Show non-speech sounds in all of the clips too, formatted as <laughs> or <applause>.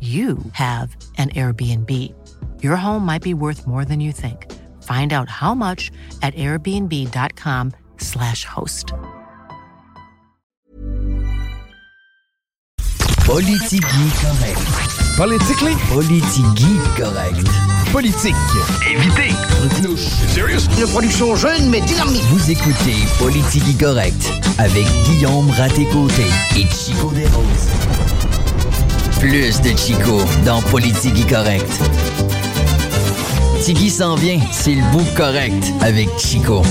you have an Airbnb. Your home might be worth more than you think. Find out how much at airbnb.com/slash host. Politigui correct. Politically? Politigui correct. Politique. Évitez. Serious? Une production jeune mais dynamique. Vous écoutez Politigui correct avec Guillaume Raté-Côté et Chico Desroses. Plus de Chico dans Politigui correct. Tigui s'en vient, c'est le bout correct avec Chico.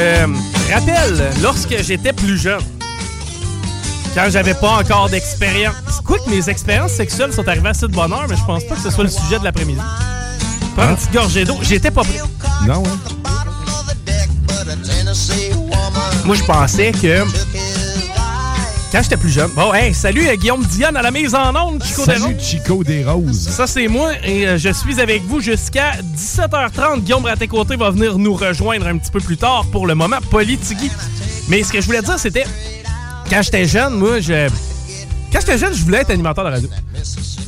Me rappelle lorsque j'étais plus jeune, quand j'avais pas encore d'expérience. Quoi que mes expériences sexuelles sont arrivées assez de bonne heure, mais je pense pas que ce soit le sujet de l'après-midi. Prends une petite gorgée d'eau. J'étais pas prêt. Non. Moi, je pensais que. Quand j'étais plus jeune. Bon, hey, salut euh, Guillaume Dionne à la mise en onde, Chico Salut Desroses. Chico des Roses. Ça, c'est moi et euh, je suis avec vous jusqu'à 17h30. Guillaume Raté-Côté va venir nous rejoindre un petit peu plus tard pour le moment Politigui. Mais ce que je voulais dire, c'était quand j'étais jeune, moi, je. Quand j'étais jeune, je voulais être animateur de radio.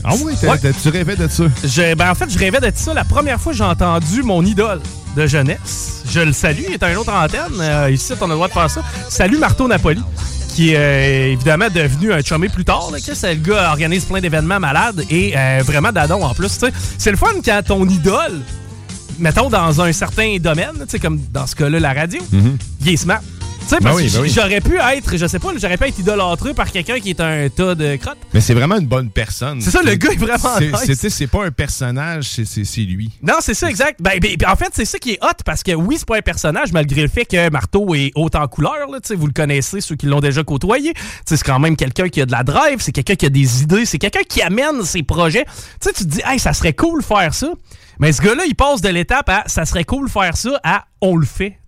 Ah oui, Ouais. tu rêvais de ça? Je- ben, en fait, je rêvais d'être ça. La première fois que j'ai entendu mon idole de jeunesse, je le salue, il est à une autre antenne. Euh, ici, on a le droit de faire ça. Salut Marteau Napoli, qui est euh, évidemment devenu un chumé plus tard. Là, que c'est le gars organise plein d'événements malades et euh, vraiment d'adon en plus. C'est le fun quand ton idole, mettons dans un certain domaine, comme dans ce cas-là, la radio, il est smart. Tu sais, Ben parce oui, ben oui. j'aurais pu être, je sais pas, j'aurais pu être idolâtré par quelqu'un qui est un tas de crottes. Mais c'est vraiment une bonne personne. C'est ça, le gars est vraiment C'est- nice. pas un personnage, c'est- lui. Non, c'est ça, exact. Ben, ben, en fait, c'est ça qui est hot parce que oui, c'est pas un personnage, malgré le fait que Marteau est haut en couleur. Là, tu sais, vous le connaissez, ceux qui l'ont déjà côtoyé. Tu sais, C'est quand même quelqu'un qui a de la drive, c'est quelqu'un qui a des idées, c'est quelqu'un qui amène ses projets. Tu sais, tu te dis, hey, ça serait cool faire ça. Mais ce gars-là, il passe de l'étape à ça serait cool faire ça à on le fait.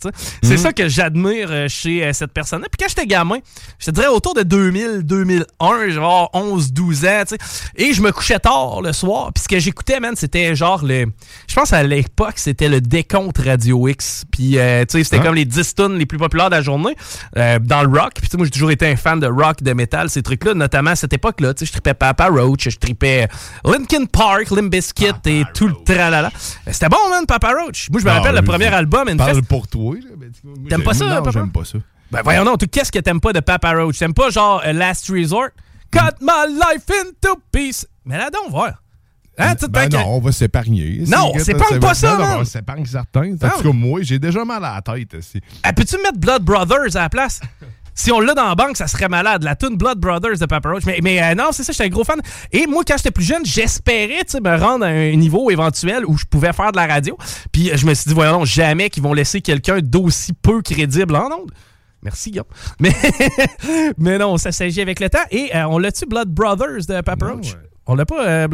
C'est ça que j'admire euh, chez euh, cette personne-là. Puis quand j'étais gamin, je te dirais autour de 2000, 2001, genre 11, 12 ans, tu sais. Et je me couchais tard le soir. Puis ce que j'écoutais, man, c'était genre le. Je pense à l'époque, c'était le décompte Radio X. Puis, euh, tu sais, c'était Ah. comme les 10 tunes les plus populaires de la journée euh, dans le rock. Puis, tu sais, moi, j'ai toujours été un fan de rock, de métal, ces trucs-là, notamment à cette époque-là. Tu sais, je tripais Papa Roach, je tripais Linkin Park, Limp Bizkit et tout le tralala. C'était bon, man, Papa Roach. Moi, je me Ah, rappelle le premier album, Parle pour toi. T'aimes pas ça, Non, j'aime pas ça. Ben voyons donc, qu'est-ce que t'aimes pas de Papa Roach? T'aimes pas genre euh, Last Resort? Cut my life into peace. Mais là donc, voir. Hein, Ben non, on va s'épargner. Non, C'est- s'épargne pas ça, non. On s'épargne certains. En tout cas, moi, j'ai déjà mal à la tête. aussi. Ah, Peux-tu mettre Blood Brothers à la place? <laughs> Si on l'a dans la banque, ça serait malade. La tune Blood Brothers de Papa Roach. Mais, mais euh, non, c'est ça, j'étais un gros fan. Et moi, quand j'étais plus jeune, j'espérais tu sais, me rendre à un niveau éventuel où je pouvais faire de la radio. Puis euh, je me suis dit, voyons, jamais qu'ils vont laisser quelqu'un d'aussi peu crédible en ondes. Merci, Guillaume. <laughs> Mais, mais non, ça s'agit avec le temps. Et euh, on l'a-tu Blood Brothers de Papa Roach? On l'a pas, euh,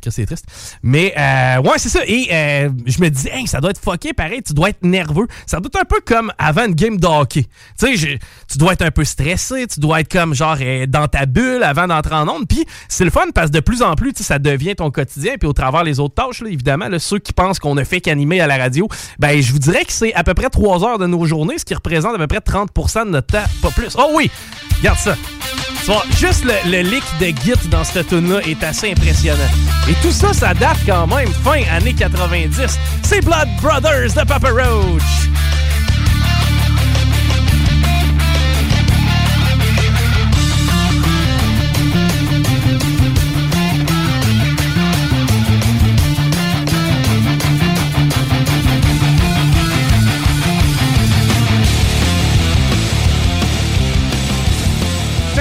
que c'est triste. Mais, euh, ouais, c'est ça. Et euh, je me dis, hey, ça doit être fucké, pareil, tu dois être nerveux. Ça doit être un peu comme avant une game de hockey. Tu sais, tu dois être un peu stressé, tu dois être comme, genre, euh, dans ta bulle avant d'entrer en onde. Puis, c'est le fun parce que de plus en plus, ça devient ton quotidien. Puis, au travers les autres tâches, là, évidemment, là, ceux qui pensent qu'on ne fait qu'animer à la radio, ben, je vous dirais que c'est à peu près 3 heures de nos journées, ce qui représente à peu près 30% de notre temps, pas plus. Oh oui! Regarde ça. Vois, juste le, le lick de Git dans cette tune-là est assez impressionnant. Et tout ça, ça date quand même fin années 90. C'est Blood Brothers de Papa Roach.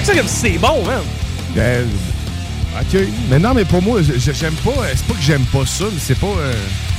Ça comme c'est bon, man. Euh, OK. Mais non, mais pour moi, j'aime pas. euh, C'est pas que j'aime pas ça, mais c'est pas. euh,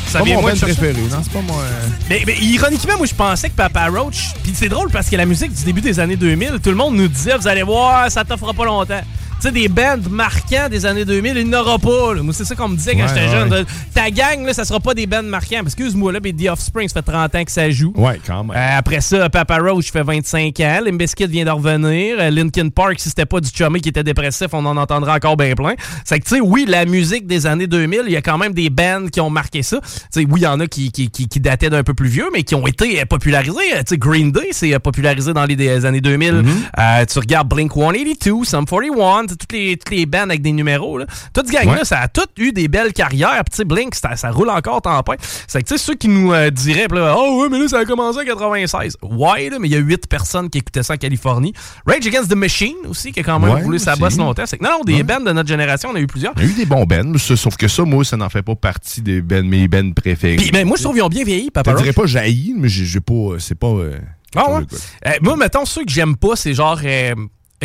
Ça pas vient mon band préféré. Non, c'est pas moi. euh, Mais, mais ironiquement, moi, je pensais que Papa Roach. Puis c'est drôle parce que la musique du début des années 2000, tout le monde nous disait, vous allez voir, ça t'offrira pas longtemps. Tu sais, des bands marquants des années 2000, il n'aura pas. là. Moi, c'est ça qu'on me disait quand Ouais, j'étais ouais. jeune. Ta gang, là, ça sera pas des bands marquants. Parce que, Excuse-moi, là, mais The Offspring, ça fait 30 ans que ça joue. Ouais, quand même. Euh, après ça, Papa Roach fait 25 ans. Limp Bizkit vient de revenir. Euh, Linkin Park, si c'était pas du chummy qui était dépressif, on en entendra encore bien plein. C'est que, tu sais, oui, la musique des années 2000, il y a quand même des bands qui ont marqué ça. Tu sais, oui, il y en a qui, qui, qui, qui dataient d'un peu plus vieux, mais qui ont été euh, popularisés. Tu sais, Green Day, c'est popularisé dans les des années 2000. Euh, tu regardes Blink-182, Sum 41, toutes les, toutes les bands avec des numéros. Là. Toute ce gang-là, Ouais. ça a toutes eu des belles carrières. Puis, Blink, ça, ça roule encore tempête. C'est que, tu sais, ceux qui nous euh, diraient, là, oh, ouais, mais là, ça a commencé en 96. Ouais, là, mais il y a 8 personnes qui écoutaient ça en Californie. Rage Against the Machine aussi, qui a quand même Ouais, roulé sa bosse longtemps. C'est que, non, non, des Ouais. bands de notre génération, on a eu plusieurs. Il y a eu des bons bands, sauf que ça, moi, ça n'en fait pas partie des bands, mes bands préférés. Puis, ben, moi, je trouve qu'ils ont bien vieilli, Je Papa Roach. dirais pas jailli, mais j'ai pas. C'est pas. euh, Ah ouais? Euh, moi, mettons, ceux que j'aime pas, c'est genre... euh,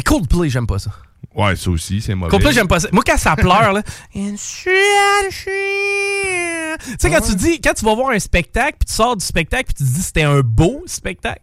Coldplay, j'aime pas ça. Ouais, ça aussi, c'est mauvais. Coldplay, j'aime pas ça. Moi, quand ça pleure, là... <laughs> Tu sais, quand tu dis... Quand tu vas voir un spectacle, puis tu sors du spectacle, puis tu te dis c'était un beau spectacle,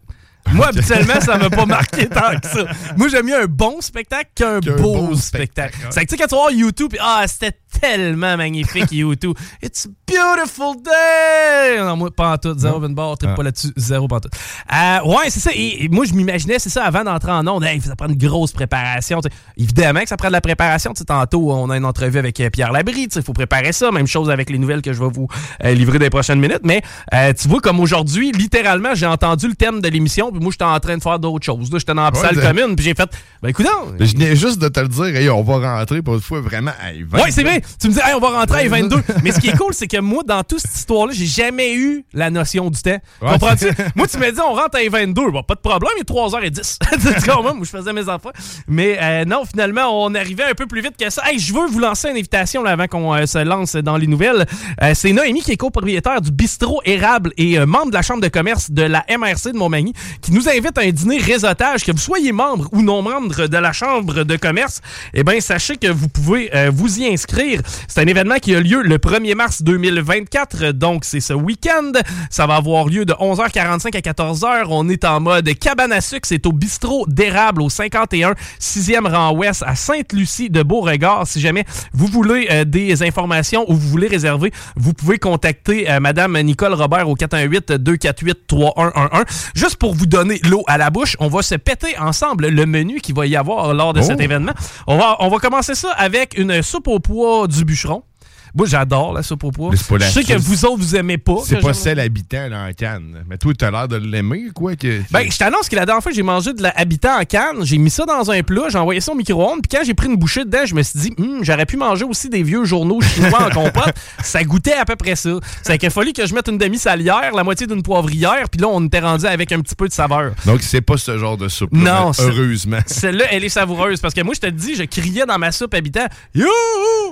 moi, habituellement, ça m'a pas marqué tant que ça. Moi, j'aime mieux un bon spectacle qu'un beau, beau spectacle. C'est que, tu sais, quand tu vas voir YouTube, puis ah, c'était tellement magnifique, YouTube. It's a beautiful day! Non, moi, pas en tout. Zéro une barre, Ah. pas là-dessus. Zéro pas en tout. Euh, ouais, c'est ça. Et, et moi, je m'imaginais, c'est ça, avant d'entrer en onde, hey, ça prend une grosse préparation. tu sais. Évidemment que ça prend de la préparation. Tu sais, tantôt, on a une entrevue avec euh, Pierre Labrie. Il faut préparer ça. Même chose avec les nouvelles que je vais vous euh, livrer les prochaines minutes. Mais euh, tu vois, comme aujourd'hui, littéralement, j'ai entendu le thème de l'émission, puis moi, j'étais en train de faire d'autres choses. J'étais dans la Ouais, salle de- commune, puis j'ai fait, ben écoute, Je venais juste de te le dire, hey, on va rentrer pour une fois vraiment. Hey, vingt- Ouais, c'est vrai. Tu me dis, hey, on va rentrer à 22. Mais ce qui est <laughs> cool, c'est que moi, dans toute cette histoire-là, j'ai jamais eu la notion du temps. Ouais. Comprends-tu? <laughs> moi, tu me dis, on rentre à 22. Bon, pas de problème, il est 3h10. <laughs> tu comprends? Moi, je faisais mes enfants. Mais euh, non, finalement, on arrivait un peu plus vite que ça. Hey, je veux vous lancer une invitation là, avant qu'on euh, se lance dans les nouvelles. Euh, c'est Noémie qui est copropriétaire du bistrot Érable et membre de la Chambre de commerce de la MRC de Montmagny qui nous invite à un dîner réseautage. Que vous soyez membre ou non membre de la Chambre de commerce, eh bien, sachez que vous pouvez euh, vous y inscrire. C'est un événement qui a lieu le 1er mars 2024, donc c'est ce week-end. Ça va avoir lieu de 11h45 à 14h. On est en mode cabane à sucre. C'est au bistrot d'érable au 51 6e rang ouest à Sainte-Lucie de Beauregard. Si jamais vous voulez euh, des informations ou vous voulez réserver, vous pouvez contacter euh, Madame Nicole Robert au 418-248-3111. Juste pour vous donner l'eau à la bouche, on va se péter ensemble le menu qu'il va y avoir lors de Oh. cet événement. On va, on va commencer ça avec une soupe au pois du bûcheron. Moi, j'adore la soupe au pois. Mais c'est pas la Je sais que vous autres, vous aimez pas. C'est pas celle habitant là, en Cannes. Mais toi, t'as l'air de l'aimer, quoi. Que, Ben, je t'annonce que la dernière fois j'ai mangé de la habitant en canne, j'ai mis ça dans un plat, j'ai envoyé ça au micro-ondes, puis quand j'ai pris une bouchée dedans, je me suis dit, Hum, j'aurais pu manger aussi des vieux journaux chinois en compote. <laughs> Ça goûtait à peu près ça. C'est qu'il a fallu que je mette une demi-salière, la moitié d'une poivrière, puis là, on était rendu avec un petit peu de saveur. Donc, c'est pas ce genre de soupe. Non, heureusement. Celle-là, elle est savoureuse, parce que moi, je te dis, je criais dans ma soupe habitant,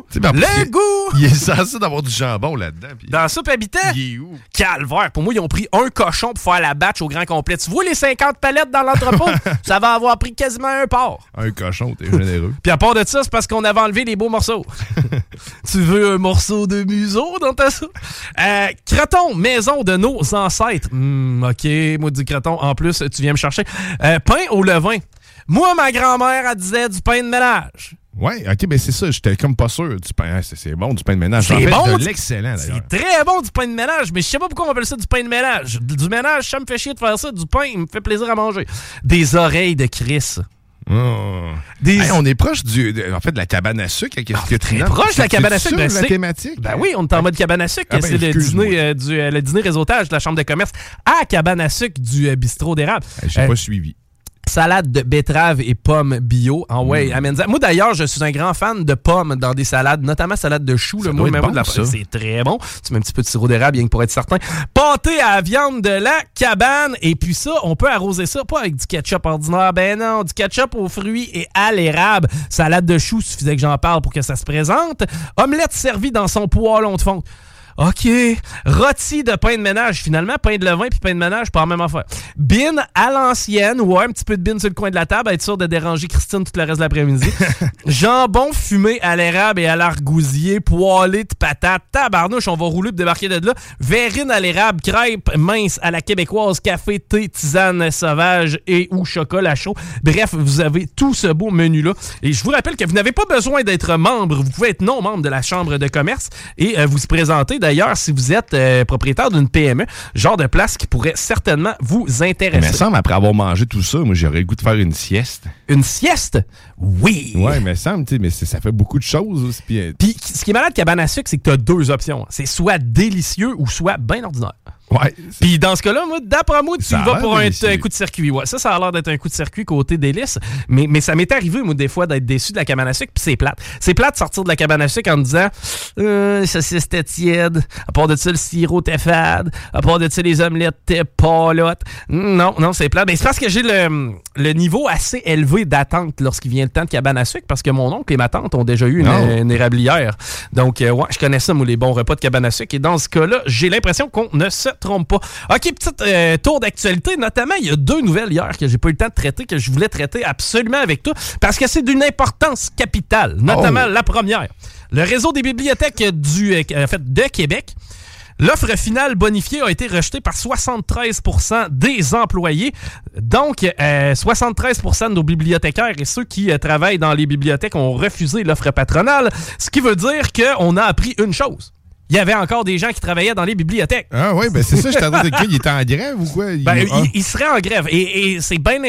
sais, ben, Le goût! Est censé d'avoir du jambon là-dedans. puis Dans la soupe habitant, Il est où? calvaire. Pour moi, ils ont pris un cochon pour faire la batch au grand complet. Tu vois les 50 palettes dans l'entrepôt? <laughs> ça va avoir pris quasiment un porc. Un cochon, t'es généreux. Puis à part de ça, c'est parce qu'on avait enlevé les beaux morceaux. <laughs> tu veux un morceau de museau dans ta soupe? Euh, croton, maison de nos ancêtres. Hmm, OK, moi du croton. En plus, tu viens me chercher. Euh, pain au levain. Moi, ma grand-mère, elle disait du pain de ménage. Ouais, ok, ben c'est ça, j'étais comme pas sûr du pain. C'est bon du pain de ménage. C'est En fait, bon, l'excellent d'ailleurs. C'est très bon du pain de ménage, mais je sais pas pourquoi on appelle ça du pain de ménage. Du ménage, ça me fait chier de faire ça. Du pain, il me fait plaisir à manger. Des oreilles de Chris. Oh. Des... Hey, on est proche du, de- en fait, de la cabane à sucre. Qu'est-ce que très proche de la cabane à sucre, ben, la thématique? Ben oui, on est en mode cabane à sucre. Ah ben, c'est le excuse-moi. dîner, euh, du, euh, le dîner réseautage de la chambre de commerce à cabane à sucre du euh, bistrot d'érable. J'ai Euh, pas suivi. Salade de betterave et pommes bio. Ah Mm. ouais, amène ça. Moi d'ailleurs, je suis un grand fan de pommes dans des salades, notamment salade de choux. Doit Moi, bon, de la. C'est très bon. Tu mets un petit peu de sirop d'érable, bien que pour être certain. Pâté à la viande de la cabane. Et puis ça, on peut arroser ça, pas avec du ketchup ordinaire. Ben non, du ketchup aux fruits et à l'érable. Salade de choux, suffisait que j'en parle pour que ça se présente. Omelette servie dans son poêlon de fonte. OK. Rôti de pain de ménage. Finalement, pain de levain puis pain de ménage, pas la même affaire. Bin à l'ancienne. Ouais, un petit peu de bin sur le coin de la table, être sûr de déranger Christine tout le reste de l'après-midi. <laughs> Jambon fumé à l'érable et à l'argousier. Poêlé de patates. Tabarnouche, on va rouler pour débarquer de là. Verrine à l'érable. Crêpes minces à la québécoise. Café, thé, tisane sauvage et ou chocolat chaud. Bref, vous avez tout ce beau menu-là. Et je vous rappelle que vous n'avez pas besoin d'être membre. Vous pouvez être non membre de la Chambre de commerce et euh, vous se présenter d'ailleurs si vous êtes euh, propriétaire d'une PME, genre de place qui pourrait certainement vous Mais intéresser. semble, après avoir mangé tout ça, moi, j'aurais le goût de faire une sieste. Une sieste? Oui! Ouais, mais semble, tu sais, mais ça fait beaucoup de choses aussi. Puis, euh, Puis ce qui est malade de cabane à sucre, c'est que tu as deux options. C'est soit délicieux ou soit bien ordinaire. Ouais. Puis dans ce cas-là, moi, d'après moi, tu Ça vas pour un, coup de circuit. Ouais, ça, ça a l'air d'être un coup de circuit côté délice. Mais, mais ça m'est arrivé, moi, des fois, d'être déçu de la cabane à sucre, puis c'est plate. C'est plate de sortir de la cabane à sucre en me disant euh, ça c'était tiède. À part de ça, le sirop t'es fade. À part de ça, les omelettes t'es palotte. Non, non, c'est plate. Mais c'est parce que j'ai le, le niveau assez élevé d'attente lorsqu'il vient le temps de cabane à sucre, parce que mon oncle et ma tante ont déjà eu une, une érablière. Donc, euh, ouais, je connais ça, moi, les bons repas de cabane à sucre. Et dans ce cas-là, j'ai l'impression qu'on ne se trompe pas. OK, petit euh, tour d'actualité. Notamment, il y a deux nouvelles hier que j'ai pas eu le temps de traiter, que je voulais traiter absolument avec toi, parce que c'est d'une importance capitale. Notamment Oh. la première. Le réseau des bibliothèques du, euh, en fait, de Québec. L'offre finale bonifiée a été rejetée par 73% des employés. Donc, euh, 73 de nos bibliothécaires et ceux qui euh, travaillent dans les bibliothèques ont refusé l'offre patronale, ce qui veut dire qu'on a appris une chose. Il y avait encore des gens qui travaillaient dans les bibliothèques. Ah ouais, ben c'est ça, je que il était en grève ou quoi? Il- Ben, ah. il, il serait en grève. Et, et c'est bien.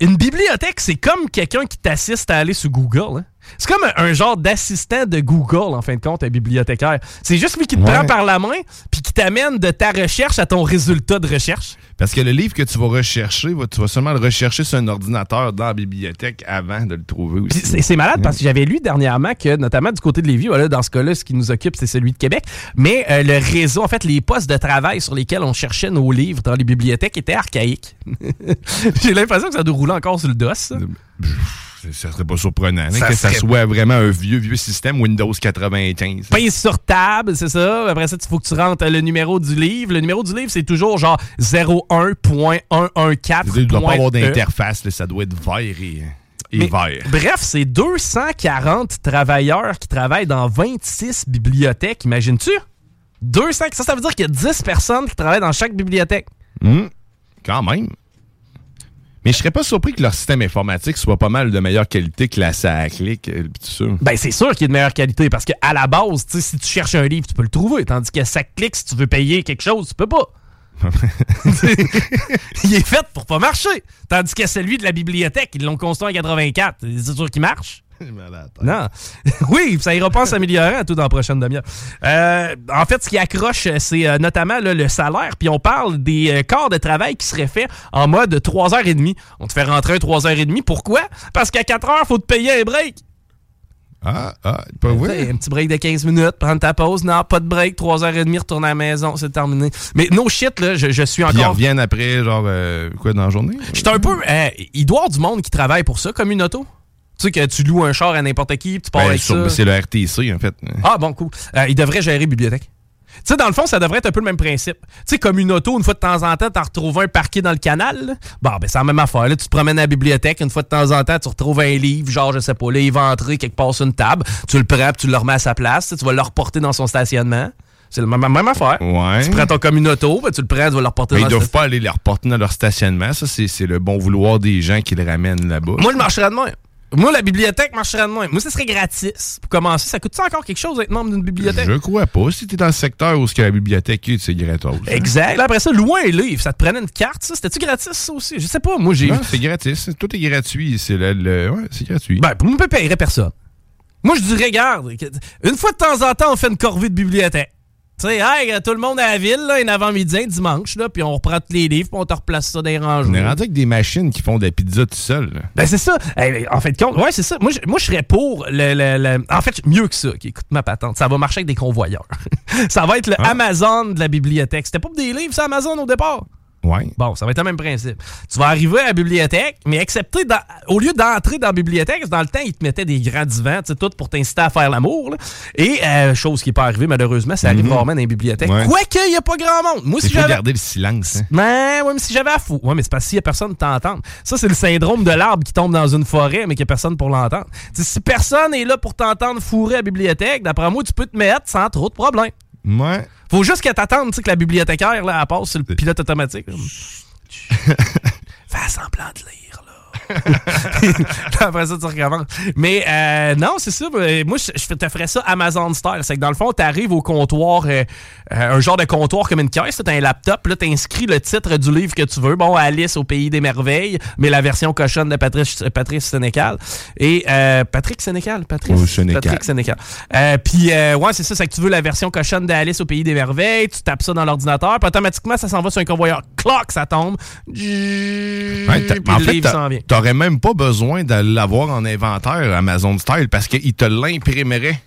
Une bibliothèque, c'est comme quelqu'un qui t'assiste à aller sur Google. hein. C'est comme un, un genre d'assistant de Google, en fin de compte, un bibliothécaire. C'est juste lui qui te Ouais. prend par la main puis qui t'amène de ta recherche à ton résultat de recherche. Parce que le livre que tu vas rechercher, tu vas seulement le rechercher sur un ordinateur dans la bibliothèque avant de le trouver aussi. C'est malade parce que j'avais lu dernièrement que, notamment du côté de Lévis, voilà, dans ce cas-là, ce qui nous occupe, c'est celui de Québec, mais euh, le réseau, en fait, les postes de travail sur lesquels on cherchait nos livres dans les bibliothèques étaient archaïques. <laughs> J'ai l'impression que ça doit rouler encore sur le dos. ça. Ça serait pas surprenant hein, Ça que ça soit vraiment un vieux, vieux système Windows 95. Pince sur table, c'est ça. Après ça, il faut que tu rentres le numéro du livre. Le numéro du livre, c'est toujours genre 01.114. Il ne doit pas avoir E. d'interface, ça doit être vert et, et Mais- vert. Bref, c'est 240 travailleurs qui travaillent dans 26 bibliothèques, imagines-tu? 200, ça, ça veut dire qu'il y a 10 personnes qui travaillent dans chaque bibliothèque. Hum, Quand même. Mais je serais pas surpris que leur système informatique soit pas mal de meilleure qualité que la SACLIC et tout ça. Ben, c'est sûr qu'il a de meilleure qualité parce qu'à la base, si tu cherches un livre, tu peux le trouver. Tandis que ça clique, si tu veux payer quelque chose, tu peux pas. <laughs> il est fait pour pas marcher. Tandis que celui de la bibliothèque, ils l'ont construit en 84. C'est sûr qu'il marche. <laughs> Non. <laughs> oui, ça ira pas en s'améliorant tout dans la prochaine demi-heure. Euh, en fait, ce qui accroche, c'est euh, notamment là, le salaire. Puis on parle des euh, corps de travail qui seraient faits en mode 3h30. On te fait rentrer un 3h30. Pourquoi? Parce qu'à 4h, faut te payer un break. Ah, ah, pas T'sais, vrai. Un petit break de 15 minutes, prendre ta pause. Non, pas de break, 3h30, retourne à la maison, c'est terminé. Mais no shit, là, je, je suis Puis ils encore. reviennent après, genre, euh, quoi, dans la journée? J'étais un peu. euh, il doit y avoir du monde qui travaille pour ça, comme une auto. Tu sais, que tu loues un char à n'importe qui, tu pars Ben, avec ça. C'est le RTC, en fait. Ah, bon, cool. Euh, il devrait gérer bibliothèque. Tu sais, dans le fond, ça devrait être un peu le même principe. Tu sais, comme une auto, une fois de temps en temps, t'en retrouves un parqué dans le canal. là. Bon, ben, c'est la même affaire. Là, tu te promènes à la bibliothèque, une fois de temps en temps, tu retrouves un livre, genre, je sais pas, là, éventré quelque part sur une table. Tu le prends, puis tu le remets à sa place. Tu tu vas le reporter dans son stationnement. C'est la même, même affaire. Ouais. Tu prends ton comme une auto, ben, tu le prends, tu vas le reporter Mais dans ils le doivent pas aller les reporter dans leur stationnement. Ça, c'est c'est le bon vouloir des gens qui le ramènent là-bas. Moi, je marcherais de même. Moi, la bibliothèque marcherait de moins. Moi, ça serait gratis. Pour commencer, ça coûte ça encore quelque chose d'être membre d'une bibliothèque? Je crois pas. Si t'es dans le secteur où ce que la bibliothèque est, c'est gratos. Exact. Là, après ça, loin un livre, ça te prenait une carte, ça? C'était-tu gratis, ça aussi? Je sais pas. Moi, j'ai. Non, c'est gratis. Tout est gratuit. C'est le, le- ouais, c'est gratuit. Ben, pour moi, je paierais personne. Moi, je dirais, regarde, une fois de temps en temps, on fait une corvée de bibliothèque. Tu sais, hey, tout le monde à la ville, là, un avant-midi, un dimanche, là, puis on reprend tous les livres, puis on te replace ça dans les On est rendu avec des machines qui font des pizzas tout seul. là. Ben, c'est ça. En fait, compte, ouais, c'est ça. Moi, je, moi, serais pour le, le- le- En fait, mieux que ça. Ok, écoute ma patente. Ça va marcher avec des convoyeurs. <laughs> ça va être le Ah. Amazon de la bibliothèque. C'était pas pour des livres, ça, Amazon, au départ? Ouais. Bon, ça va être le même principe. Tu vas arriver à la bibliothèque, mais dans- au lieu d'entrer dans la bibliothèque, dans le temps, ils te mettaient des grands divans, tu sais, tout pour t'inciter à faire l'amour. Et, euh, chose qui n'est pas arrivée, malheureusement, ça arrive Mhm. rarement dans les bibliothèques. Ouais. Quoique, il n'y a pas grand monde. Moi, si j'avais... garder le silence. hein. Mais, ouais, mais si j'avais à fou. Ouais, mais c'est parce qu'il n'y a personne pour t'entendre. Ça, c'est le syndrome de l'arbre qui tombe dans une forêt, mais qu'il n'y a personne pour l'entendre. Si personne est là pour t'entendre fourrer à la bibliothèque, d'après moi, tu peux te mettre sans trop de problèmes. Ouais. Faut juste qu'elle t'attende, tu sais, que la bibliothécaire, là, elle passe sur le pilote automatique. <laughs> Fais semblant de lire. Après ça, tu recommences. Mais euh, non, c'est ça. euh, Moi, je, te ferais ça Amazon style. C'est que dans le fond, tu arrives au comptoir, euh, euh, un genre de comptoir comme une caisse. Tu as un laptop, là, tu inscris le titre du livre que tu veux. Bon, Alice au pays des merveilles, mais la version cochonne de Patrice, Patrice Sénécal. Et euh, Patrick Sénécal. Patrice? Sénécal. Patrick Sénécal. Euh, Puis, euh, ouais, c'est ça. C'est que tu veux la version cochonne d'Alice au pays des merveilles. Tu tapes ça dans l'ordinateur. Puis automatiquement, ça s'en va sur un convoyeur. Cloc, ça tombe. Ouais, en le fait, livre t'as-. T'aurais même pas besoin de l'avoir en inventaire Amazon Style parce qu'il te l'imprimerait.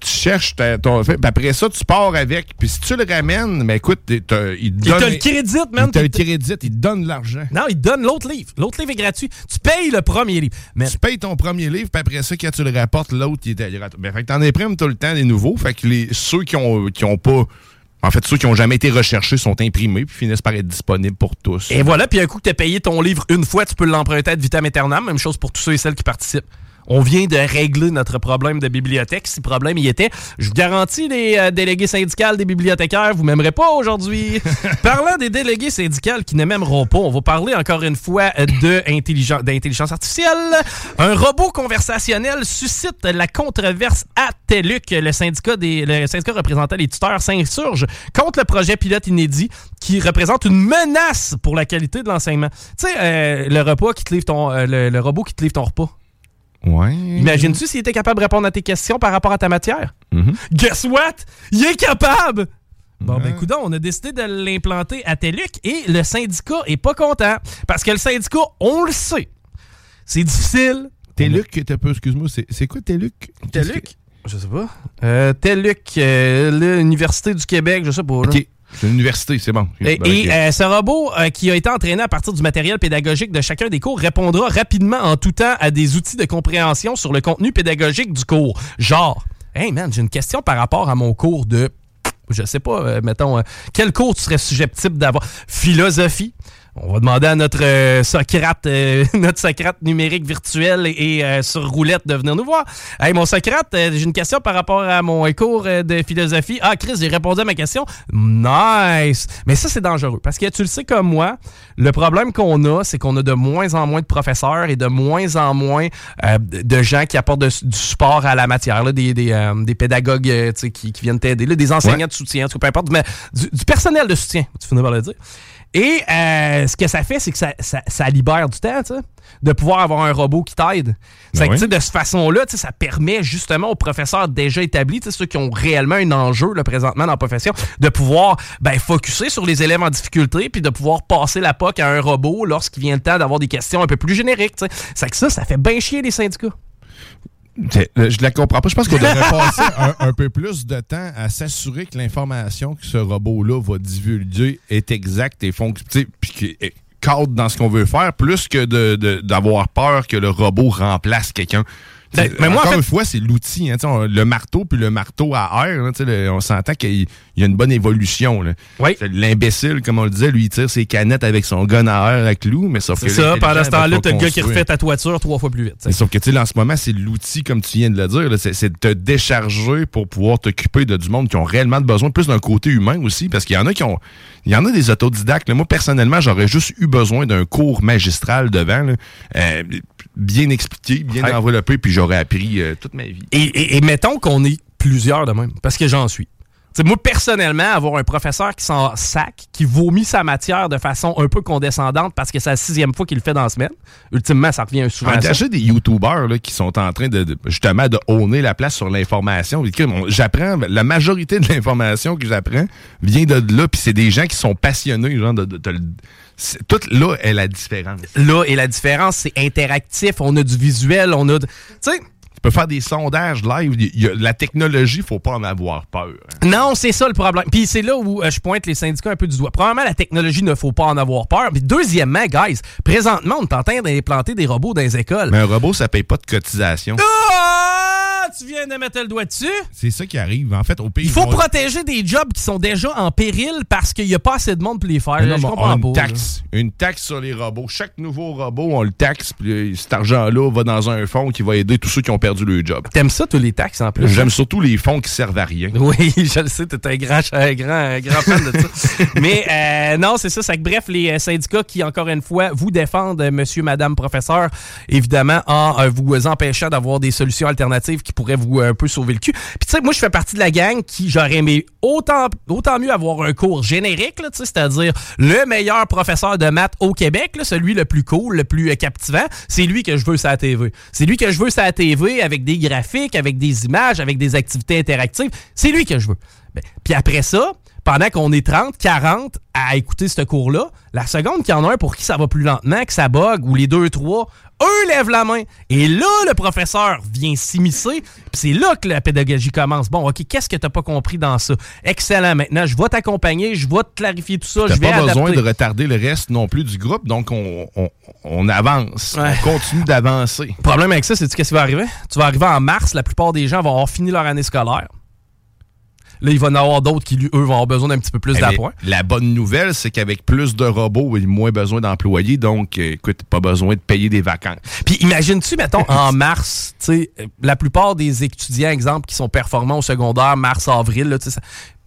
Tu cherches ton fait, après ça, tu pars avec. Puis si tu le ramènes, mais écoute, il te Il donne. te le crédite, man. Il te le crédite, il te donne l'argent. Non, il te donne l'autre livre. L'autre livre est gratuit. Tu payes le premier livre. Tu payes ton premier livre, puis après ça, quand tu le rapportes, l'autre, il est gratuit. Ben, fait que t'en imprimes tout le temps des nouveaux. Fait que les, ceux qui ont, qui ont pas. En fait, ceux qui ont jamais été recherchés sont imprimés puis finissent par être disponibles pour tous. Et voilà, puis un coup que tu as payé ton livre une fois, tu peux l'emprunter à vitam aeternam. Même chose pour tous ceux et celles qui participent. On vient de régler notre problème de bibliothèque. Si problème y était, je vous garantis, les euh, délégués syndicales des bibliothécaires, vous m'aimerez pas aujourd'hui. <laughs> Parlant des délégués syndicales qui ne m'aimeront pas, on va parler encore une fois d'intelligence artificielle. Un robot conversationnel suscite la controverse à TELUC. Le syndicat, des, le syndicat représentant les tuteurs s'insurge contre le projet pilote inédit qui représente une menace pour la qualité de l'enseignement. Tu sais, euh, le repas qui te livre ton, euh, le, le robot qui te livre ton repas. Ouais. Imagines-tu s'il était capable de répondre à tes questions par rapport à ta matière? Mhm. Guess what? Il est capable! Bon, ben, coudonc, on a décidé de l'implanter à TELUC et le syndicat est pas content. Parce que le syndicat, on le sait, c'est difficile. Téluc, t'as peu, excuse-moi, c'est quoi Téluc? TELUC? Je sais pas. Euh, TELUC, euh, l'Université du Québec, je sais pas. là. C'est une université, c'est bon. Et, Ben, et, euh, ce robot euh, qui a été entraîné à partir du matériel pédagogique de chacun des cours répondra rapidement en tout temps à des outils de compréhension sur le contenu pédagogique du cours. Genre, hey man, j'ai une question par rapport à mon cours de, je sais pas, euh, mettons, euh, quel cours tu serais susceptible d'avoir? Philosophie. On va demander à notre euh, Socrate, euh, <laughs> notre Socrate numérique virtuel et, et, euh, sur roulette de venir nous voir. Hey, mon Socrate, euh, j'ai une question par rapport à mon euh, cours euh, de philosophie. Ah, Chris, j'ai répondu à ma question. Nice! Mais ça, c'est dangereux parce que tu le sais comme moi, le problème qu'on a, c'est qu'on a de moins en moins de professeurs et de moins en moins euh, de gens qui apportent de- du support à la matière, là, des, des, euh, des pédagogues qui, qui viennent t'aider, là, des enseignants Ouais. de soutien, en tout peu importe, mais du, du personnel de soutien, tu finis par le dire. Et euh, ce que ça fait, c'est que ça, ça- ça libère du temps, de pouvoir avoir un robot qui t'aide. Ben oui. de cette façon-là, ça permet justement aux professeurs déjà établis, ceux qui ont réellement un enjeu là, présentement dans la profession, de pouvoir ben, focuser sur les élèves en difficulté, puis de pouvoir passer la POC à un robot lorsqu'il vient le temps d'avoir des questions un peu plus génériques. C'est que ça, ça fait bien chier les syndicats. Euh, Je la comprends pas. Je pense qu'on devrait <laughs> passer un, un peu plus de temps à s'assurer que l'information que ce robot-là va divulguer est exacte et fonctionne, puis cadre dans ce qu'on veut faire, plus que de- de- d'avoir peur que le robot remplace quelqu'un. Ben, mais moi, en encore fait- une fois, c'est l'outil. Hein, on- le marteau puis le marteau à air, le- on s'entend qu'il y a une bonne évolution. Oui. L'imbécile, comme on le disait, lui, il tire ses canettes avec son gun à air à clous, mais sauf que ça, pendant ce temps-là, t'as le gars qui refait ta toiture trois fois plus vite. Mais Sauf que, tu en ce moment, c'est l'outil, comme tu viens de le dire, c'est de te décharger pour pouvoir t'occuper de du monde qui ont réellement besoin, plus d'un côté humain aussi, parce qu'il y en a qui ont. Il y en a des autodidactes. là. Moi, personnellement, j'aurais juste eu besoin d'un cours magistral devant. là. Euh, bien expliqué, bien Ouais. enveloppé, puis j'aurais appris euh, toute ma vie. Et, et- et mettons qu'on est plusieurs de même, parce que j'en suis. T'sais, moi, personnellement, avoir un professeur qui s'en sac, qui vomit sa matière de façon un peu condescendante parce que c'est la sixième fois qu'il le fait dans la semaine, ultimement, ça revient souvent à ça. Engager des YouTubers là, qui sont en train de, de- justement de honner la place sur l'information. J'apprends, la majorité de l'information que j'apprends vient de là, puis c'est des gens qui sont passionnés, genre de, de- tout là est la différence. Là, et la différence, c'est interactif, on a du visuel, on a... Tu sais, Tu peux faire des sondages live. il y a- la technologie, faut pas en avoir peur. hein. Non, c'est ça le problème. Puis c'est là où euh, je pointe les syndicats un peu du doigt. Premièrement, la technologie ne faut pas en avoir peur. Puis deuxièmement, guys, présentement, on est en train d'implanter des robots dans les écoles. Mais un robot, ça paye pas de cotisation. Ah! Tu viens de mettre le doigt dessus? C'est ça qui arrive. En fait, au pays. Il faut on- protéger des jobs qui sont déjà en péril parce qu'il n'y a pas assez de monde pour les faire. Là, je on comprends une pas. là. taxe. Une taxe sur les robots. Chaque nouveau robot, on le taxe, puis euh, cet argent-là va dans un fonds qui va aider tous ceux qui ont perdu leur job. T'aimes ça, tous les taxes en plus? J'aime surtout les fonds qui servent à rien. <laughs> Oui, je le sais, t'es un grand, un grand, un grand fan de ça. <laughs> Mais euh, non, c'est ça. c'est que bref, les euh, syndicats qui, encore une fois, vous défendent, monsieur, madame, professeur, évidemment, en euh, vous empêchant d'avoir des solutions alternatives qui pourraient vous euh, un peu sauver le cul. Puis tu sais, moi, je fais partie de la gang qui, j'aurais aimé autant, autant mieux avoir un cours générique, c'est-à-dire le meilleur professeur de maths au Québec, celui le plus cool, le plus euh, captivant, c'est lui que je veux sur la TV. C'est lui que je veux sur la TV avec des graphiques, avec des images, avec des activités interactives. C'est lui que je veux. Ben, Puis après ça, pendant qu'on est 30, 40 à écouter ce cours-là, la seconde qu'il y en a un pour qui ça va plus lentement, que ça bug, ou les deux, trois, eux lèvent la main. Et là, le professeur vient s'immiscer, puis c'est là que la pédagogie commence. Bon, OK, qu'est-ce que t'as pas compris dans ça? Excellent, maintenant, je vais t'accompagner, je vais te clarifier tout ça, T'as je vais pas besoin de retarder le reste non plus du groupe, donc on, on- on avance. Ouais. On continue d'avancer. Le problème avec ça, c'est qu'est-ce qui va arriver? Tu vas arriver en mars, la plupart des gens vont avoir fini leur année scolaire. Là, il va y en avoir d'autres qui, lui, eux, vont avoir besoin d'un petit peu plus Eh d'appoint. La bonne nouvelle, c'est qu'avec plus de robots, il y a moins besoin d'employés, donc euh, écoute, pas besoin de payer des vacances. Puis imagine-tu, mettons, <laughs> en mars, tu sais, la plupart des étudiants, exemple, qui sont performants au secondaire, mars, avril, là, ça,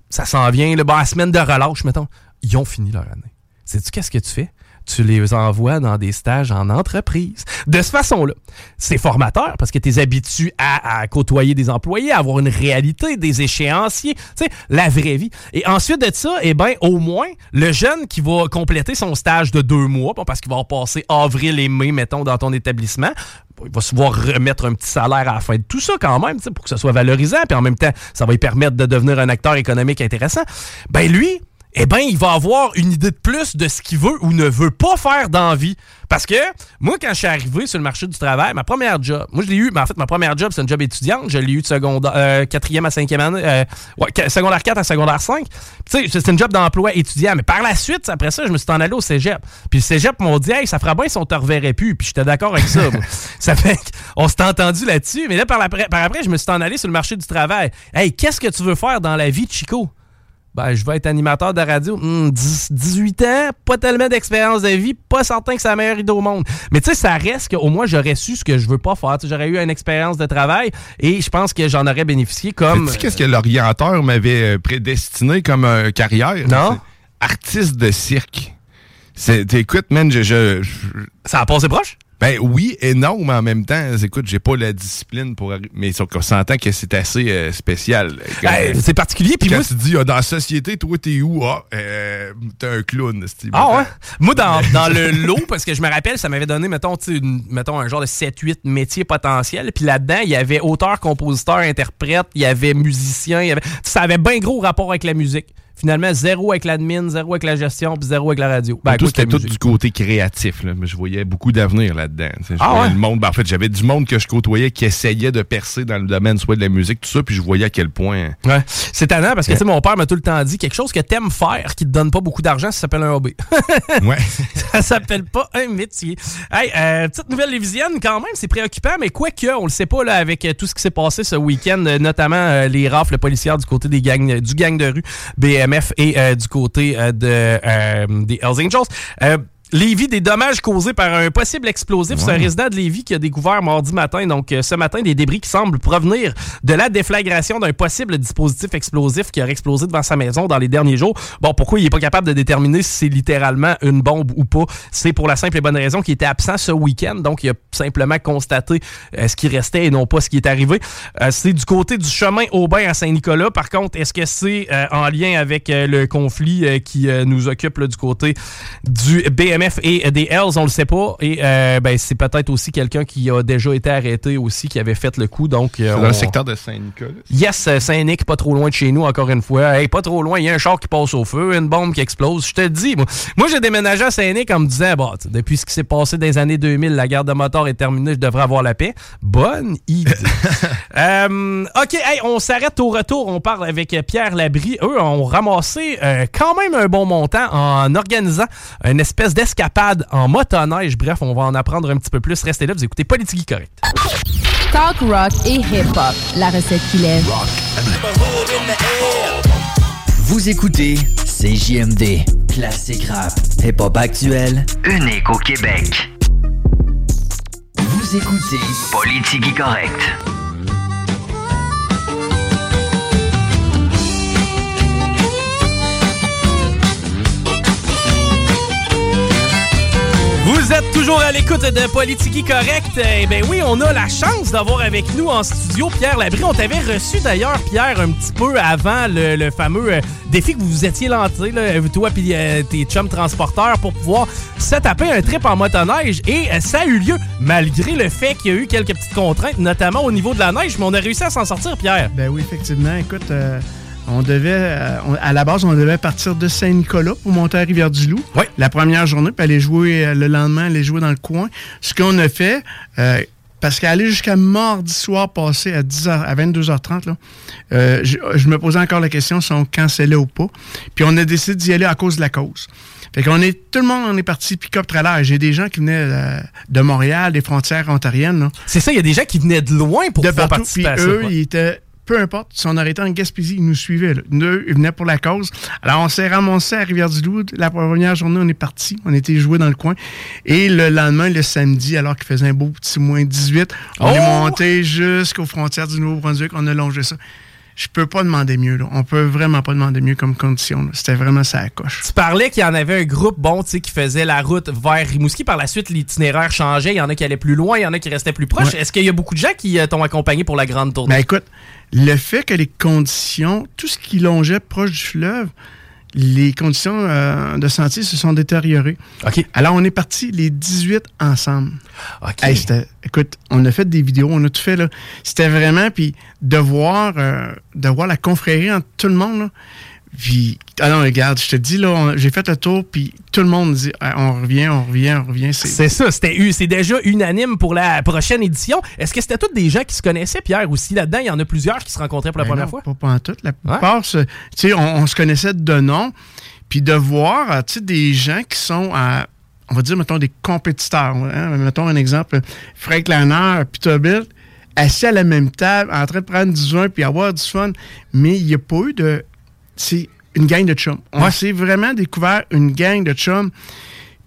ça s'en vient, là, bon, la semaine de relâche, mettons, ils ont fini leur année. Sais-tu qu'est-ce que tu fais? Tu les envoies dans des stages en entreprise. De cette façon-là, c'est formateur parce que tu es habitué à, côtoyer des employés, à avoir une réalité, des échéanciers, tu sais, la vraie vie. Et ensuite de ça, eh ben, au moins, le jeune qui va compléter son stage de deux mois, bon, parce qu'il va passer avril et mai, mettons, dans ton établissement, il va se voir remettre un petit salaire à la fin de tout ça quand même, pour que ce soit valorisant, puis en même temps, ça va lui permettre de devenir un acteur économique intéressant. Ben lui, eh ben, il va avoir une idée de plus de ce qu'il veut ou ne veut pas faire dans la vie. Parce que moi, quand je suis arrivé sur le marché du travail, ma première job, moi je l'ai eu, mais en fait, ma première job, c'est un job étudiante. Je l'ai eu de secondaire, euh, quatrième à cinquième année, euh, ouais, secondaire 4 à secondaire 5. Tu sais, c'est un job d'emploi étudiant. Mais par la suite, après ça, je me suis en allé au cégep. Puis le cégep m'ont dit, hey, ça fera bien si on te reverrait plus. Puis j'étais d'accord avec ça. moi. <laughs> ça fait qu'on s'est entendu là-dessus. Mais là, par, la- par après, je me suis en allé sur le marché du travail. Hey, qu'est-ce que tu veux faire dans la vie, Chico? Ben, je vais être animateur de radio. Hmm, 10 18 ans, pas tellement d'expérience de vie, pas certain que c'est la meilleure idée au monde. Mais tu sais, ça reste qu'au moins, j'aurais su ce que je veux pas faire. J'aurais eu une expérience de travail et je pense que j'en aurais bénéficié comme... Qu'est-ce que l'orienteur m'avait euh, prédestiné comme euh, carrière? Non. Artiste de cirque. Écoute, man, je, je- je- Ça a passé proche? Ben oui et non, mais en même temps, écoute, j'ai pas la discipline pour Mais qu'on s'entend que c'est assez euh, spécial. Quand- Ben, c'est particulier. Puis moi, tu dis, ah, dans la société, toi, t'es où? Ah, euh, t'es un clown. c'est- Ah ouais? Moi, dans, dans le <laughs> lot, parce que je me rappelle, ça m'avait donné, mettons, une- mettons un genre de 7-8 métiers potentiels. Puis là-dedans, il y avait auteur, compositeur, interprète, il y avait musicien, il y avait... Ça avait bien gros rapport avec la musique. Finalement, zéro avec l'admin, zéro avec la gestion, puis zéro avec la radio. Ben, tout, c'était tout du côté créatif. Là. Mais je voyais beaucoup d'avenir là-dedans. Je Ah voyais ouais? le monde. ben, en fait, j'avais du monde que je côtoyais qui essayait de percer dans le domaine soit de la musique, tout ça, puis je voyais à quel point. Ouais. C'est tannant parce que, mon père m'a tout le temps dit quelque chose que t'aimes faire qui te donne pas beaucoup d'argent, ça s'appelle un hobby. <laughs> Ouais. <laughs> ça s'appelle pas un métier. Hey, euh, petite nouvelle lévisienne quand même, c'est préoccupant, mais quoi que, on le sait pas là avec euh, tout ce qui s'est passé ce week-end, euh, notamment euh, les rafles policières du côté des gangs, du gang de rue BMF et euh, du côté euh, de euh, des Hells Angels. Lévis, des dommages causés par un possible explosif. C'est un résident de Lévis qui a découvert mardi matin, donc euh, ce matin, des débris qui semblent provenir de la déflagration d'un possible dispositif explosif qui aurait explosé devant sa maison dans les derniers jours. Bon, pourquoi il n'est pas capable de déterminer si c'est littéralement une bombe ou pas? C'est pour la simple et bonne raison qu'il était absent ce week-end, donc il a simplement constaté euh, ce qui restait et non pas ce qui est arrivé. Euh, c'est du côté du chemin Aubin à Saint-Nicolas. Par contre, est-ce que c'est en lien avec le conflit qui nous occupe du côté du BM et des Hells, on le sait pas. Et euh, ben, c'est peut-être aussi quelqu'un qui a déjà été arrêté aussi, qui avait fait le coup. Donc, euh, dans le secteur de Saint-Nicolas. Yes, euh, Saint-Nic, pas trop loin de chez nous, encore une fois. Hey, pas trop loin, il y a un char qui passe au feu, une bombe qui explose. Je te dis, moi, moi j'ai déménagé à Saint-Nic en me disant, bah, depuis ce qui s'est passé dans les années 2000, la guerre de moteur est terminée, je devrais avoir la paix. Bonne idée. <laughs> OK, hey, on s'arrête au retour. On parle avec Pierre Labrie. Eux ont ramassé quand même un bon montant en organisant une espèce d'escalade escapade en motoneige. Bref, on va en apprendre un petit peu plus. Restez là, vous écoutez Politique Correct. Talk rock et hip-hop, la recette qu'il est. Vous écoutez CJMD, classique rap, hip-hop actuel, unique au Québec. Vous écoutez Politique Correct. Vous êtes toujours à l'écoute de Politique Correct. Eh bien oui, on a la chance d'avoir avec nous en studio Pierre Labrie. On t'avait reçu d'ailleurs, Pierre, un petit peu avant le, fameux euh, défi que vous vous étiez lancé, toi et euh, tes chums transporteurs, pour pouvoir se taper un trip en motoneige. Et euh, ça a eu lieu, malgré le fait qu'il y a eu quelques petites contraintes, notamment au niveau de la neige, mais on a réussi à s'en sortir, Pierre. Ben oui, effectivement. Écoute... On devait, euh, à la base, on devait partir de Saint-Nicolas pour monter à Rivière-du-Loup. Oui. La première journée, puis aller jouer euh, le lendemain, aller jouer dans le coin. Ce qu'on a fait, euh, parce qu'aller jusqu'à mardi soir passé à 10h, à 22h30, là, je, me posais encore la question si on cancellait ou pas. Puis on a décidé d'y aller à cause de la cause. Fait qu'on est, tout le monde en est parti pick-up trailer. J'ai des gens qui venaient de Montréal, des frontières ontariennes. C'est ça, il y a des gens qui venaient de loin pour de pouvoir participer à eux, ils étaient peu importe, si on arrêtait en Gaspésie, ils nous suivaient. Là. ils venaient pour la cause. Alors, on s'est ramassé à Rivière-du-Loup. La première journée, on est parti. On était joué dans le coin. Et le lendemain, le samedi, alors qu'il faisait un beau petit moins 18, on est oh! monté jusqu'aux frontières du Nouveau-Brunswick. On a longé ça je peux pas demander mieux. Là. On peut vraiment pas demander mieux comme condition. C'était vraiment ça à coche. Tu parlais qu'il y en avait un groupe bon, qui faisait la route vers Rimouski. Par la suite, l'itinéraire changeait. Il y en a qui allaient plus loin, il y en a qui restaient plus proches. Est-ce qu'il y a beaucoup de gens qui euh, t'ont accompagné pour la grande tournée? Ben écoute, le fait que les conditions, tout ce qui longeait proche du fleuve, les conditions euh, de sentier se sont détériorées. OK. Alors, on est partis les 18 ensemble. OK. écoute, on a fait des vidéos, on a tout fait. là. C'était vraiment, puis de voir, euh, de voir la confrérie entre tout le monde, là, puis, ah non, regarde, je te dis, là, j'ai fait le tour, puis tout le monde dit, ah, on revient, on revient, on revient. C'est ça, c'était c'est déjà unanime pour la prochaine édition. Est-ce que c'était tous des gens qui se connaissaient, Pierre, aussi là-dedans? Il y en a plusieurs qui se rencontraient pour la ben première fois? Pas, pas en tout. La plupart, tu sais, on, se connaissait de nom, puis de voir, tu sais, des gens qui sont à on va dire, mettons, des compétiteurs. Hein? Mettons un exemple, Frank Lanner, Peterbilt, assis à la même table, en train de prendre du vin puis avoir du fun, mais il n'y a pas eu de c'est une gang de chums. On s'est vraiment découvert une gang de chums.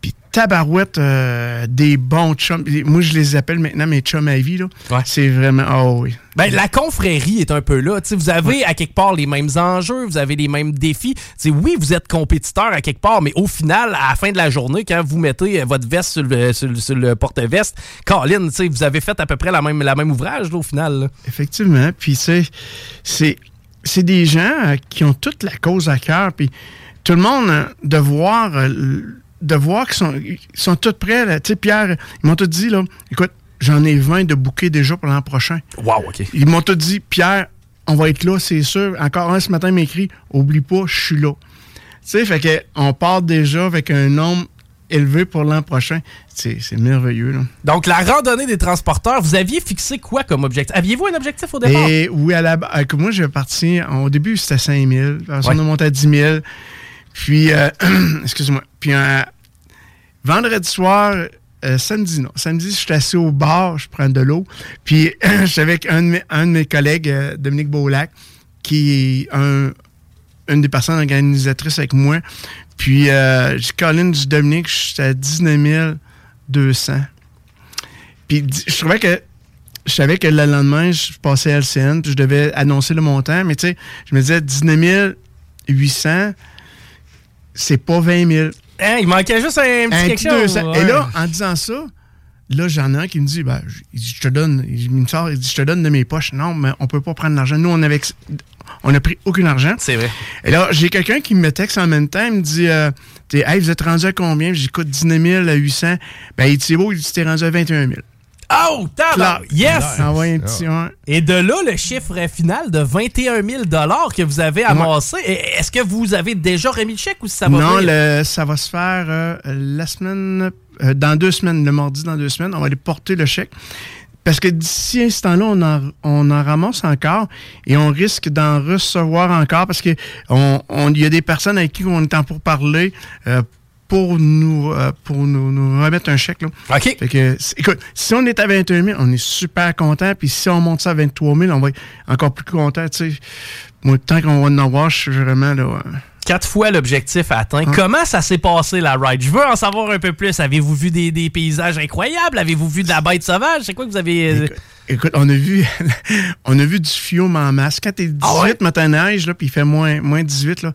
Puis tabarouette, euh, des bons chums. Moi, je les appelle maintenant mes chums à vie. C'est vraiment... Oh oui. Ben, la confrérie est un peu là. vous avez à quelque part les mêmes enjeux, vous avez les mêmes défis. oui, vous êtes compétiteur à quelque part, mais au final, à la fin de la journée, quand vous mettez votre veste sur le, porte-veste, Colin, vous avez fait à peu près la même, la même ouvrage au final. Effectivement. Puis c'est c'est des gens euh, qui ont toute la cause à cœur. Puis tout le monde, euh, de voir, euh, de voir qu'ils sont, sont tous prêts. Tu sais, Pierre, ils m'ont tout dit, là, écoute, j'en ai 20 de bouquets déjà pour l'an prochain. Wow, OK. Ils m'ont tout dit, Pierre, on va être là, c'est sûr. Encore un ce matin m'écrit, oublie pas, je suis là. Tu sais, fait que on part déjà avec un nombre élevé pour l'an prochain. C'est merveilleux. Là. Donc, la randonnée des transporteurs, vous aviez fixé quoi comme objectif? Aviez-vous un objectif au départ? Et, oui, à la, moi, j'ai parti, au début, c'était 5 000. on a monté à 10 000. Puis, euh, <clears throat> excuse-moi. Puis, vendredi soir, euh, samedi, non. Samedi, je suis assis au bar, je prends de l'eau. Puis, <clears throat> je suis avec un de mes, un de mes collègues, euh, Dominique Beaulac, qui est un, une des personnes organisatrices avec moi. Puis, euh, Colin du Dominique, j'étais à 19 200. Puis, je trouvais que je savais que le lendemain, je passais à LCN, puis je devais annoncer le montant, mais tu sais, je me disais 19 800, c'est pas 20 000. Hein, il manquait juste un petit quelque chose. Et là, en disant ça, là, j'en ai un qui me dit, ben, je, te donne, il me sort, il dit, je te donne de mes poches. Non, mais on peut pas prendre l'argent. Nous, on avait, on a pris aucun argent. C'est vrai. Et là, j'ai quelqu'un qui me texte en même temps, il me dit, euh, hey, vous êtes rendu à combien? J'écoute 19 000 à 800. Ben, il dit, beau, il dit, t'es rendu à 21 000. Oh, tabac! Yes! Envoyé un petit Et de là, le chiffre final de 21 000 que vous avez amassé, est-ce que vous avez déjà remis le chèque ou ça va Non, le, ça va se faire euh, la semaine, euh, dans deux semaines, le mardi dans deux semaines. On va aller porter le chèque. Parce que d'ici ce temps-là, on en, on en ramasse encore et on risque d'en recevoir encore parce que on, il y a des personnes avec qui on est en pour parler euh, pour nous euh, pour nous, remettre un chèque. Là. OK. Fait que, écoute, si on est à 21 000, on est super content. Puis si on monte ça à 23 000, on va être encore plus content. Tu sais. Moi, tant qu'on va en avoir, je suis vraiment là. Quatre fois l'objectif atteint. Hein? Comment ça s'est passé la ride? Je veux en savoir un peu plus. Avez-vous vu des, des paysages incroyables? Avez-vous vu de la bête sauvage? C'est quoi que vous avez. Euh, écoute, on a vu <laughs> on a vu du fiume en masse. Quand t'es 18 ah matin neige, là, puis il fait moins, moins 18, là,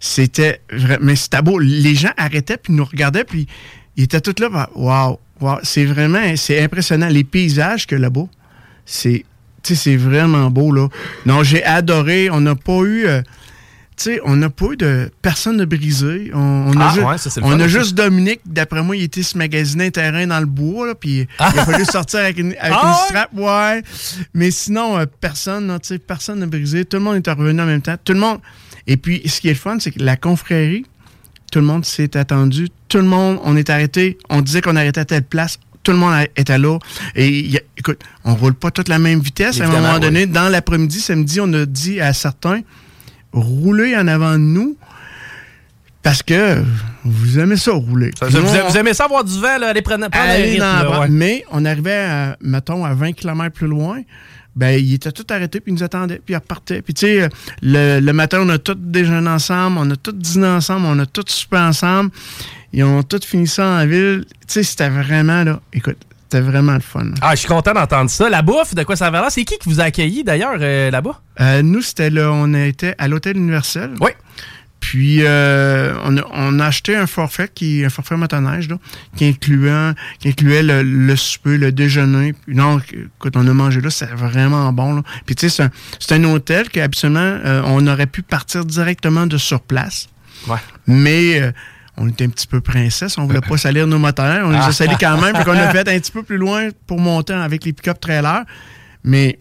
c'était mais c'était beau. Les gens arrêtaient puis nous regardaient puis ils étaient tous là. Waouh, wow, c'est vraiment c'est impressionnant les paysages que là-bas. C'est c'est vraiment beau là. Non, j'ai adoré. On n'a pas eu euh, sais, on n'a pas eu de personne de brisé. On, a, ah, on a juste Dominique, d'après moi, il était se magasiner un terrain dans le bois, là, puis il a fallu <laughs> sortir avec une, avec ah, strap, ouais. Mais sinon, euh, personne, tu sais, personne n'a brisé. Tout le monde est revenu en même temps. Tout le monde. Et puis, ce qui est le fun, c'est que la confrérie, tout le monde s'est attendu. Tout le monde, on est arrêté. On disait qu'on arrêtait à telle place. Tout le monde était là. Et écoute, on roule pas toute la même vitesse. à un moment donné, dans l'après-midi, samedi, on a dit à certains, rouler en avant de nous parce que vous aimez ça rouler. vous, aimez ça avoir du vent, là, aller prendre, prendre Mais on arrivait, à, mettons, à 20 km plus loin, ben, il était tout arrêté, puis il nous attendait, puis il repartait. Puis, tu sais, le, matin, on a tous déjeuné ensemble, on a tous dîné ensemble, on a tous soupé ensemble. Ils ont tous fini ça en ville. Tu sais, c'était vraiment, là, écoute, c'était vraiment le fun. Ah, je suis content d'entendre ça. La bouffe, de quoi ça va là? C'est qui qui vous a accueilli d'ailleurs euh, là-bas? Euh, nous, c'était là, on était à l'hôtel universel. Oui. Puis euh, on, a, acheté un forfait qui un forfait motoneige là, qui incluait qui incluait le, le souper, le déjeuner. Puis non, quand on a mangé là, c'est vraiment bon. Là. Puis tu sais, c'est un, hôtel qu'habituellement on aurait pu partir directement de sur place. Ouais. Mais on était un petit peu princesse, on voulait pas <laughs> salir nos moteurs, on les a salis quand même, puis qu'on a fait un petit peu plus loin pour monter avec les pick-up trailers. Mais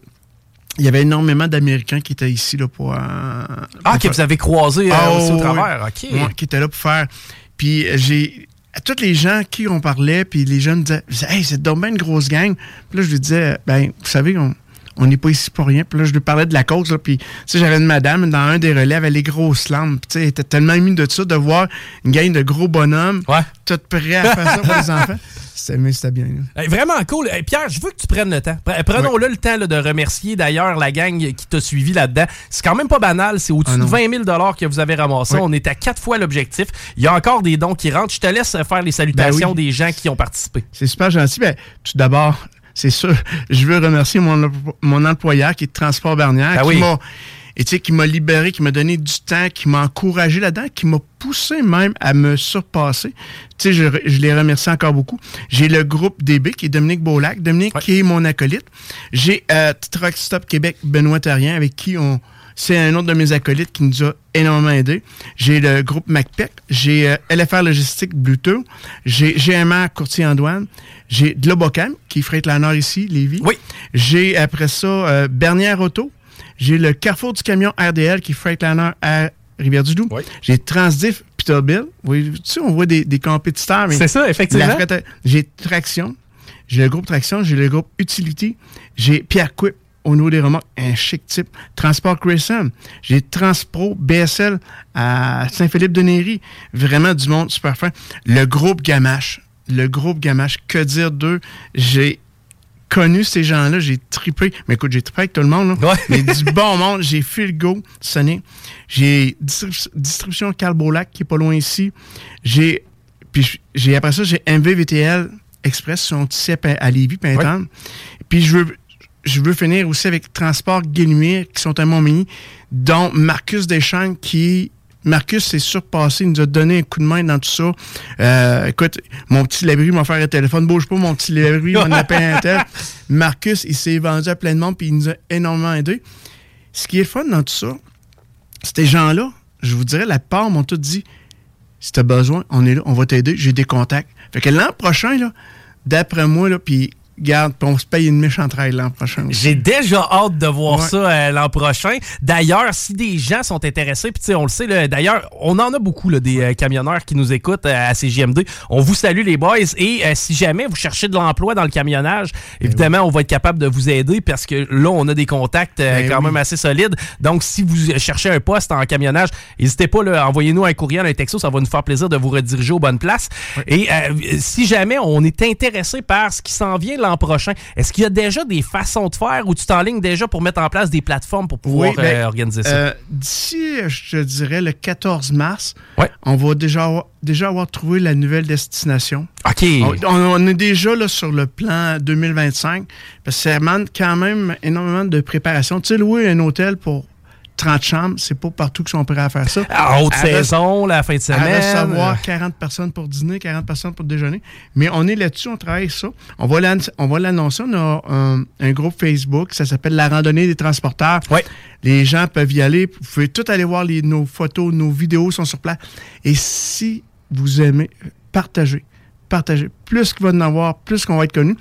il y avait énormément d'Américains qui étaient ici là, pour. Euh, ah, que vous avez croisé euh, ah, aussi au travers, OK. qui étaient là pour faire. Puis j'ai. À tous les gens qui on parlait, puis les jeunes disaient Hey, c'est donc bien une grosse gang. Puis là, je lui disais Ben, vous savez, on, on n'est pas ici pour rien. Puis là, je lui parlais de la cause. Là, puis, tu sais, j'avais une madame dans un des relais, avec les grosses lampes. tu sais, elle était tellement émue de ça, de voir une gang de gros bonhommes, ouais. tout prêt à faire ça pour les enfants. <laughs> C'était bien. vraiment cool. Pierre, je veux que tu prennes le temps. Prenons-le le temps de remercier d'ailleurs la gang qui t'a suivi là-dedans. C'est quand même pas banal. C'est au-dessus ah de 20 000 que vous avez ramassé. On est à quatre fois l'objectif. Il y a encore des dons qui rentrent. Je te laisse faire les salutations ben des gens qui ont participé. C'est super gentil. Ben, tout d'abord, c'est sûr, je veux remercier mon, mon employeur qui est Transport Bernière, ben qui m'a et tu sais, qui m'a libéré, qui m'a donné du temps, qui m'a encouragé là-dedans, qui m'a poussé même à me surpasser. Tu sais, je, je, les remercie encore beaucoup. J'ai le groupe DB, qui est Dominique Beaulac. Dominique, qui est mon acolyte. J'ai euh, Truck Stop Québec, Benoît Terrien, avec qui on... C'est un autre de mes acolytes qui nous a énormément aidé. J'ai le groupe MacPec. J'ai euh, LFR Logistique Bluetooth. J'ai GMR Courtier en douane. J'ai Globocam, qui freight la Nord ici, Lévis. Oui. J'ai après ça euh, Bernière Auto. J'ai le Carrefour du camion RDL qui freight la à Rivière-du-Loup. Oui. J'ai Transdiff Peterbilt. Oui, tu sais, on voit des, compétiteurs. C'est ça, effectivement. J'ai Traction. J'ai le groupe Traction. J'ai le groupe Utility. J'ai Pierre Quip au niveau des remorques, un chic type. Transport Crescent. J'ai Transpro BSL à Saint-Philippe-de-Néry. Vraiment du monde super fin. Le groupe Gamache le groupe Gamache, que dire d'eux? J'ai connu ces gens-là, j'ai trippé. Mais écoute, j'ai trippé avec tout le monde. Là. Ouais. <laughs> Mais du bon monde, j'ai fait le go, sonné. J'ai distribu- distribution Calbolac qui est pas loin ici. J'ai puis j'ai après ça, j'ai MVVTL Express, sont ici à, à Lévis. Puis je veux je veux finir aussi avec Transport Guénuire, qui sont à Montmagny, dont Marcus Deschamps, qui Marcus s'est surpassé, il nous a donné un coup de main dans tout ça. Euh, écoute, mon petit Labri m'a fait un téléphone, bouge pas, mon petit Labri m'a appelé un tel. Marcus, il s'est vendu à plein de monde, puis il nous a énormément aidé. Ce qui est fun dans tout ça, ces gens-là, je vous dirais, la part m'ont tout dit si tu as besoin, on est là, on va t'aider, j'ai des contacts. Fait que l'an prochain, là, d'après moi, là, puis garde, puis on se paye une trail l'an prochain. J'ai déjà hâte de voir Ouais. ça euh, l'an prochain. D'ailleurs, si des gens sont intéressés, puis tu sais, on le sait, d'ailleurs, on en a beaucoup là, des euh, camionneurs qui nous écoutent euh, à CJMD. On vous salue les boys et si jamais vous cherchez de l'emploi dans le camionnage, évidemment, on va être capable de vous aider parce que là, on a des contacts Ben quand oui. même assez solides. Donc, si vous cherchez un poste en camionnage, n'hésitez pas, envoyez-nous un courriel, un texto, ça va nous faire plaisir de vous rediriger aux bonnes places. Et si jamais on est intéressé par ce qui s'en vient l'an prochain, est-ce qu'il y a déjà des façons de faire ou tu t'enlignes déjà pour mettre en place des plateformes pour pouvoir Oui, ben, euh, organiser ça? Euh, D'ici, je te dirais, le 14 mars, Ouais. on va déjà avoir, déjà avoir trouvé la nouvelle destination. OK. On est déjà là sur le plan 2025, parce que ça demande quand même énormément de préparation. Tu sais, louer un hôtel pour 30 chambres, c'est pas partout qu'ils sont prêts à faire ça. À haute À saison, la fin de à semaine. recevoir 40 personnes pour dîner, 40 personnes pour déjeuner. Mais on est là-dessus, on travaille ça. On va l'ann- on va l'annoncer. On a un, un groupe Facebook, ça s'appelle La randonnée des transporteurs. Ouais. Les gens peuvent y aller. Vous pouvez tout aller voir les- nos photos, nos vidéos sont sur place. Et si vous aimez, partagez. Partagez. Plus qu'il va en avoir, plus qu'on va être connu,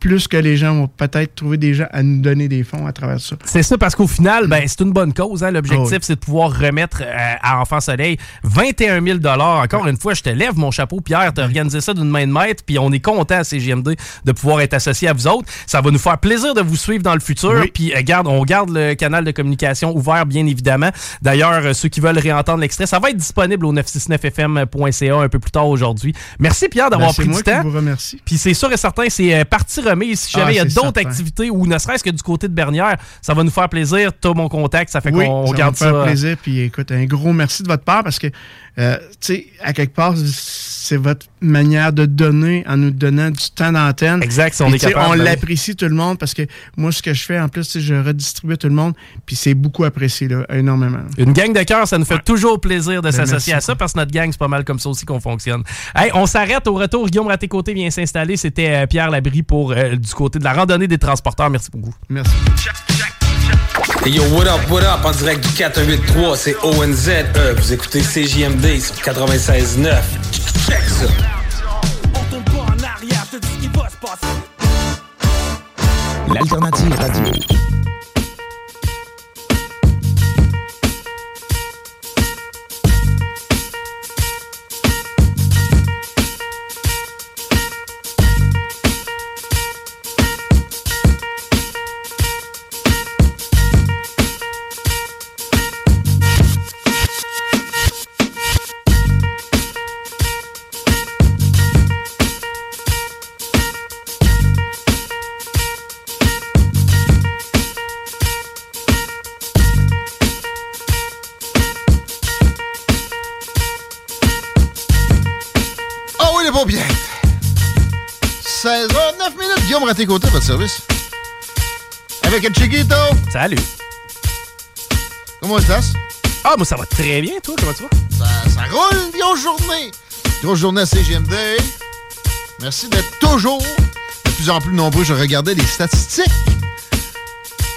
plus que les gens vont peut-être trouver des gens à nous donner des fonds à travers ça. C'est ça, parce qu'au final, ben, c'est une bonne cause. hein. L'objectif, Ah oui. c'est de pouvoir remettre euh, à Enfant Soleil 21 000 Encore une fois, je te lève mon chapeau, Pierre. Tu as organisé ça d'une main de maître, puis on est content à CGMD de pouvoir être associé à vous autres. Ça va nous faire plaisir de vous suivre dans le futur. Oui. Puis, euh, garde, on garde le canal de communication ouvert, bien évidemment. D'ailleurs, euh, ceux qui veulent réentendre l'extrait, ça va être disponible au 969fm.ca un peu plus tard aujourd'hui. Merci, Pierre, d'avoir Ben, pris moi du temps. qui vous remercie. Puis c'est sûr et certain, c'est partie remise. Si jamais Ah, il y a d'autres activités ou ne serait-ce que du côté de Bernière, ça va nous faire plaisir. Tu as mon contact, ça fait Oui, qu'on ça va garde me faire ça. plaisir. Puis écoute, un gros merci de votre part parce que, euh, tu sais, à quelque part, c'est votre manière de donner en nous donnant du temps d'antenne. Exact, si on est capable. On ben l'apprécie tout le monde parce que moi, ce que je fais, en plus, sais, je redistribue à tout le monde. Puis c'est beaucoup apprécié, là, énormément. Une gang de cœur, ça nous fait toujours plaisir de Ben, s'associer à ça parce que notre gang, c'est pas mal comme ça aussi qu'on fonctionne. Hey, on s'arrête au retour. Guillaume Raté-Côté vient s'installer. C'était euh, Pierre Labrie pour euh, du côté de la randonnée des transporteurs. Merci beaucoup. Merci. Hey yo, what up, what up, en direct du 483, c'est ONZ. Euh, vous écoutez CJMD sur 96.9. Check ça. L'alternative radio. Raté-Côté, votre service. Avec un chiquito. Salut. Comment estás? Ah, moi, ça va très bien, toi. Comment tu vas? Ça, ça roule, grosse journée. Grosse journée à CGMD. Merci d'être toujours de plus en plus nombreux. Je regardais les statistiques.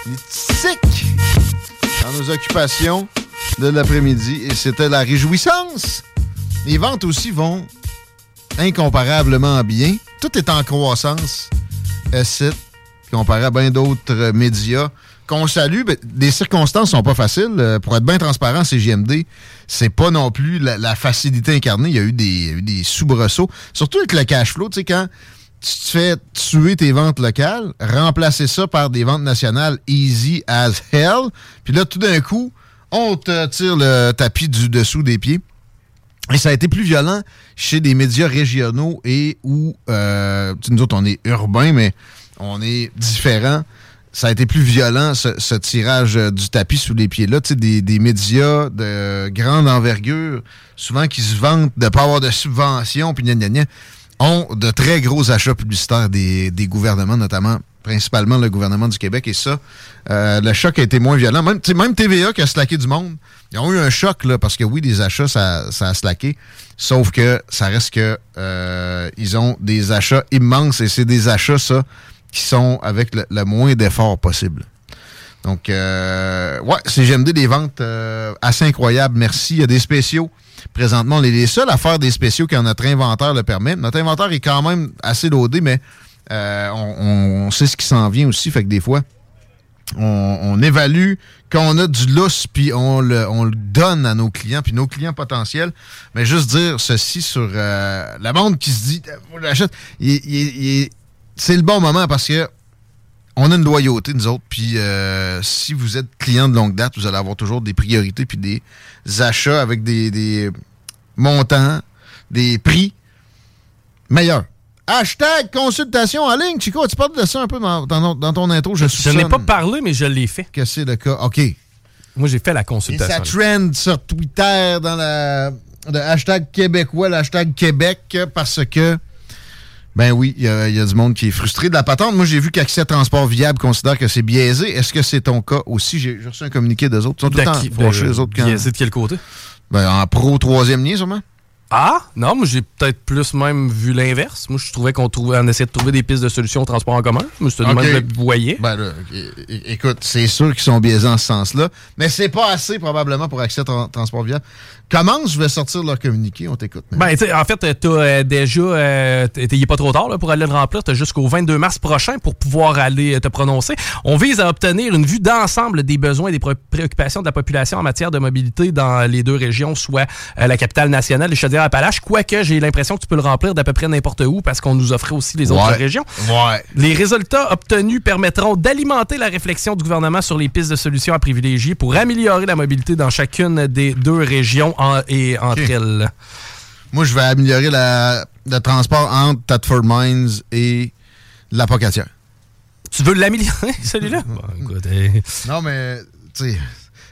Les statistiques dans nos occupations de l'après-midi et c'était la réjouissance. Les ventes aussi vont incomparablement bien. Tout est en croissance. Site comparé à bien d'autres euh, médias qu'on salue. Ben, les circonstances sont pas faciles. Euh, pour être bien transparent, CGMD, c'est pas non plus la, facilité incarnée. Il y a eu des, il y a eu des soubresauts. Surtout avec le cash flow, tu sais, quand tu te fais tuer tes ventes locales, remplacer ça par des ventes nationales easy as hell. Puis là, tout d'un coup, on te tire le tapis du dessous des pieds. Et ça a été plus violent chez des médias régionaux et où, euh, nous autres, on est urbains, mais on est différent. Ça a été plus violent, ce, tirage euh, du tapis sous les pieds-là. Tu sais, des, des médias de grande envergure, souvent qui se vantent de ne pas avoir de subventions, puis gna, gna, gna, ont de très gros achats publicitaires des, des gouvernements, notamment principalement le gouvernement du Québec. Et ça, euh, le choc a été moins violent. Même, même TVA qui a slacké du monde, ils ont eu un choc, là, parce que oui, des achats, ça, ça a slacké. Sauf que ça reste que euh, ils ont des achats immenses et c'est des achats, ça, qui sont avec le, le moins d'efforts possible. Donc, euh, ouais, CGMD, des ventes euh, assez incroyables. Merci. Il y a des spéciaux. Présentement, on est les seuls à faire des spéciaux quand notre inventaire le permet. Notre inventaire est quand même assez loadé, mais euh, on, on sait ce qui s'en vient aussi. Fait que des fois, on, on évalue quand on a du lousse, puis on le, on donne à nos clients, puis nos clients potentiels. Mais juste dire ceci sur euh, la bande qui se dit. Il- il- il- c'est le bon moment parce que on a une loyauté, nous autres. Puis euh, si vous êtes client de longue date, vous allez avoir toujours des priorités puis des achats avec des, des montants, des prix meilleurs. Hashtag consultation en ligne. Chico, tu parles de ça un peu dans, dans- dans ton intro. Je, Je n'ai pas parlé, mais je l'ai fait. Que c'est le cas. OK. Moi, j'ai fait la Et consultation. ça trend sur Twitter dans la, le hashtag québécois, le hashtag Québec, parce que, ben oui, il y, a- il y a du monde qui est frustré de la patente. Moi, j'ai vu qu'Accès Transport Viable considère que c'est biaisé. Est-ce que c'est ton cas aussi? J'ai reçu un communiqué d'eux autres. Ils sont tout le De temps fâchés, de- autres, quand... biaisé de quel côté? Ben, en pro troisième lien, sûrement. Ah, non, moi j'ai peut-être plus même vu l'inverse. Moi, je trouvais qu'on trouvait, on essayait de trouver des pistes de solutions au transport en commun. Mais c'était de Ok. même que je le voyais. Ben là, écoute, c'est sûr qu'ils sont biaisés en ce sens-là, mais c'est pas assez probablement pour Accès Tra- Transport Viable. Comment je vais sortir leur communiqué? On t'écoute. Ben, tu sais, en fait, t'as euh, déjà, euh, il pas trop tard là, pour aller le remplir. T'as jusqu'au 22 mars prochain pour pouvoir aller euh, te prononcer. On vise à obtenir une vue d'ensemble des besoins et des pré- préoccupations de la population en matière de mobilité dans les deux régions, soit euh, la capitale nationale et Chaudière-Appalaches. Quoique, j'ai l'impression que tu peux le remplir d'à peu près n'importe où parce qu'on nous offrait aussi les autres Ouais. régions. Ouais. Les résultats obtenus permettront d'alimenter la réflexion du gouvernement sur les pistes de solutions à privilégier pour améliorer la mobilité dans chacune des deux régions en- et entre elles. Moi, je vais améliorer la- le transport entre Tatford Mines et la Pocatière. Tu veux l'améliorer, <laughs> celui-là? <laughs> Bon, écoute. Non, mais, tu sais,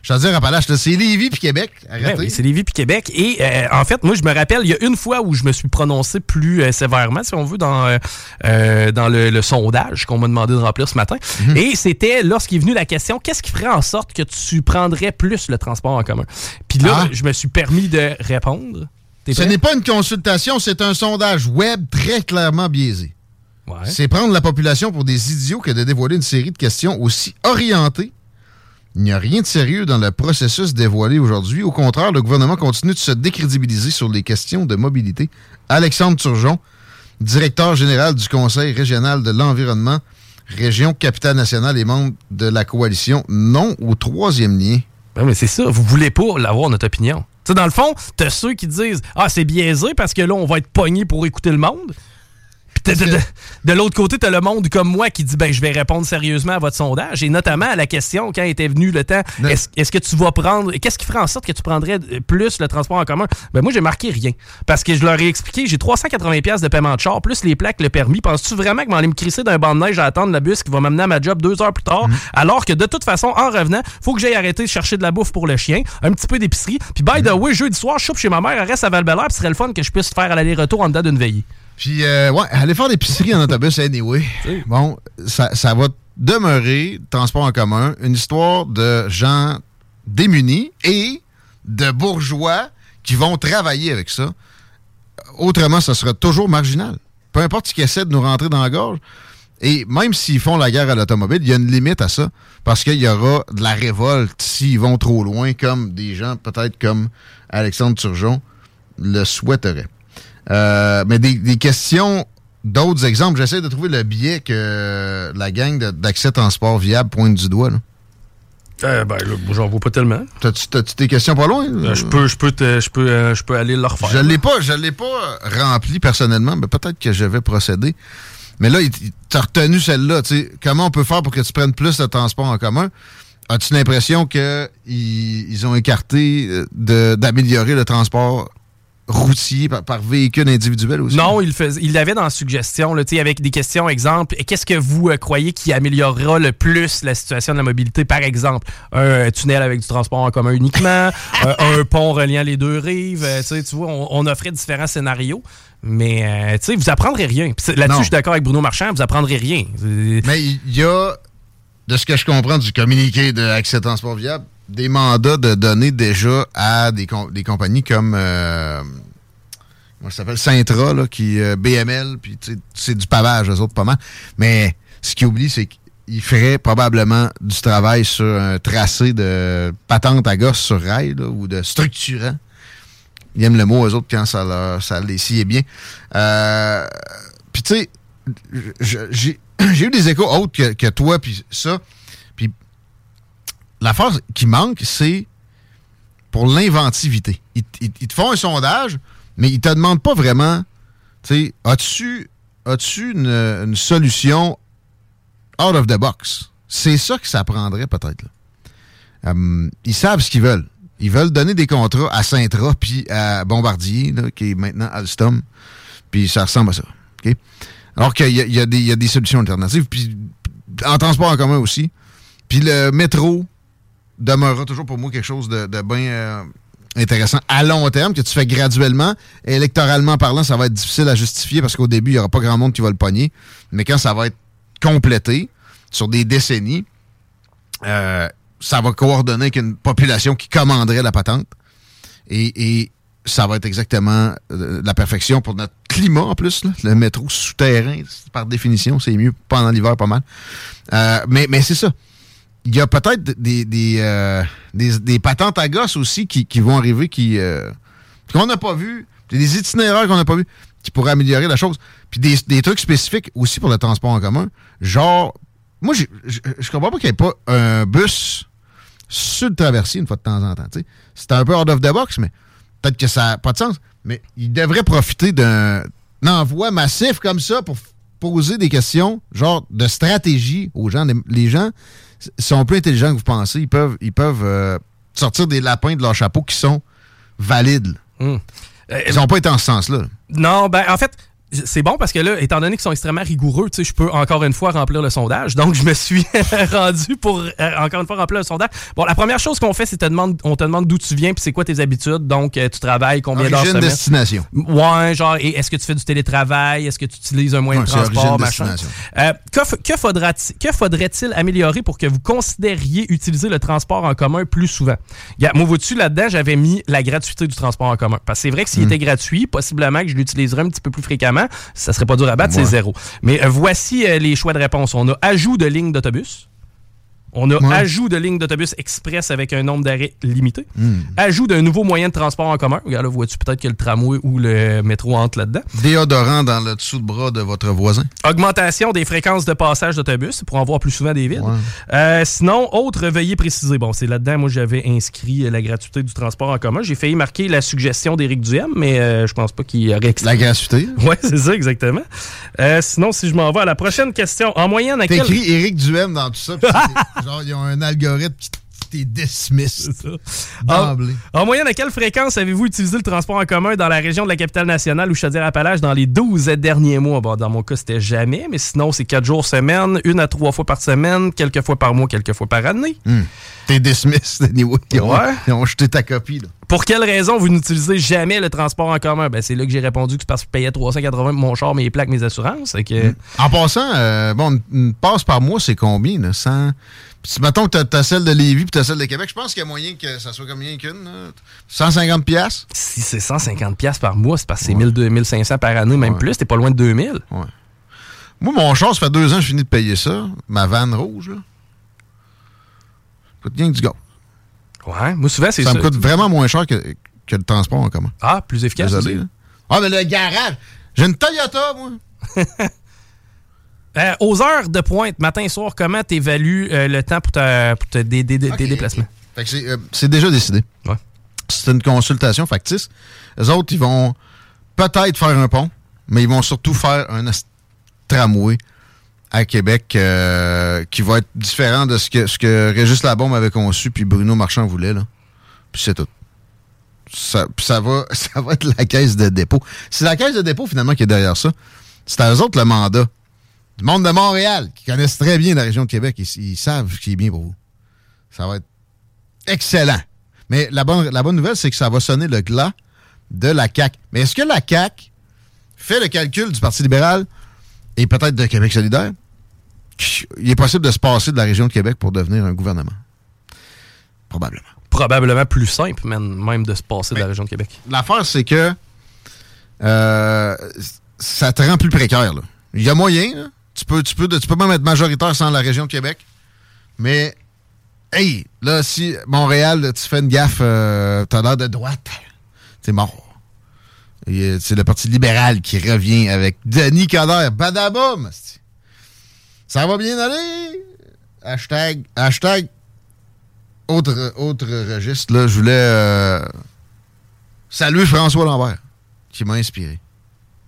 je veux dire, Appalaches, c'est Lévis puis Québec. Ben Arrêtez. oui, c'est Lévis puis Québec. Et euh, en fait, moi, je me rappelle, il y a une fois où je me suis prononcé plus euh, sévèrement, si on veut, dans, euh, dans le, le sondage qu'on m'a demandé de remplir ce matin. Mhm. Et c'était lorsqu'il est venu la question, qu'est-ce qui ferait en sorte que tu prendrais plus le transport en commun? Puis là, Ah. je me suis permis de répondre. Ce n'est pas une consultation, c'est un sondage web très clairement biaisé. Ouais. C'est prendre la population pour des idiots que de dévoiler une série de questions aussi orientées. Il n'y a rien de sérieux dans le processus dévoilé aujourd'hui. Au contraire, le gouvernement continue de se décrédibiliser sur les questions de mobilité. Alexandre Turgeon, directeur général du Conseil régional de l'environnement, région Capitale-Nationale et membre de la coalition Non au troisième lien. Ben, mais c'est ça, vous voulez pas l'avoir notre opinion. Dans le fond, t'as ceux qui disent Ah, c'est biaisé parce que là, on va être pogné pour écouter le monde. De, de- de l'autre côté, t'as le monde comme moi qui dit ben je vais répondre sérieusement à votre sondage. Et notamment à la question, quand était venu le temps, est-ce que tu vas prendre. Qu'est-ce qui ferait en sorte que tu prendrais plus le transport en commun? Ben moi, j'ai marqué rien. Parce que je leur ai expliqué, j'ai 380$ piastres de paiement de char, plus les plaques, le permis. Penses-tu vraiment que je vais aller me crisser d'un banc de neige à attendre le bus qui va m'amener à ma job deux heures plus tard? Alors que de toute façon, en revenant, faut que j'aille arrêter de chercher de la bouffe pour le chien, un petit peu d'épicerie. Puis by the way, jeudi soir, je chez ma mère, elle reste à val puis ce serait le fun que je puisse faire à l'aller-retour en dedans d'une veillée. Puis, euh, ouais, aller faire l'épicerie en autobus, anyway. <laughs> Bon, ça, ça va demeurer, transport en commun, une histoire de gens démunis et de bourgeois qui vont travailler avec ça. Autrement, ça sera toujours marginal. Peu importe ce qui essaie de nous rentrer dans la gorge. Et même s'ils font la guerre à l'automobile, il y a une limite à ça. Parce qu'il y aura de la révolte s'ils vont trop loin, comme des gens, peut-être comme Alexandre Turgeon, le souhaiteraient. Euh, mais des, des questions, d'autres exemples. J'essaie de trouver le biais que la gang d'accès transport viable pointe du doigt. là. Euh, ben là, j'en vois pas tellement. T'as-tu tes questions pas loin? Euh, je peux, je peux, je peux, euh, je peux aller le refaire. Je l'ai pas, je l'ai pas rempli personnellement, mais peut-être que je vais procéder. Mais là, t'as retenu celle-là. tu sais. Comment on peut faire pour que tu prennes plus de transport en commun? As-tu l'impression qu'ils ils ont écarté de- d'améliorer le transport routier, par, par véhicule individuel aussi? Non, il faisait, il l'avait dans la suggestion, là, avec des questions, exemple, qu'est-ce que vous euh, croyez qui améliorera le plus la situation de la mobilité? Par exemple, un tunnel avec du transport en commun uniquement, <laughs> euh, un pont reliant les deux rives, euh, tu vois, on, on offrait différents scénarios. Mais, euh, tu sais, vous apprendrez rien. Là-dessus, je suis d'accord avec Bruno Marchand, vous apprendrez rien. Euh, Mais il y a, de ce que je comprends du communiqué de Accès Transport Viable, des mandats de donner déjà à des, des compagnies comme euh, comment ça s'appelle Sintra, là, qui euh, BML, puis c'est du pavage, eux autres, pas mal. Mais ce qu'ils oublient, c'est qu'ils feraient probablement du travail sur un tracé de patente à gosse sur rail, là, ou de structurant. Ils aiment le mot, eux autres, quand ça, leur, ça les sied bien. Euh, puis tu sais, <clears throat> j'ai eu des échos autres que, que toi, puis ça. Puis l'affaire qui manque, c'est pour l'inventivité. Ils, te font un sondage, mais ils te demandent pas vraiment, tu sais, as-tu une, une solution out of the box? C'est ça que ça prendrait peut-être. Hum, ils savent ce qu'ils veulent. Ils veulent donner des contrats à Sintra puis à Bombardier, là, qui est maintenant Alstom. Puis ça ressemble à ça. Alors qu'il y, y a des solutions alternatives. Puis en transport en commun aussi. Puis le métro demeurera toujours pour moi quelque chose de, bien euh, intéressant à long terme, que tu fais graduellement. Électoralement parlant, ça va être difficile à justifier parce qu'au début, il n'y aura pas grand monde qui va le pogner. Mais quand ça va être complété sur des décennies, euh, ça va coordonner avec une population qui commanderait la patente. Et, ça va être exactement euh, la perfection pour notre climat en plus. Le métro souterrain, par définition, c'est mieux pendant l'hiver pas mal. Mais c'est ça. Il y a peut-être des, des, euh, des, des patentes à gosse aussi qui, qui vont arriver qui euh, qu'on n'a pas vu. Des itinéraires qu'on n'a pas vu qui pourraient améliorer la chose. Puis des, des trucs spécifiques aussi pour le transport en commun. Genre, moi, je comprends pas qu'il n'y ait pas un bus sur le traversier une fois de temps en temps. C'est un peu out of the box, mais peut-être que ça n'a pas de sens. Mais il devrait profiter d'un envoi massif comme ça pour poser des questions, genre de stratégie aux gens. Les, gens sont plus intelligents que vous pensez. Ils peuvent, ils peuvent euh, sortir des lapins de leur chapeau qui sont valides. là. hum. Ils n'ont pas été en ce sens-là. là. Non, ben en fait, c'est bon parce que là, étant donné qu'ils sont extrêmement rigoureux, tu sais, je peux encore une fois remplir le sondage. Donc, je me suis <laughs> rendu pour euh, encore une fois remplir le sondage. Bon, la première chose qu'on fait, c'est te demande, on te demande d'où tu viens puis c'est quoi tes habitudes. Donc, euh, tu travailles combien d'heures semaine? destination. Ouais, genre, et est-ce que tu fais du télétravail? Est-ce que tu utilises un moyen Ouais, de transport, machin? Euh, que f- que faudra-t- que faudrait-il améliorer pour que vous considériez utiliser le transport en commun plus souvent? Regarde, moi, vois-tu, là-dedans, j'avais mis la gratuité du transport en commun. Parce que c'est vrai que s'il Hmm. était gratuit, possiblement que je l'utiliserais un petit peu plus fréquemment, ça serait pas dur à battre, Ouais. c'est zéro. Mais euh, voici euh, les choix de réponse. On a ajout de lignes d'autobus. On a Ouais. ajout de lignes d'autobus express avec un nombre d'arrêts limité. Hmm. Ajout d'un nouveau moyen de transport en commun. Regarde, là, vois-tu peut-être que le tramway ou le métro entre là-dedans? Déodorant dans le dessous de bras de votre voisin. Augmentation des fréquences de passage d'autobus pour en voir plus souvent des vides. Ouais. Euh, sinon, autre, veuillez préciser. Bon, c'est là-dedans, moi, j'avais inscrit euh, la gratuité du transport en commun. J'ai failli marquer la suggestion d'Éric Duhem, mais euh, je pense pas qu'il aurait... La gratuité. <laughs> Ouais, c'est ça, exactement. Euh, sinon, si je m'en vais à la prochaine question, en moyenne, à T'as quel... écrit Éric Duhem dans tout ça. <laughs> genre, ils ont un algorithme qui t'es dismiss d'emblée. En moyenne, à quelle fréquence avez-vous utilisé le transport en commun dans la région de la capitale nationale ou Chaudière-Appalaches dans les 12 derniers mois? Bon, dans mon cas, c'était jamais, mais sinon, c'est 4 jours semaine, une à trois fois par semaine, quelques fois par mois, quelques fois par année. Hmm. T'es dismiss, anyway. Ils ont, Ouais. ils ont jeté ta copie. Là. Pour quelle raison vous n'utilisez jamais le transport en commun? Ben, c'est là que j'ai répondu que c'est parce que je payais 380 pour mon char, mes plaques, mes assurances. Que... En passant, euh, bon, une- une passe par mois, c'est combien? Là? 100... Si mettons que t'as, t'as celle de Lévis puis t'as celle de Québec, je pense qu'il y a moyen que ça soit combien qu'une? là? 150 pièces. Si c'est 150$ piastres par mois, c'est parce que c'est 1200, 1500 par année, même plus. T'es pas loin de 2000. Moi, mon char, ça fait deux ans que je finis de payer ça. Ma vanne rouge, là. Ça coûte rien que du gars. Ouais, moi, souvent, c'est Ça ça. me coûte vraiment moins cher que, que le transport en commun. Ah, plus efficace. Désolé. là. Ah, mais le garage! J'ai une Toyota, moi! <laughs> Euh, aux heures de pointe, matin et soir, comment t'évalues euh, le temps pour, ta- pour te- des, des- des Ok, déplacements? euh, c'est déjà décidé. Ouais. C'est une consultation factice. Les autres, ils vont peut-être faire un pont, mais ils vont surtout faire un tramway à Québec qui va être différent de ce que, ce que Régis Labombe avait conçu puis Bruno Marchand voulait. Là. Puis c'est tout. ça, ça, va, <laughs> ça va être la caisse de dépôt. C'est la caisse de dépôt, finalement, qui est derrière ça. C'est à eux autres le mandat. Du monde de Montréal, qui connaissent très bien la région de Québec, ils, ils savent ce qui est bien pour vous. Ça va être excellent. Mais la bonne, la bonne nouvelle, c'est que ça va sonner le glas de la CAQ. Mais est-ce que la CAQ fait le calcul du Parti libéral et peut-être de Québec solidaire? Il est possible de se passer de la région de Québec pour devenir un gouvernement. Probablement. Probablement plus simple, même de se passer de la région de Québec. L'affaire, c'est que euh, ça te rend plus précaire. Là. Il y a moyen. Là. Tu, peux, tu, peux, tu peux même être majoritaire sans la région de Québec. Mais, hey, là, si Montréal, tu fais une gaffe, euh, t'as l'air de droite, t'es mort. C'est le Parti libéral qui revient avec Denis Coderre. Badaboum! Ça va bien aller? Hashtag, hashtag, autre, autre registre, là, je voulais euh, saluer François Lambert, qui m'a inspiré.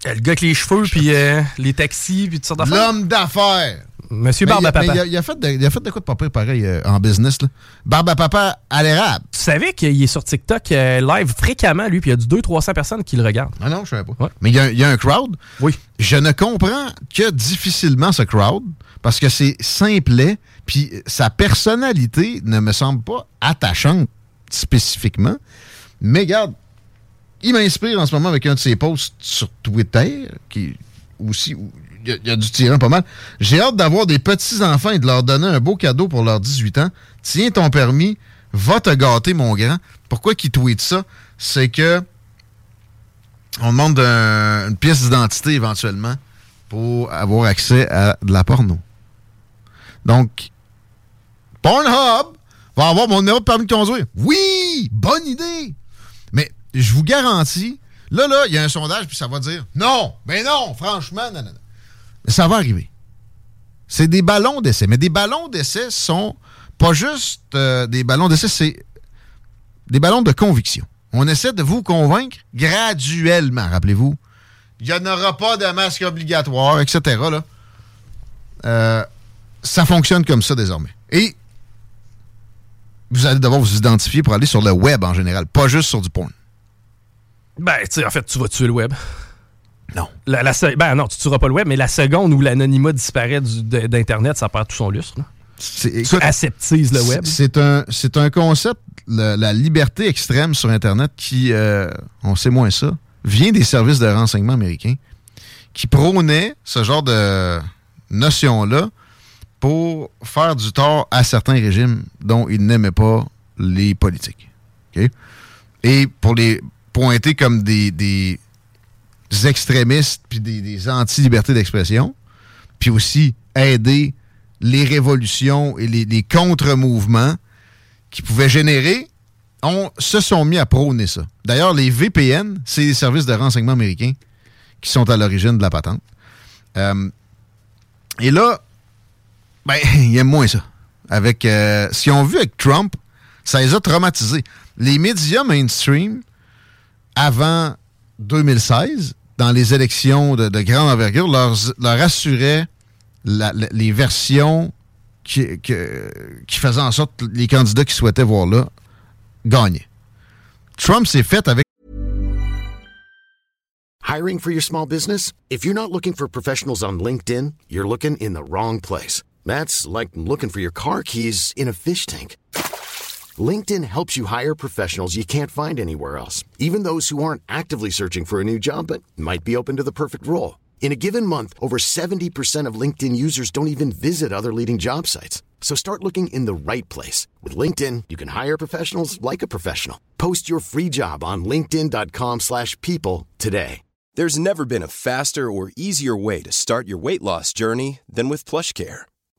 Le gars avec les cheveux, puis euh, les taxis, puis toutes sortes d'affaires. L'homme d'affaires! Monsieur Barbe à Papa. Il a, fait de, il a fait de quoi de pas pire pareil euh, en business. Là? Barbe à Papa à l'érable. Tu savais qu'il est sur TikTok euh, live fréquemment, lui, puis il y a du 200-300 personnes qui le regardent. Ah non, je savais pas. Mais il y, a, il y, a, un crowd. Oui. Je ne comprends que difficilement ce crowd parce que c'est simplet, puis sa personnalité ne me semble pas attachante spécifiquement. Mais regarde, il m'inspire en ce moment avec un de ses posts sur Twitter, qui aussi il y, a du tyran pas mal. J'ai hâte d'avoir des petits-enfants et de leur donner un beau cadeau pour leurs 18 ans. Tiens ton permis, va te gâter, mon grand. Pourquoi qu'il tweet ça? C'est que on demande un, une pièce d'identité éventuellement pour avoir accès à de la porno. Donc, Pornhub va avoir mon numéro de permis de conduire. Oui! Bonne idée! Mais je vous garantis, là, là, il y a un sondage, puis ça va dire non, mais non, franchement, non, non, non. Ça va arriver. C'est des ballons d'essai. Mais des ballons d'essai sont pas juste euh, des ballons d'essai, c'est des ballons de conviction. On essaie de vous convaincre graduellement, rappelez-vous. Il n'y en aura pas de masque obligatoire, etc. Là. Euh, ça fonctionne comme ça désormais. Et vous allez devoir vous identifier pour aller sur le web en général, pas juste sur du porn. Ben, tu sais, en fait, tu vas tuer le web. Non. La, la, ben non, tu tueras pas le web, mais la seconde où l'anonymat disparaît d'Internet, ça perd tout son lustre. Là. Tu aseptises le web. C'est un, un concept, le, la liberté extrême sur Internet, qui, euh, on sait moins ça, vient des services de renseignement américains qui prônaient ce genre de notion-là pour faire du tort à certains régimes dont ils n'aimaient pas les politiques. Okay? Et pour les pointer comme des, des extrémistes puis des, des anti-libertés d'expression, puis aussi aider les révolutions et les, contre-mouvements qui pouvaient générer, on se sont mis à prôner ça. D'ailleurs, les VPN, c'est les services de renseignement américains qui sont à l'origine de la patente. Euh, et là, ben, <laughs> ils aiment moins ça. Avec, euh, qu'ils ont vu avec Trump, ça les a traumatisés. Les médias mainstream, avant 2016, dans les élections de, de grande envergure, leur, leur assuraient la, la, les versions qui, qui, qui, faisaient en sorte que les candidats qui souhaitaient voir là gagnaient. Trump s'est fait avec. Hiring for your small business? If you're not looking for professionals on LinkedIn, you're looking in the wrong place. That's like looking for your car keys in a fish tank. LinkedIn helps you hire professionals you can't find anywhere else, even those who aren't actively searching for a new job but might be open to the perfect role. In a given month, over 70% of LinkedIn users don't even visit other leading job sites. So start looking in the right place. With LinkedIn, you can hire professionals like a professional. Post your free job on linkedin.com slash people today. There's never been a faster or easier way to start your weight loss journey than with PlushCare.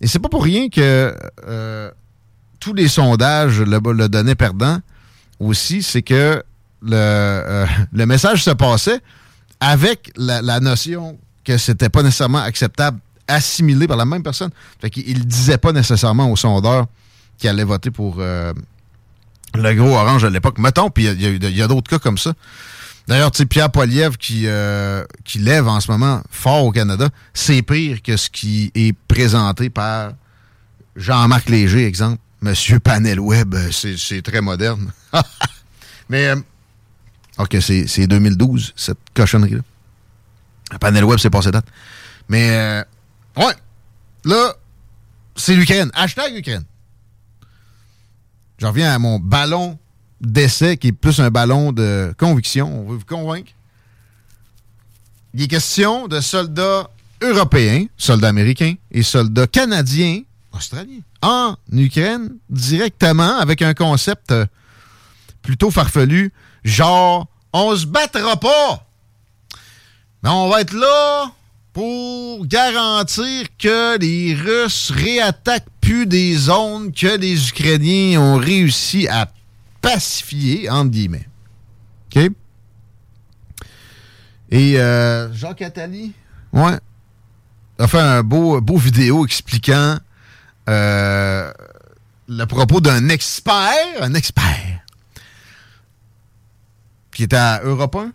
Et c'est pas pour rien que euh, tous les sondages le, le donnaient perdant aussi, c'est que le, euh, le message se passait avec la, notion que c'était pas nécessairement acceptable, assimilé par la même personne. Fait qu'il disait pas nécessairement au sondeur qu'il allait voter pour euh, le gros orange à l'époque. Mettons, puis il y a d'autres cas comme ça. D'ailleurs, tu Pierre Poilievre qui, euh, qui lève en ce moment fort au Canada, c'est pire que ce qui est présenté par Jean-Marc Léger, exemple. Monsieur Panel Web, euh, c'est très moderne. <laughs> Mais, euh, OK, c'est 2012, cette cochonnerie-là. Panel Web, c'est passé date. Mais, ouais, là, c'est l'Ukraine. Hashtag Ukraine. Je reviens à mon ballon d'essai qui est plus un ballon de conviction. On veut vous convaincre. Il est question de soldats européens, soldats américains et soldats canadiens, australiens, en Ukraine directement avec un concept euh, plutôt farfelu, genre on se battra pas, mais on va être là pour garantir que les Russes réattaquent plus des zones que les Ukrainiens ont réussi à pacifier, entre guillemets. OK? Et euh, Jacques a fait un beau, beau vidéo expliquant euh, le propos d'un expert, un expert, qui était à Europe 1,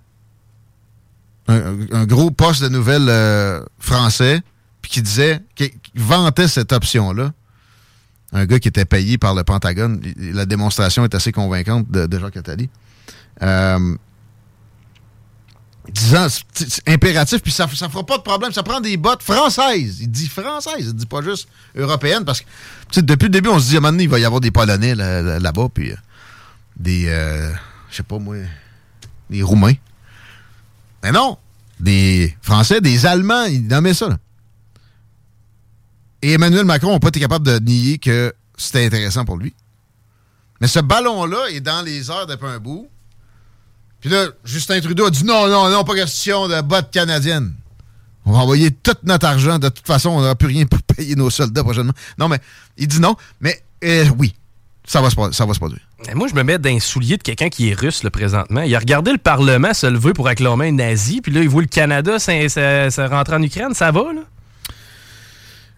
un, gros poste de nouvelles euh, français, puis qui disait, qui, vantait cette option-là. Un gars qui était payé par le Pentagone. La démonstration est assez convaincante de, de Jacques Attali. Euh, disant, c'est impératif, puis ça ne fera pas de problème. Ça prend des bottes françaises. Il dit françaises, il dit pas juste européennes, parce que depuis le début, on se dit, à un moment donné, il va y avoir des Polonais là-bas, puis euh, des, euh, je sais pas moi, des Roumains. Mais non, des Français, des Allemands, il nommaient ça. Et Emmanuel Macron n'a pas été capable de nier que c'était intéressant pour lui. Mais ce ballon-là est dans les heures depuis un bout. Puis là, Justin Trudeau a dit non, non, non, pas question de bottes canadiennes. On va envoyer tout notre argent. De toute façon, on n'aura plus rien pour <laughs> payer nos soldats prochainement. Non, mais il dit non. Mais euh, oui, ça va, se, ça produire. moi, je me mets dans les souliers de quelqu'un qui est russe le présentement. Il a regardé le Parlement se lever pour acclamer un nazi, puis là, il voit le Canada se rentrer en Ukraine. Ça va, là?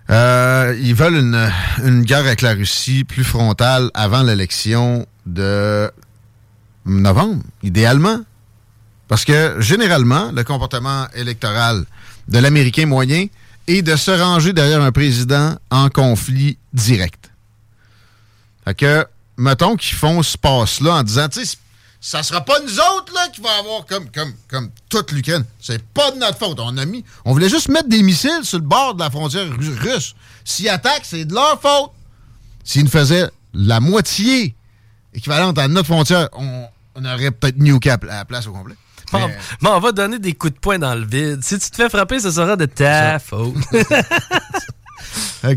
Euh, ils veulent une, une guerre avec la Russie plus frontale avant l'élection de novembre, idéalement. Parce que généralement, le comportement électoral de l'Américain moyen est de se ranger derrière un président en conflit direct. Fait que, mettons qu'ils font ce passe-là en disant, tu sais, ça sera pas nous autres là, qui va avoir comme, comme, comme toute l'Ukraine. C'est pas de notre faute. On a mis. On voulait juste mettre des missiles sur le bord de la frontière russe. S'ils attaquent, c'est de leur faute. S'ils nous faisaient la moitié équivalente à notre frontière, on, on aurait peut-être New Cap à la place au complet. Mais, on va donner des coups de poing dans le vide. Si tu te fais frapper, ce sera de ta faute. <laughs>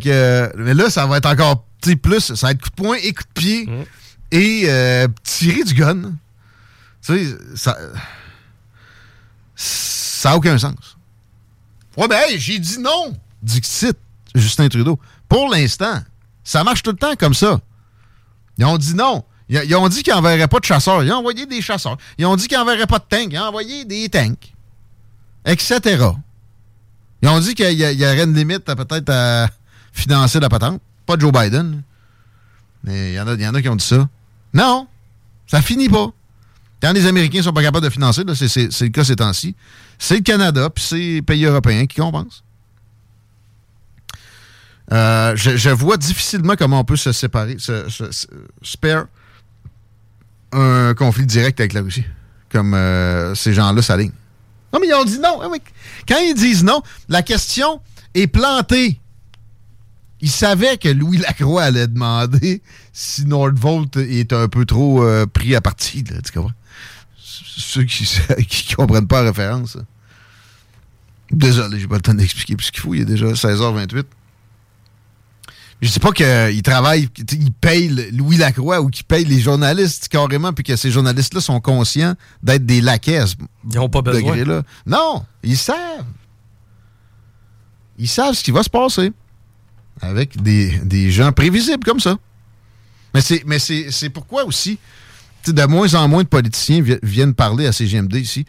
Euh, mais là, ça va être encore plus. Ça va être coup de poing et coup de pied mm. et euh, tirer du gun. Tu sais, ça. Ça n'a aucun sens. Ouais, ben, j'ai dit non, Dixit, Justin Trudeau. Pour l'instant, ça marche tout le temps comme ça. Ils ont dit non. Ils, ont dit qu'ils n'enverraient pas de chasseurs. Ils ont envoyé des chasseurs. Ils ont dit qu'ils n'enverraient pas de tanks. Ils ont envoyé des tanks. Etc. Ils ont dit qu'il y, aurait une limite peut-être à financer la patente. Pas Joe Biden. Mais il y, en a, y en a qui ont dit ça. Non, ça finit pas. Quand les Américains ne sont pas capables de financer, c'est le cas ces temps-ci, c'est le Canada puis c'est les pays européens qui compensent. Euh, je, vois difficilement comment on peut se séparer, se, se, un conflit direct avec la Russie, comme euh, ces gens-là s'alignent. Non, mais ils ont dit non. Ah Quand ils disent non, la question est plantée. Ils savaient que Louis Lacroix allait demander si Nordvolt est un peu trop euh, pris à partie. Là, tu comprends? Ceux qui <laughs> ne comprennent pas la référence. Désolé, j'ai pas le temps d'expliquer plus qu'il faut. Il est déjà 16h28. Je dis pas qu'il travaille, qu'il paye Louis Lacroix ou qu'il paye les journalistes carrément, puis que ces journalistes-là sont conscients d'être des laquais. Ils n'ont pas besoin. -là. Non, ils savent. Ils savent ce qui va se passer avec des, gens prévisibles comme ça. Mais c'est, mais c'est, pourquoi aussi sais, de moins en moins de politiciens vi- viennent parler à CGMD ici.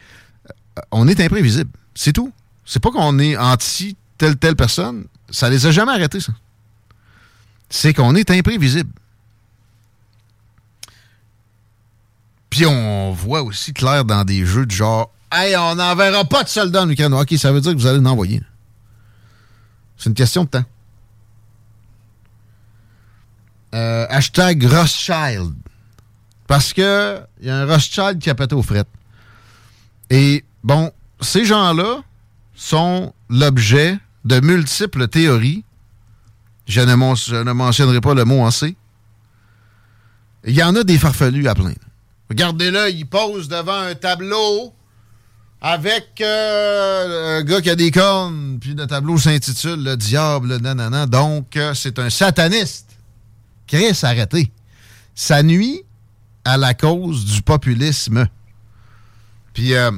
Euh, On est imprévisible. C'est tout. C'est pas qu'on est anti telle telle personne. Ça les a jamais arrêtés, ça. C'est qu'on est imprévisible. Puis on voit aussi clair dans des jeux de genre Hey, on n'enverra pas de soldats en Ukraine. OK, ça veut dire que vous allez en envoyer. C'est une question de temps. Euh, hashtag Rothschild. Parce que il y a un Rothschild qui a pété aux frettes. Et bon, ces gens-là sont l'objet de multiples théories. Je ne, mentionnerai pas le mot en C. Il y en a des farfelus à plein. Regardez-le, il pose devant un tableau avec euh, un gars qui a des cornes, puis le tableau s'intitule Le diable, nanana. Donc, euh, c'est un sataniste. Chris, arrêtez. Ça nuit à la cause du populisme. Puis, euh,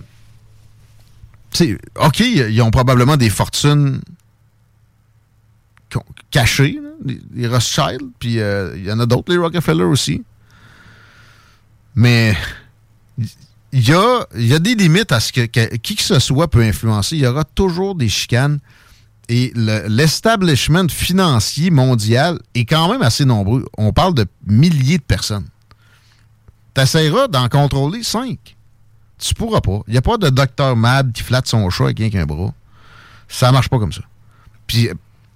OK, ils ont probablement des fortunes cachées, les, les Rothschild, puis euh, il y en a d'autres, les Rockefeller aussi. Mais il y a, y a des limites à ce que, qui que ce soit peut influencer. Il y aura toujours des chicanes. Et le- l'establishment financier mondial est quand même assez nombreux. On parle de milliers de personnes. Tu essaieras d'en contrôler cinq. Tu pourras pas. Il n'y a pas de docteur Mad qui flatte son chat avec rien qu'un bras. Ça marche pas comme ça. Puis, euh,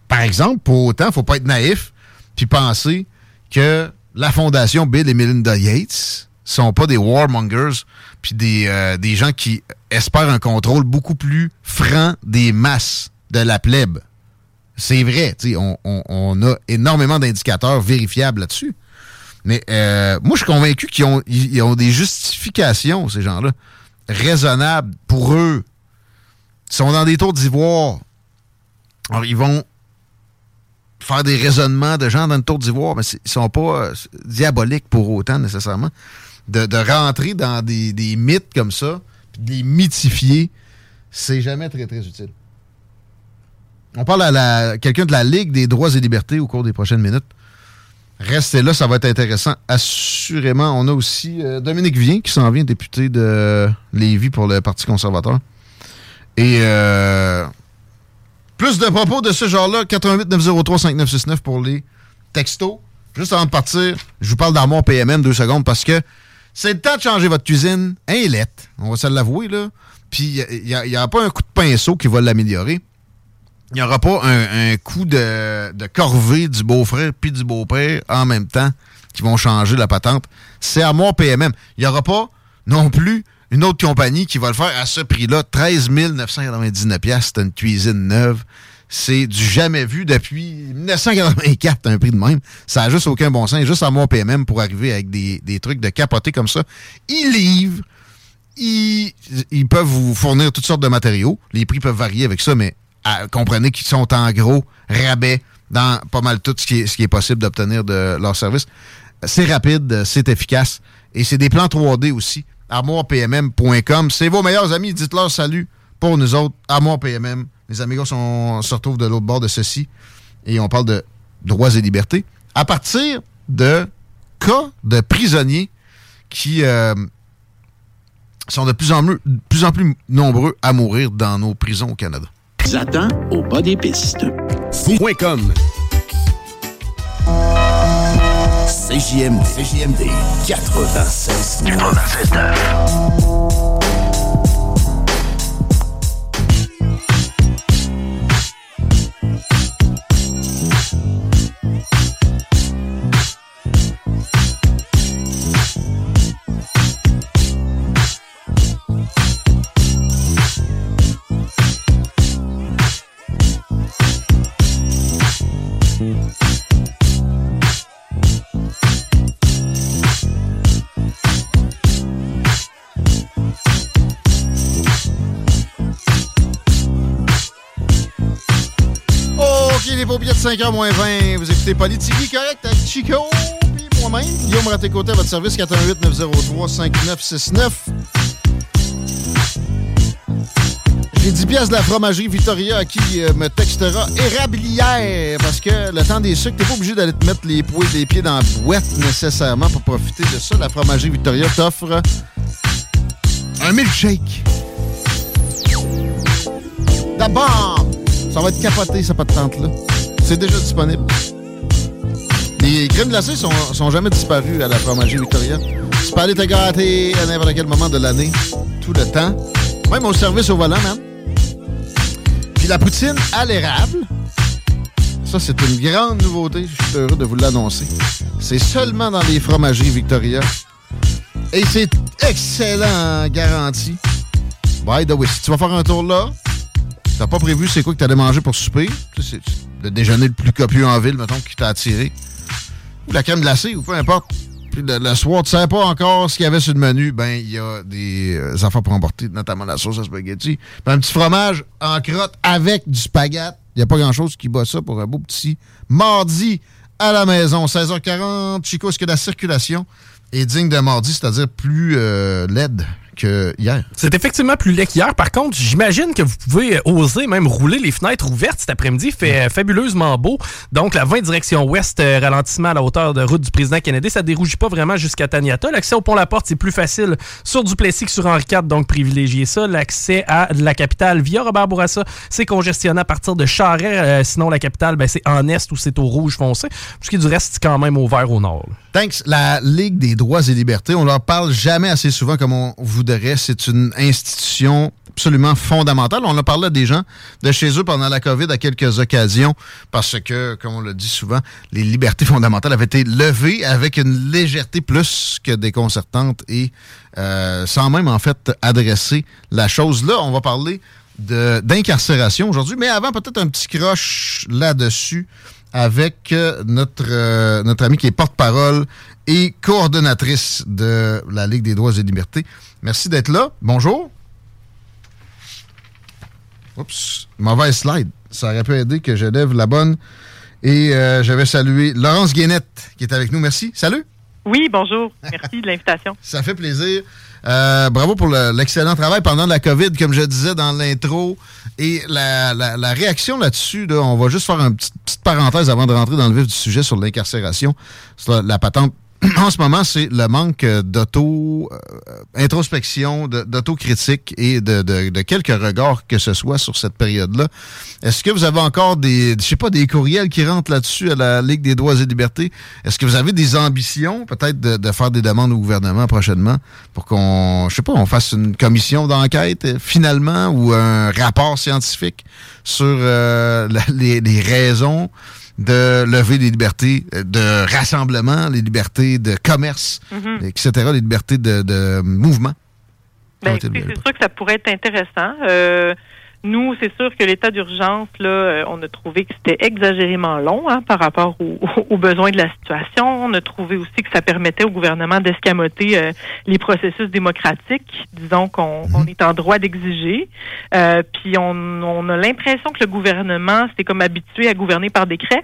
par exemple, pour autant, faut pas être naïf puis penser que la fondation Bill et Melinda Yates sont pas des warmongers puis des, euh, des gens qui espèrent un contrôle beaucoup plus franc des masses de la plèbe. C'est vrai, on- on a énormément d'indicateurs vérifiables là-dessus. Mais euh, moi, je suis convaincu qu'ils ont, des justifications, ces gens-là, raisonnables pour eux. Ils sont dans des tours d'ivoire. Alors, ils vont faire des raisonnements de gens dans le tour d'ivoire, mais ils sont pas euh, diaboliques pour autant, nécessairement. De, rentrer dans des, mythes comme ça, puis de les mythifier, c'est jamais très, très utile. On parle à quelqu'un de la Ligue des droits et libertés au cours des prochaines minutes. Restez là, ça va être intéressant. Assurément, on a aussi euh, Dominique Vien qui s'en vient, député de Lévis pour le Parti conservateur. Et euh, plus de propos de ce genre-là, 88 903 5969 pour les textos. Juste avant de partir, je vous parle d'Armoire PMM deux secondes parce que c'est le temps de changer votre cuisine. Inlette, on va se l'avouer, là. Puis il n'y a, pas un coup de pinceau qui va l'améliorer. Il n'y aura pas un, coup de, corvée du beau-frère puis du beau-père en même temps qui vont changer la patente. C'est Armoire PMM. Il n'y aura pas non plus une autre compagnie qui va le faire à ce prix-là. 13 999 C'est une cuisine neuve. C'est du jamais vu depuis 1984, un prix de même. Ça n'a juste aucun bon sens. Juste Armoire PMM pour arriver avec des, trucs de capoté comme ça. Ils livrent. Ils peuvent vous fournir toutes sortes de matériaux. Les prix peuvent varier avec ça, mais comprenez qu'ils sont en gros rabais dans pas mal tout ce qui est, possible d'obtenir de leur service. C'est rapide, c'est efficace et c'est des plans 3D aussi. ArmoirePMM.com. C'est vos meilleurs amis. Dites-leur salut pour nous autres. Armoire PMM. Les amigos sont, se retrouvent de l'autre bord de ceci et on parle de droits et libertés. À partir de cas de prisonniers qui euh, sont de plus en, plus, plus en plus nombreux à mourir dans nos prisons au Canada vous attend au bas des pistes. Fou.com CJMD, CJMD 96 96 9. 5h moins 20. Vous écoutez Politique correct avec Chico, puis moi-même. Guillaume Raté-Côté à votre service, 418-903-5969. J'ai 10 pièces de la fromagerie Victoria qui euh, me textera érablière parce que le temps des sucres, t'es pas obligé d'aller te mettre les, poils, les pieds dans la boîte nécessairement pour profiter de ça. La fromagerie Victoria t'offre un milkshake. D'abord, ça va être capoté, cette patente-là. C'est déjà disponible. Les crèmes glacées sont, sont jamais disparues à la fromagerie Victoria. Tu peux aller te gâter à n'importe quel moment de l'année, tout le temps. Même au service au volant, man. Puis la poutine à l'érable. Ça, c'est une grande nouveauté. Je suis heureux de vous l'annoncer. C'est seulement dans les fromageries Victoria. Et c'est excellent, garanti. By the way, si tu vas faire un tour là, t'as pas prévu c'est quoi que t'allais manger pour souper? C'est le déjeuner le plus copieux en ville, mettons, qui t'a attiré. Ou la crème glacée, ou peu importe. Puis le, soir, tu sais pas encore ce qu'il y avait sur le menu. Ben, il y a des euh, affaires pour emporter, notamment la sauce à spaghetti. Un petit fromage en crotte avec du spaghetti. Il n'y a pas grand-chose qui bat ça pour un beau petit mardi à la maison. 16h40, Chico, est-ce que la circulation est digne de mardi, c'est-à-dire plus euh, laide? Que hier? C'est effectivement plus laid qu'hier. Par contre, j'imagine que vous pouvez euh, oser même rouler les fenêtres ouvertes cet après-midi. Fait euh, fabuleusement beau. Donc, la 20 direction ouest, euh, ralentissement à la hauteur de route du président Kennedy. Ça dérougit pas vraiment jusqu'à Taniata. L'accès au pont-la-porte, c'est plus facile sur Duplessis que sur Henri IV, donc privilégiez ça. L'accès à la capitale via Robert Bourassa, c'est congestionné à partir de Charest. Euh, sinon, la capitale, ben, c'est en est ou c'est au rouge foncé. Ce qui du reste, c'est quand même au vert au nord. Thanks. La Ligue des droits et libertés, on leur parle jamais assez souvent comme on C'est une institution absolument fondamentale. On a parlé à des gens de chez eux pendant la COVID à quelques occasions parce que, comme on le dit souvent, les libertés fondamentales avaient été levées avec une légèreté plus que déconcertante et euh, sans même en fait adresser la chose. Là, on va parler d'incarcération aujourd'hui, mais avant peut-être un petit croche là-dessus avec euh, notre, euh, notre amie qui est porte-parole et coordonnatrice de la Ligue des droits et libertés. Merci d'être là. Bonjour. Oups, mauvaise slide. Ça aurait pu aider que je lève la bonne. Et euh, je vais saluer Laurence Guénette qui est avec nous. Merci. Salut. Oui, bonjour. Merci de l'invitation. <laughs> Ça fait plaisir. Euh, bravo pour le- l'excellent travail pendant la COVID, comme je disais dans l'intro. Et la, la- la réaction là-dessus, là, on va juste faire une petite, petite parenthèse avant de rentrer dans le vif du sujet sur l'incarcération. C'est La, la patente, <clears throat> en ce moment, c'est le manque euh, d'auto-introspection, d'autocritique et de, de- de quelques regards que ce soit sur cette période-là. Est-ce que vous avez encore des, je sais pas, des courriels qui rentrent là-dessus à la Ligue des droits et libertés? Est-ce que vous avez des ambitions, peut-être, de, de faire des demandes au gouvernement prochainement pour qu'on, je sais pas, on fasse une commission d'enquête euh, finalement ou un rapport scientifique sur euh, les, les raisons de lever les libertés de rassemblement, les libertés de commerce, Mhm. etc., les libertés de, de mouvement? Ben, c'est sûr que ça pourrait être intéressant. Euh, nous, c'est sûr que l'état d'urgence, là, euh, on a trouvé que c'était exagérément long hein, par rapport au- <laughs> aux besoins de la situation. On a trouvé aussi que ça permettait au gouvernement d'escamoter euh, les processus démocratiques, disons qu'on Mhm. on est en droit d'exiger. Euh, puis on, on a l'impression que le gouvernement s'est comme habitué à gouverner par décret.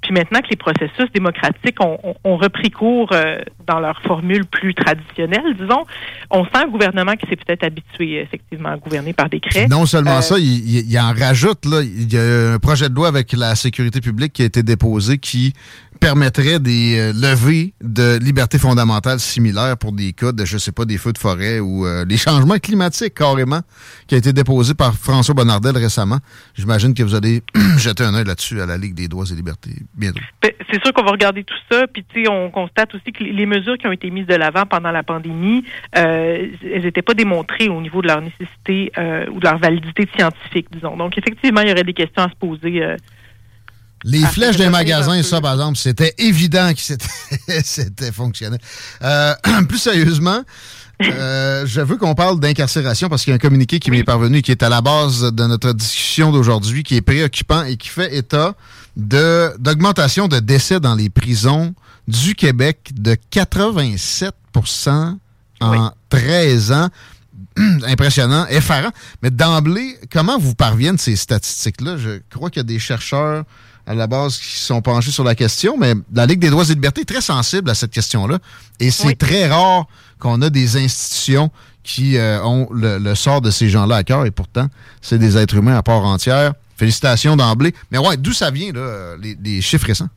Puis maintenant que les processus démocratiques ont, ont- ont repris cours euh, dans leur formule plus traditionnelle, disons, on sent un gouvernement qui s'est peut-être habitué effectivement à gouverner par décret. Non seulement Euh, ça, il, il- il en rajoute. Là, il y a un projet de loi avec la sécurité publique qui a été déposé qui permettrait des euh, levées de libertés fondamentales similaires pour des cas de, je sais pas, des feux de forêt ou euh, <laughs> les changements climatiques carrément, qui a été déposé par François Bonnardel récemment. J'imagine que vous allez <clears throat> jeter un œil là-dessus à la Ligue des droits et libertés bientôt. Ben, C'est sûr qu'on va regarder tout ça, puis tu sais, on constate aussi que les- mesures qui ont été mises de l'avant pendant la pandémie, euh, elles n'étaient pas démontrées au niveau de leur nécessité euh, ou de leur validité scientifique, disons. Donc effectivement, il y aurait des questions à se poser. Les Ah, flèches des ça, magasins, ça, par exemple, c'était évident que c'était, <laughs> fonctionnel. Euh, <clears throat> plus sérieusement, euh, je veux qu'on parle d'incarcération parce qu'il y a un communiqué qui m'est parvenu qui est à la base de notre discussion d'aujourd'hui, qui est préoccupant et qui fait état de, d'augmentation de décès dans les prisons du Québec de 87% en 13 ans. <clears throat> Impressionnant, effarant. Mais d'emblée, comment vous parviennent ces statistiques-là? Je crois qu'il y a des chercheurs à la base qui sont penchés sur la question, mais la Ligue des droits et libertés est très sensible à cette question-là. Et c'est très rare qu'on a des institutions qui euh, ont le, le sort de ces gens-là à cœur, et pourtant, c'est des êtres humains à part entière. Félicitations d'emblée. Mais ouais, d'où ça vient, là, les, les chiffres récents?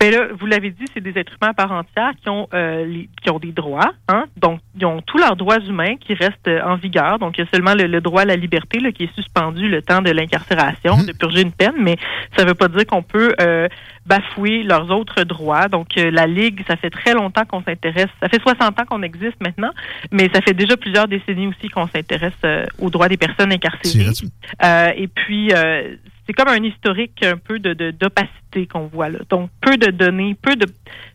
Ben là, vous l'avez dit, c'est des êtres humains à part entière qui ont euh, les- qui ont des droits, hein. Donc, ils ont tous leurs droits humains qui restent euh, en vigueur. Donc, il y a seulement le, le droit à la liberté là, qui est suspendu le temps de l'incarcération, de purger une peine, mais ça ne veut pas dire qu'on peut euh, bafouer leurs autres droits. Donc, euh, la Ligue, ça fait très longtemps qu'on s'intéresse. Ça fait 60 ans qu'on existe maintenant, mais ça fait déjà plusieurs décennies aussi qu'on s'intéresse aux droits des personnes incarcérées. Et puis, c'est comme un historique un peu de d'opacité qu'on voit là. Donc, peu de données, peu de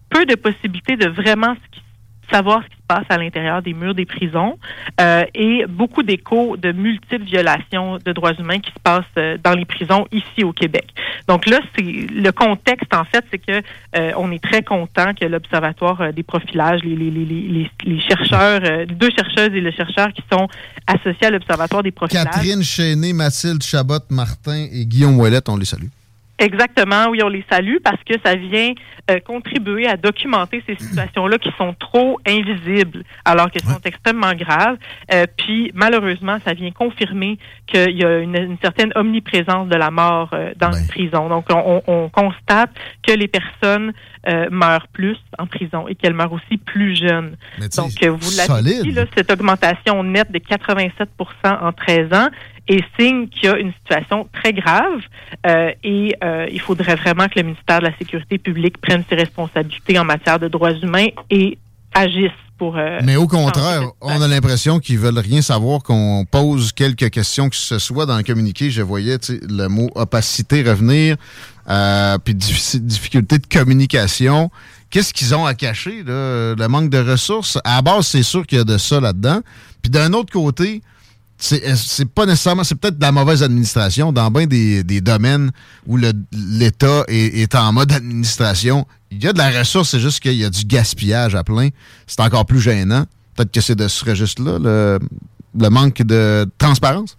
peu de possibilités de vraiment ce qui- savoir ce qui se passe à l'intérieur des murs des prisons euh, et beaucoup d'échos de multiples violations de droits humains qui se passent euh, dans les prisons ici au Québec. Donc là, c'est le contexte en fait, c'est que euh, on est très content que l'observatoire euh, des profilages, les, les, les, les, chercheurs, euh, deux chercheuses et le chercheur qui sont associés à l'observatoire des profilages. Catherine Chéné, Mathilde Chabot, Martin et Guillaume Ouellette, on les salue. Exactement, oui, on les salue parce que ça vient euh, contribuer à documenter ces situations-là qui sont trop invisibles alors qu'elles sont extrêmement graves. Euh, puis malheureusement, ça vient confirmer qu'il y a une, une certaine omniprésence de la mort euh, dans les prisons. Donc, on, on- on constate que les personnes euh, meurent plus en prison et qu'elles meurent aussi plus jeunes. Donc, euh, vous l'avez dit, là, cette augmentation nette de 87% en 13 ans est signe qu'il y a une situation très grave euh, et euh, il faudrait vraiment que le ministère de la Sécurité publique prenne ses responsabilités en matière de droits humains et agisse pour... euh, Mais au contraire, on a l'impression qu'ils veulent rien savoir qu'on pose quelques questions que ce soit dans le communiqué. Je voyais le mot opacité revenir, puis diffi- difficulté de communication. Qu'est-ce qu'ils ont à cacher, là? Le manque de ressources? À la base, c'est sûr qu'il y a de ça là-dedans. Puis d'un autre côté, c'est c'est pas nécessairement, c'est peut-être de la mauvaise administration dans bien des, domaines où l'État est, en mode administration. Il y a de la ressource, c'est juste qu'il y a du gaspillage à plein. C'est encore plus gênant. Peut-être que c'est de ce registre-là, le, manque de transparence?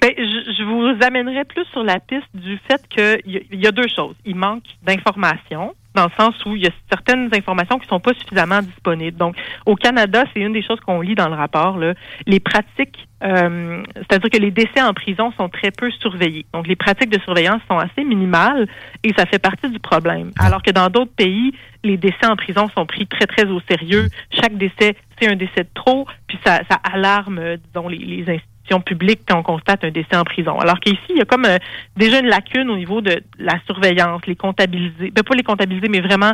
Ben, je, vous amènerai plus sur la piste du fait qu'il y, y a deux choses. Il manque d'informations, dans le sens où il y a certaines informations qui sont pas suffisamment disponibles. Donc, au Canada, c'est une des choses qu'on lit dans le rapport, là, les pratiques, euh, c'est-à-dire que les décès en prison sont très peu surveillés. Donc, les pratiques de surveillance sont assez minimales et ça fait partie du problème. Alors que dans d'autres pays, les décès en prison sont pris très, très au sérieux. Chaque décès, c'est un décès de trop, puis ça, ça alarme, euh, disons, les, les institutions publiques quand on constate un décès en prison. Alors qu'ici, il y a comme euh, déjà une lacune au niveau de la surveillance, les comptabiliser, ben, pas les comptabiliser, mais vraiment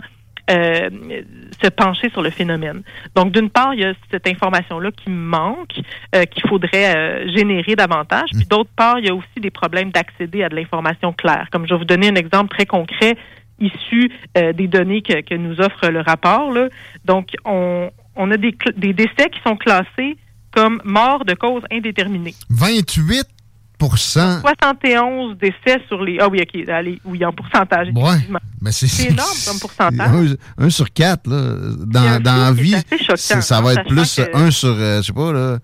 euh, se pencher sur le phénomène. Donc, d'une part, il y a cette information-là qui manque, euh, qu'il faudrait euh, générer davantage. Puis d'autre part, il y a aussi des problèmes d'accéder à de l'information claire. Comme je vais vous donner un exemple très concret issu euh, des données que, que nous offre le rapport. Là. Donc, on, on a des, des décès qui sont classés comme morts de cause indéterminée. 28 71 décès sur les... Ah oui, OK, allez, oui, en pourcentage. Ouais, mais c'est C'est énorme comme pourcentage. Un, un sur quatre, là, dans, dans la vie, choquant, ça hein, va être plus que- un sur, euh, je sais pas, là,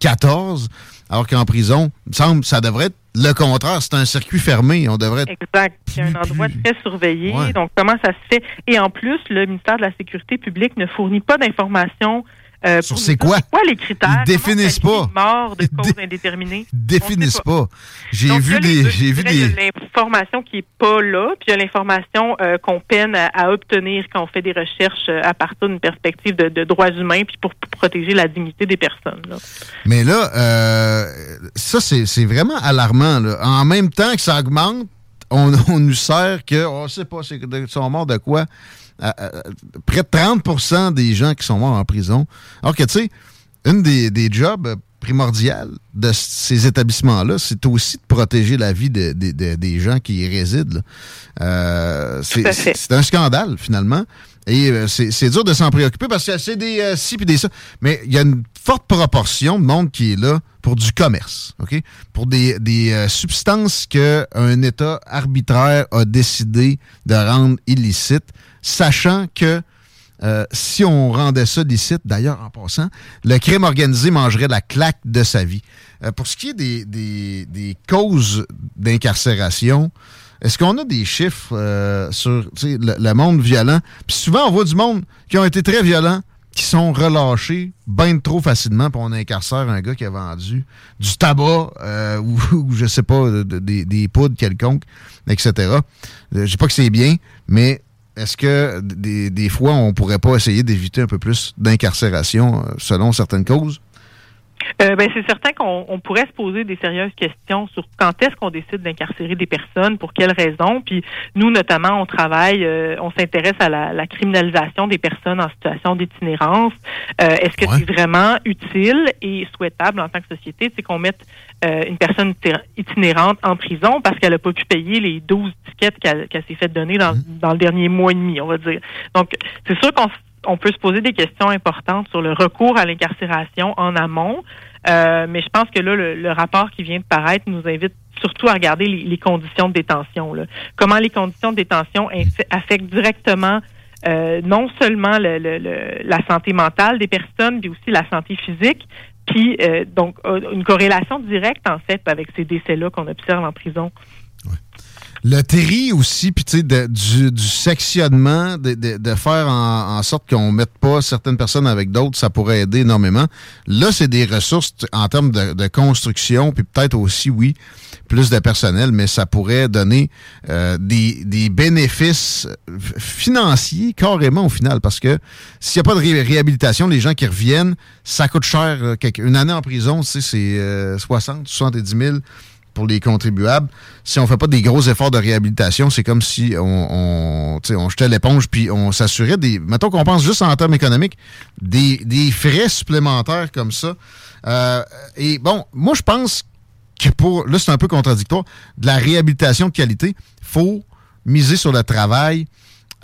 14, alors qu'en prison, il me semble ça devrait être le contraire. C'est un circuit fermé. On devrait être Exact. C'est un endroit très surveillé. Ouais. Donc, comment ça se fait? Et en plus, le ministère de la Sécurité publique ne fournit pas d'informations euh, Sur c'est quoi? Quoi les critères? Ils définissent pas. Mort de cause indéterminée? définissent pas. J'ai vu des, j'ai vu des, y a l'information qui est pas là, puis il y a l'information euh, qu'on peine à, à obtenir quand on fait des recherches euh, à partir d'une perspective de, de droits humains, puis pour, pour protéger la dignité des personnes. là. Mais là, euh, ça, c'est c'est vraiment alarmant. là. En même temps que ça augmente, on, <laughs> on nous sert que, on sait pas, ils sont morts de quoi? Près de 30% des gens qui sont morts en prison. Alors que, tu sais, une des, des jobs primordiales de ces établissements-là, c'est aussi de protéger la vie de- de- de- des gens qui y résident. Euh, c'est un scandale, finalement. Et euh, c'est c'est dur de s'en préoccuper parce que c'est des euh, ci puis des ça. Mais il y a une forte proportion de monde qui est là pour du commerce, OK? Pour des, des euh, substances qu'un État arbitraire a décidé de rendre illicites, sachant que euh, si on rendait ça licite, d'ailleurs, en passant, le crime organisé mangerait la claque de sa vie. Euh, pour ce qui est des, des- causes d'incarcération, est-ce qu'on a des chiffres euh, sur le, monde violent? Puis souvent, on voit du monde qui ont été très violents, qui sont relâchés bien trop facilement, puis on incarcère un gars qui a vendu du tabac <laughs> ou, ou, je sais pas, de- de- des, des poudres quelconques, etc. Je sais pas que c'est bien, mais est-ce que des, des fois, on pourrait pas essayer d'éviter un peu plus d'incarcération euh, selon certaines causes? Euh, ben, c'est certain qu'on on pourrait se poser des sérieuses questions sur quand est-ce qu'on décide d'incarcérer des personnes, pour quelles raisons. Puis nous, notamment, on travaille, euh, on s'intéresse à la, la criminalisation des personnes en situation d'itinérance. Euh, est-ce que c'est vraiment utile et souhaitable en tant que société, c'est qu'on mette euh, une personne iti- itinérante en prison parce qu'elle n'a pas pu payer les 12 tickets qu'elle qu'elle s'est fait donner dans, dans le dernier mois et demi, on va dire. Donc, c'est sûr qu'on on peut se poser des questions importantes sur le recours à l'incarcération en amont, euh, mais je pense que là, le, le rapport qui vient de paraître nous invite surtout à regarder les, les conditions de détention. là. Comment les conditions de détention affectent directement euh, non seulement le- le- le- la santé mentale des personnes, mais aussi la santé physique, puis euh, donc euh, une corrélation directe en fait avec ces décès-là qu'on observe en prison. Le terri aussi, puis tu sais, du, du sectionnement, de, de- de faire en, en sorte qu'on mette pas certaines personnes avec d'autres, ça pourrait aider énormément. Là, c'est des ressources en termes de, de construction, puis peut-être aussi, oui, plus de personnel, mais ça pourrait donner euh, des, des bénéfices f- financiers carrément au final, parce que s'il n'y a pas de ré- réhabilitation, les gens qui reviennent, ça coûte cher. euh, une année en prison, tu sais, c'est euh, 60, 70 000 pour les contribuables. Si on fait pas des gros efforts de réhabilitation, c'est comme si on, on, jetait l'éponge puis on s'assurait des. Mettons qu'on pense juste en termes économiques, des, des frais supplémentaires comme ça. Euh, et bon, moi je pense que pour. Là, c'est un peu contradictoire. De la réhabilitation de qualité, faut miser sur le travail.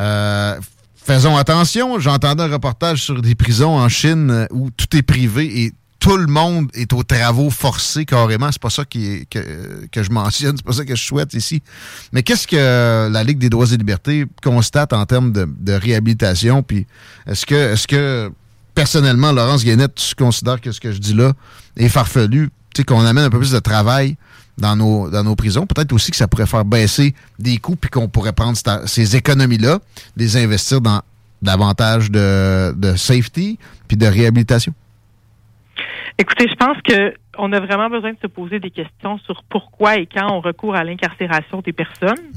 Euh, faisons attention. J'entendais un reportage sur des prisons en Chine euh, où tout est privé et tout le monde est aux travaux forcés carrément. C'est pas ça qui est- que, que je mentionne, c'est pas ça que je souhaite ici. Mais qu'est-ce que la Ligue des droits et libertés constate en termes de, réhabilitation? Puis est-ce que, est-ce que personnellement, Laurence Guénette, tu considères que ce que je dis là est farfelu? Tu sais, qu'on amène un peu plus de travail dans nos, dans nos prisons. Peut-être aussi que ça pourrait faire baisser des coûts puis qu'on pourrait prendre ces économies-là, les investir dans davantage de, de safety puis de réhabilitation. Écoutez, je pense que on a vraiment besoin de se poser des questions sur pourquoi et quand on recourt à l'incarcération des personnes.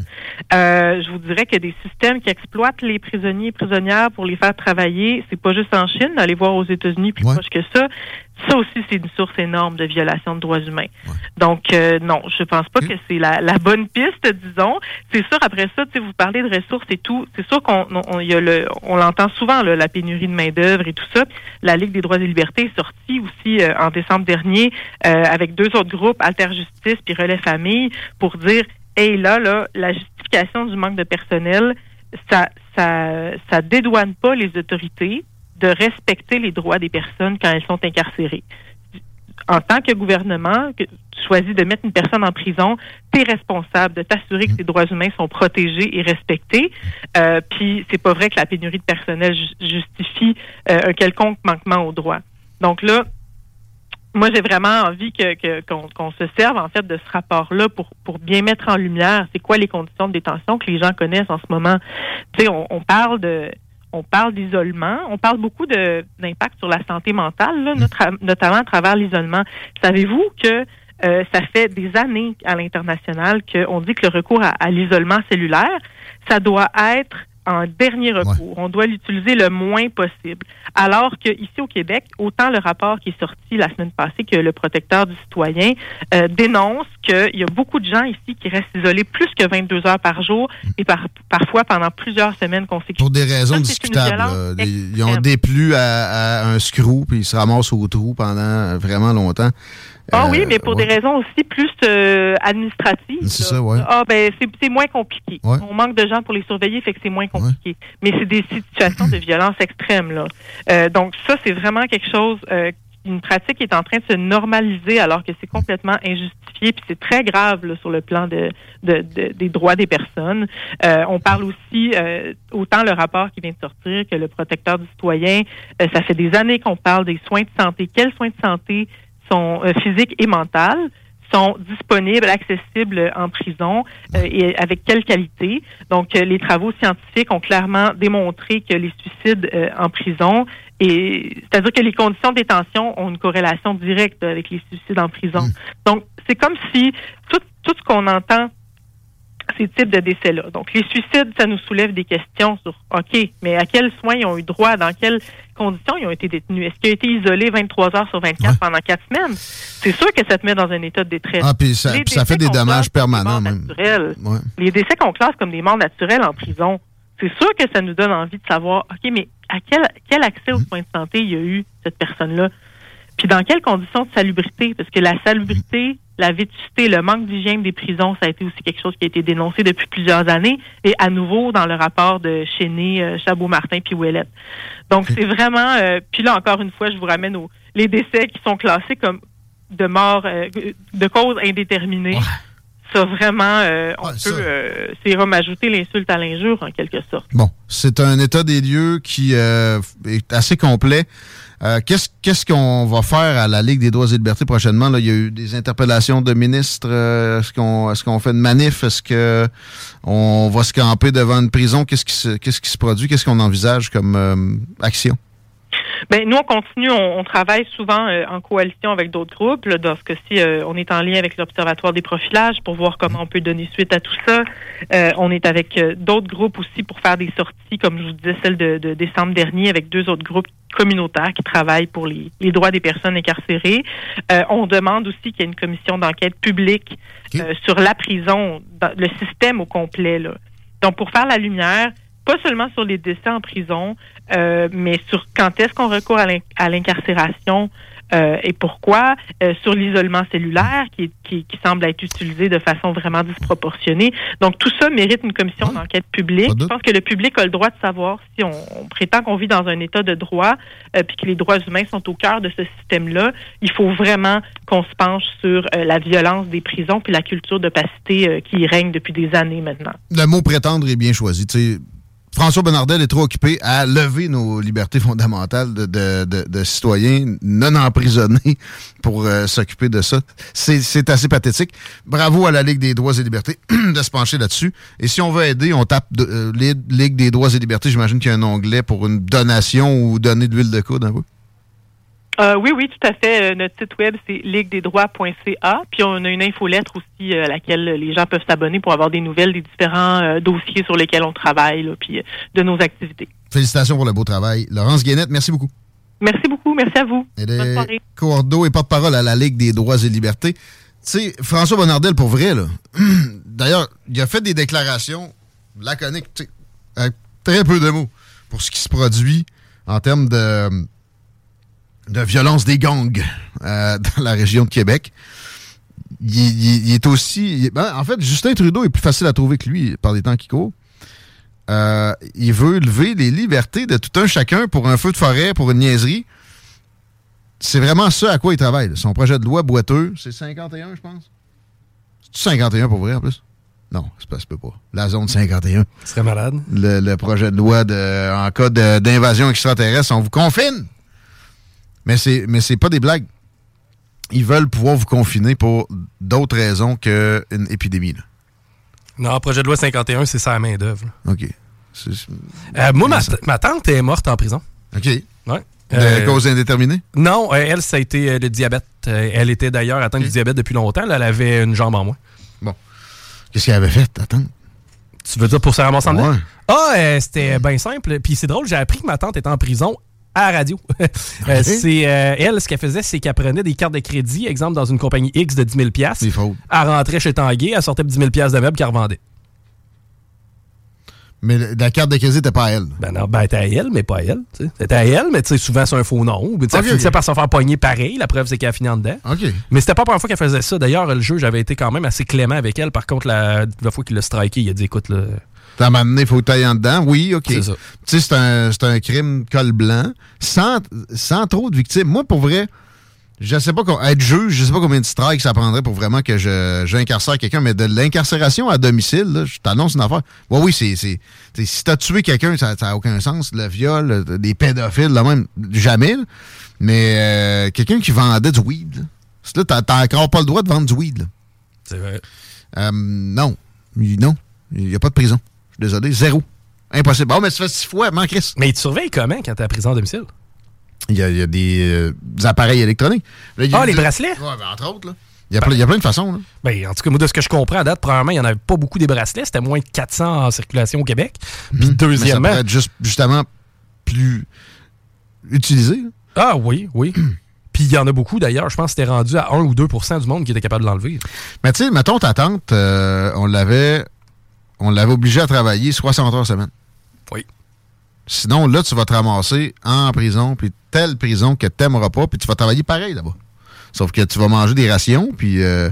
Euh, je vous dirais que des systèmes qui exploitent les prisonniers et prisonnières pour les faire travailler, c'est pas juste en Chine, allez voir aux États-Unis plus proche que ça. Ça aussi, c'est une source énorme de violation de droits humains. Donc, euh, non, je pense pas que c'est la, la bonne piste, disons. C'est sûr, après ça, tu sais, vous parlez de ressources et tout. C'est sûr qu'on on, y a le, on l'entend souvent, là, la pénurie de main-d'œuvre et tout ça. La Ligue des droits et libertés est sortie aussi euh, en décembre dernier euh, avec deux autres groupes, Alter Justice puis Relais Famille, pour dire, hey, là, là, la justification du manque de personnel, ça, ça, ça dédouane pas les autorités de respecter les droits des personnes quand elles sont incarcérées. En tant que gouvernement, que tu choisis de mettre une personne en prison, tu es responsable de t'assurer que ses droits humains sont protégés et respectés. Euh, Puis c'est pas vrai que la pénurie de personnel ju- justifie euh, un quelconque manquement aux droits. Donc là, moi, j'ai vraiment envie que qu'on se serve en fait de ce rapport-là pour pour bien mettre en lumière c'est quoi les conditions de détention que les gens connaissent en ce moment. Tu sais, on, on parle de on parle d'isolement, on parle beaucoup d'impact sur la santé mentale, notamment à travers l'isolement. Savez-vous que euh, ça fait des années à l'international qu'on dit que le recours à l'isolement cellulaire, ça doit être en dernier recours. On doit l'utiliser le moins possible. Alors que ici au Québec, autant le rapport qui est sorti la semaine passée que le protecteur du citoyen euh, dénonce qu'il y a beaucoup de gens ici qui restent isolés plus que 22 heures par jour et par, parfois pendant plusieurs semaines consécutives. Pour des raisons Ça, discutables. Des- ils ont déplu à, à un screw, puis ils se ramassent au trou pendant vraiment longtemps. Ah Euh, oui, mais pour ouais. des raisons aussi plus euh, administratives. C'est ça, ouais. Ah ben c'est moins compliqué. Ouais. On manque de gens pour les surveiller, fait que c'est moins compliqué. Mais c'est des situations de violence extrême là. Euh, donc ça c'est vraiment quelque chose. euh, une pratique qui est en train de se normaliser alors que c'est complètement injustifié puis c'est très grave là, sur le plan de, de- de- des droits des personnes. Euh, on parle aussi euh, autant le rapport qui vient de sortir que le protecteur du citoyen. euh, ça fait des années qu'on parle des soins de santé. Quels soins de santé sont euh, physiques et mentales sont disponibles, accessibles en prison euh, et avec quelle qualité. Donc, euh, les travaux scientifiques ont clairement démontré que les suicides euh, en prison Et c'est-à-dire que les conditions de détention ont une corrélation directe avec les suicides en prison. Donc, c'est comme si tout, tout ce qu'on entend ces types de décès-là. Donc, les suicides, ça nous soulève des questions sur, OK, mais à quels soins ils ont eu droit, dans quelles conditions ils ont été détenus? Est-ce qu'ils ont été isolés 23 heures sur 24 pendant quatre semaines? C'est sûr que ça te met dans un état de détresse. Ah, puis ça, fait des dommages permanents, même. Ouais. Les décès qu'on classe comme des morts naturelles en prison, c'est sûr que ça nous donne envie de savoir, OK, mais à quel, quel accès aux Mm. soins de santé il y a eu cette personne-là? Puis dans quelles conditions de salubrité? Parce que la salubrité, la vétusté, le manque d'hygiène des prisons, ça a été aussi quelque chose qui a été dénoncé depuis plusieurs années. Et à nouveau, dans le rapport de Chéné, euh, Chabot-Martin puis Ouellet. Donc, c'est vraiment... euh, puis là, encore une fois, je vous ramène aux les décès qui sont classés comme de mort, euh, de cause indéterminée. Ça, vraiment, euh, on peut... euh, c'est comme ajouter l'insulte à l'injure, en quelque sorte. Bon, c'est un état des lieux qui euh, est assez complet. Euh, qu'est-ce qu'on va faire à la Ligue des droits et libertés prochainement? Là, il y a eu des interpellations de ministres. euh, est-ce qu'on est-ce qu'on fait une manif? Est-ce que on va se camper devant une prison? Qu'est-ce qui se qu'est-ce qui se produit? Qu'est-ce qu'on envisage comme euh, action? Ben, nous, on continue, on, on travaille souvent euh, en coalition avec d'autres groupes. Là, dans ce cas-ci, euh, on est en lien avec l'Observatoire des profilages pour voir comment on peut donner suite à tout ça. Euh, on est avec euh, d'autres groupes aussi pour faire des sorties, comme je vous disais, celle de, de décembre dernier, avec deux autres groupes communautaires qui travaillent pour les, les droits des personnes incarcérées. Euh, on demande aussi qu'il y ait une commission d'enquête publique euh, sur la prison, dans le système au complet. Là. Donc, pour faire la lumière, pas seulement sur les décès en prison, euh, mais sur quand est-ce qu'on recourt à l'in- à l'incarcération euh, et pourquoi, euh, sur l'isolement cellulaire qui, qui, qui semble être utilisé de façon vraiment disproportionnée. Donc tout ça mérite une commission d'enquête publique. Je pense que le public a le droit de savoir si on, on prétend qu'on vit dans un état de droit euh, puis que les droits humains sont au cœur de ce système-là. Il faut vraiment qu'on se penche sur la violence des prisons puis la culture d'opacité qui y règne depuis des années maintenant. Le mot prétendre est bien choisi. Tu sais, François Bonnardel est trop occupé à lever nos libertés fondamentales de, de- citoyens non emprisonnés pour euh, s'occuper de ça. C'est assez pathétique. Bravo à la Ligue des droits et libertés <clears throat> de se pencher là-dessus. Et si on veut aider, on tape euh, Ligue des droits et libertés. J'imagine qu'il y a un onglet pour une donation ou donner de l'huile de coude un peu. Euh, oui, oui, tout à fait. Euh, notre site web, c'est liguedesdroits.ca. Puis on a une infolettre aussi euh, à laquelle les gens peuvent s'abonner pour avoir des nouvelles des différents dossiers sur lesquels on travaille, là, puis de nos activités. Félicitations pour le beau travail. Laurence Guénette, merci beaucoup. Merci beaucoup. Merci à vous. Elle est. Cordeau et porte-parole à la Ligue des droits et libertés. Tu sais, François Bonnardel, pour vrai, là, <clears throat> d'ailleurs, il a fait des déclarations laconiques, tu sais, avec très peu de mots, pour ce qui se produit en termes de, de violence des gangs euh, <laughs> dans la région de Québec. Il, il- il est aussi... il- ben, en fait, Justin Trudeau est plus facile à trouver que lui par les temps qui courent. Euh, il veut lever les libertés de tout un chacun pour un feu de forêt, pour une niaiserie. C'est vraiment ça à quoi il travaille. là. Son projet de loi boiteux, c'est 51, je pense. C'est 51 pour vrai, en plus? Non, ça peut pas. La zone 51. Ce serait malade. Le, le projet de loi de, en cas d'invasion extraterrestre, on vous confine. Mais c'est, mais c'est pas des blagues. Ils veulent pouvoir vous confiner pour d'autres raisons qu'une épidémie. là. Non, projet de loi 51, c'est ça la main-d'œuvre. OK. Euh, moi, ma, ma tante est morte en prison. OK. Ouais. De Euh, cause indéterminée? Non, euh, elle, ça a été euh, le diabète. Elle était d'ailleurs atteinte du diabète depuis longtemps. là, elle avait une jambe en moins. Bon. Qu'est-ce qu'elle avait fait? Attends. Tu veux dire pour se ramasser en? Ouais. Ah, euh, c'était bien simple. Puis c'est drôle, j'ai appris que ma tante était en prison à la radio. <laughs> Euh, c'est, euh, elle, ce qu'elle faisait, c'est qu'elle prenait des cartes de crédit, exemple dans une compagnie X de 10 000 C'est faux. Elle rentrait chez Tanguay, elle sortait 10 000 de meubles qu'elle revendait. Mais la carte de crédit n'était pas à elle. Ben non, ben, elle était à elle, mais pas à elle. C'était à elle, mais souvent c'est un faux nom. Elle finissait ok. par se faire pogner pareil. La preuve, c'est qu'elle a fini en dedans. OK. Mais c'était pas la première fois qu'elle faisait ça. D'ailleurs, le juge avait été quand même assez clément avec elle. Par contre, la, la fois qu'il l'a striké, il a dit écoute, là, T'as amené, il faut tailler en dedans. Oui, OK. C'est ça. Tu sais, c'est un, un crime col blanc, sans, sans trop de victimes. Moi, pour vrai, je sais pas, être juge, je sais pas combien de strikes ça prendrait pour vraiment que je, j'incarcère quelqu'un, mais de l'incarcération à domicile, là, je t'annonce une affaire. Oui, oui, c'est, si t'as tué quelqu'un, ça n'a aucun sens. Le viol, euh, des pédophiles, là même, jamais. là. Mais euh, quelqu'un qui vendait du weed, là, là, t'as, encore pas le droit de vendre du weed. c'est vrai. Euh, non. Il- Non. Il n'y a pas de prison. Je suis désolé. Zéro. Impossible. Bon, mais ça fait six fois, man, Chris. Mais il te surveille comment quand t'es à prison à domicile? Il y a, il y a des, euh, des appareils électroniques. Là, il y a- Ah, les bracelets? Ouais, ben, entre autres. Là. Il, y a plein, il y a plein de façons. Là. Ben, en tout cas, moi, de ce que je comprends à date, premièrement, il n'y en avait pas beaucoup des bracelets. C'était moins de 400 en circulation au Québec. Puis Mais ça deuxièmement. être juste, justement plus utilisé. là. Ah oui, oui. <clears throat> Puis il y en a beaucoup d'ailleurs. Je pense que c'était rendu à 1 ou 2% du monde qui était capable de l'enlever. Mais tu sais, mettons ta tante, euh, on l'avait on l'avait obligé à travailler 60 heures semaine. Oui. Sinon, là, tu vas te ramasser en prison, puis telle prison que tu n'aimeras pas, puis tu vas travailler pareil là-bas. Sauf que tu vas manger des rations, puis euh,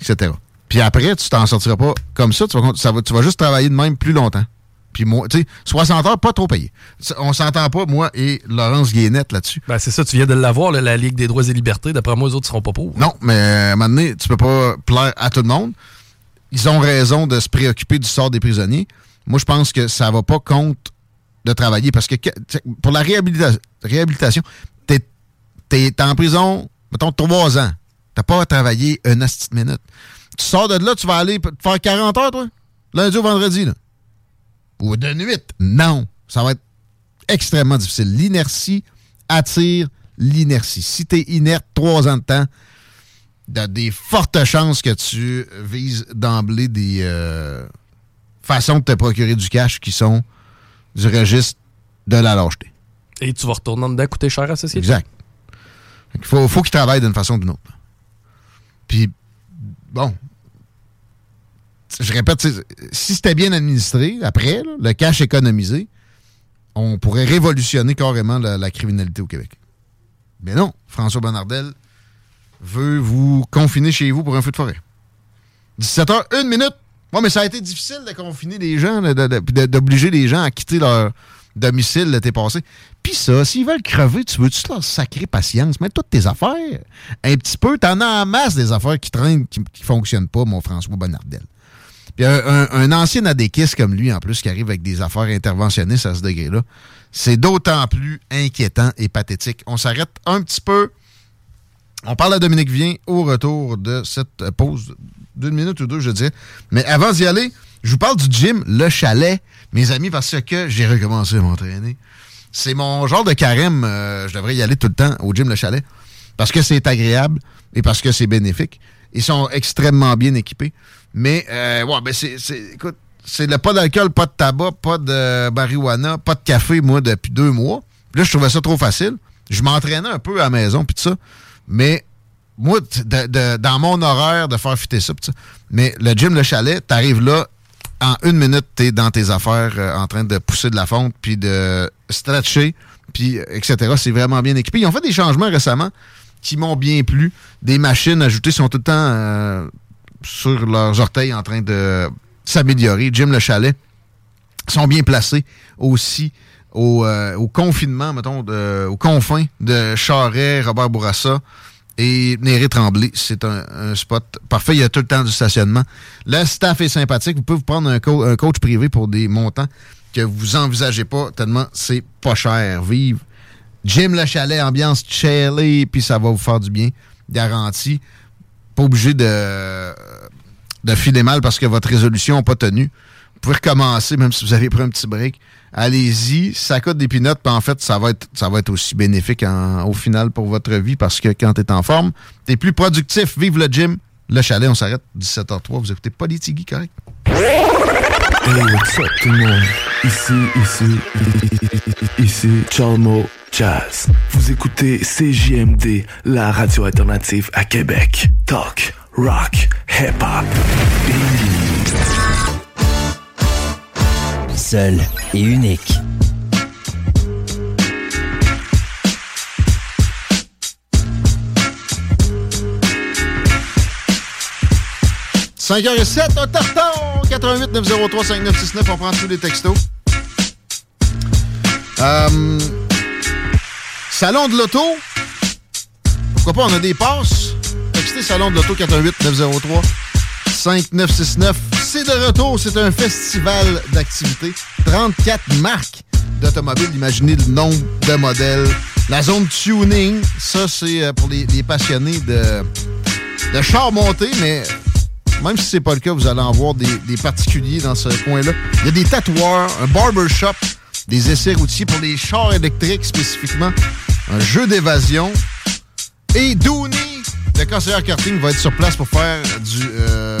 etc. Puis après, tu t'en sortiras pas comme ça, tu vas, ça va- tu vas juste travailler de même plus longtemps. Puis moi, tu sais, 60 heures, pas trop payé. On s'entend pas, moi et Laurence Guénette là-dessus. Ben, c'est ça, tu viens de l'avoir, la Ligue des droits et libertés. D'après moi, les autres seront pas pauvres. Non, mais à un moment donné, tu peux pas plaire à tout le monde. Ils ont raison de se préoccuper du sort des prisonniers. Moi, je pense que ça va pas contre de travailler parce que pour la réhabilita- réhabilitation, t'es es, en prison, mettons, trois ans. T'as pas à travailler une petite minute. Tu sors de là, tu vas aller faire 40 heures, toi? Lundi au vendredi. Ou de nuit. Non. Ça va être extrêmement difficile. L'inertie attire l'inertie. Si t'es inerte trois ans de temps, a des fortes chances que tu vises d'emblée des euh, façons de te procurer du cash qui sont du registre de la lâcheté. Et tu vas retourner en dedans coûter cher à société? Exact. Il faut, faut qu'ils travaillent d'une façon ou d'une autre. Puis, bon, je répète, si c'était bien administré, après, là, le cash économisé, on pourrait révolutionner carrément la, la criminalité au Québec. Mais non, François Bonnardel veut vous confiner chez vous pour un feu de forêt. 17h, une minute. Ouais, mais ça a été difficile de confiner les gens, d'obliger les gens à quitter leur domicile l'été passé. Puis ça, s'ils veulent crever, tu veux-tu leur sacrer patience? Mets toutes tes affaires. Un petit peu, t'en as en masse des affaires qui traînent, qui, qui fonctionnent pas, mon François Bonnardel. Puis un, un- ancien adéquiste comme lui, en plus, qui arrive avec des affaires interventionnistes à ce degré-là, c'est d'autant plus inquiétant et pathétique. On s'arrête un petit peu. On parle à Dominique Vien au retour de cette pause d'une minute ou deux, je dirais. Mais avant d'y aller, je vous parle du gym Le Chalet, mes amis, parce que j'ai recommencé à m'entraîner. C'est mon genre de carême. euh, je devrais y aller tout le temps au gym Le Chalet parce que c'est agréable et parce que c'est bénéfique. Ils sont extrêmement bien équipés. Mais, euh, ouais, ben c'est, écoute, c'est pas d'alcool, pas de tabac, pas de marijuana, pas de café, moi, depuis deux mois. Là, je trouvais ça trop facile. Je m'entraînais un peu à la maison, puis tout ça. Mais moi, dans mon horaire de faire fitter ça, mais le gym, le chalet, t'arrives là, en une minute, t'es dans tes affaires euh, en train de pousser de la fonte, puis de stretcher, puis etc. C'est vraiment bien équipé. Ils ont fait des changements récemment qui m'ont bien plu. Des machines ajoutées sont tout le temps euh, sur leurs orteils en train de s'améliorer. Jim Le Chalet sont bien placés aussi au, euh, au confinement, mettons, de- aux confins de Charret, Robert Bourassa et Néré Tremblay. C'est un, spot parfait. Il y a tout le temps du stationnement. Le staff est sympathique. Vous pouvez vous prendre un, co- un coach privé pour des montants que vous envisagez pas tellement c'est pas cher. Vive Jim Le Chalet, ambiance chillée, puis ça va vous faire du bien. Garanti. Pas obligé de, de filer mal parce que votre résolution n'a pas tenu. Vous pouvez recommencer, même si vous avez pris un petit break. Allez-y, ça coûte des pinottes, puis en fait, ça va être, ça va être aussi bénéfique au final pour votre vie parce que quand tu es en forme, tu plus productif. Vive le gym. Le chalet, on s'arrête 17h03. Vous écoutez Politigui, correct? Hey, what's up tout le monde? Ici, ici, ici, Chalmo Jazz. Vous écoutez CJMD, la radio alternative à Québec. Talk, rock, hip-hop. Seul et unique. « 5h07, un tartan! 88 903 5969, on prend tous les textos. Euh, salon de l'auto. Pourquoi pas, on a des passes. Textez Salon de l'auto 418 903 5969. C'est de retour, c'est un festival d'activités. 34 marques d'automobiles, imaginez le nombre de modèles. La zone tuning, ça c'est euh, pour les, passionnés de, de chars montés, mais même si c'est pas le cas, vous allez en voir des, des particuliers dans ce coin-là. Il y a des tatoueurs, un barbershop, des essais routiers pour les chars électriques spécifiquement. un jeu d'évasion. Et Dooney, le conseiller karting, va être sur place pour faire du euh,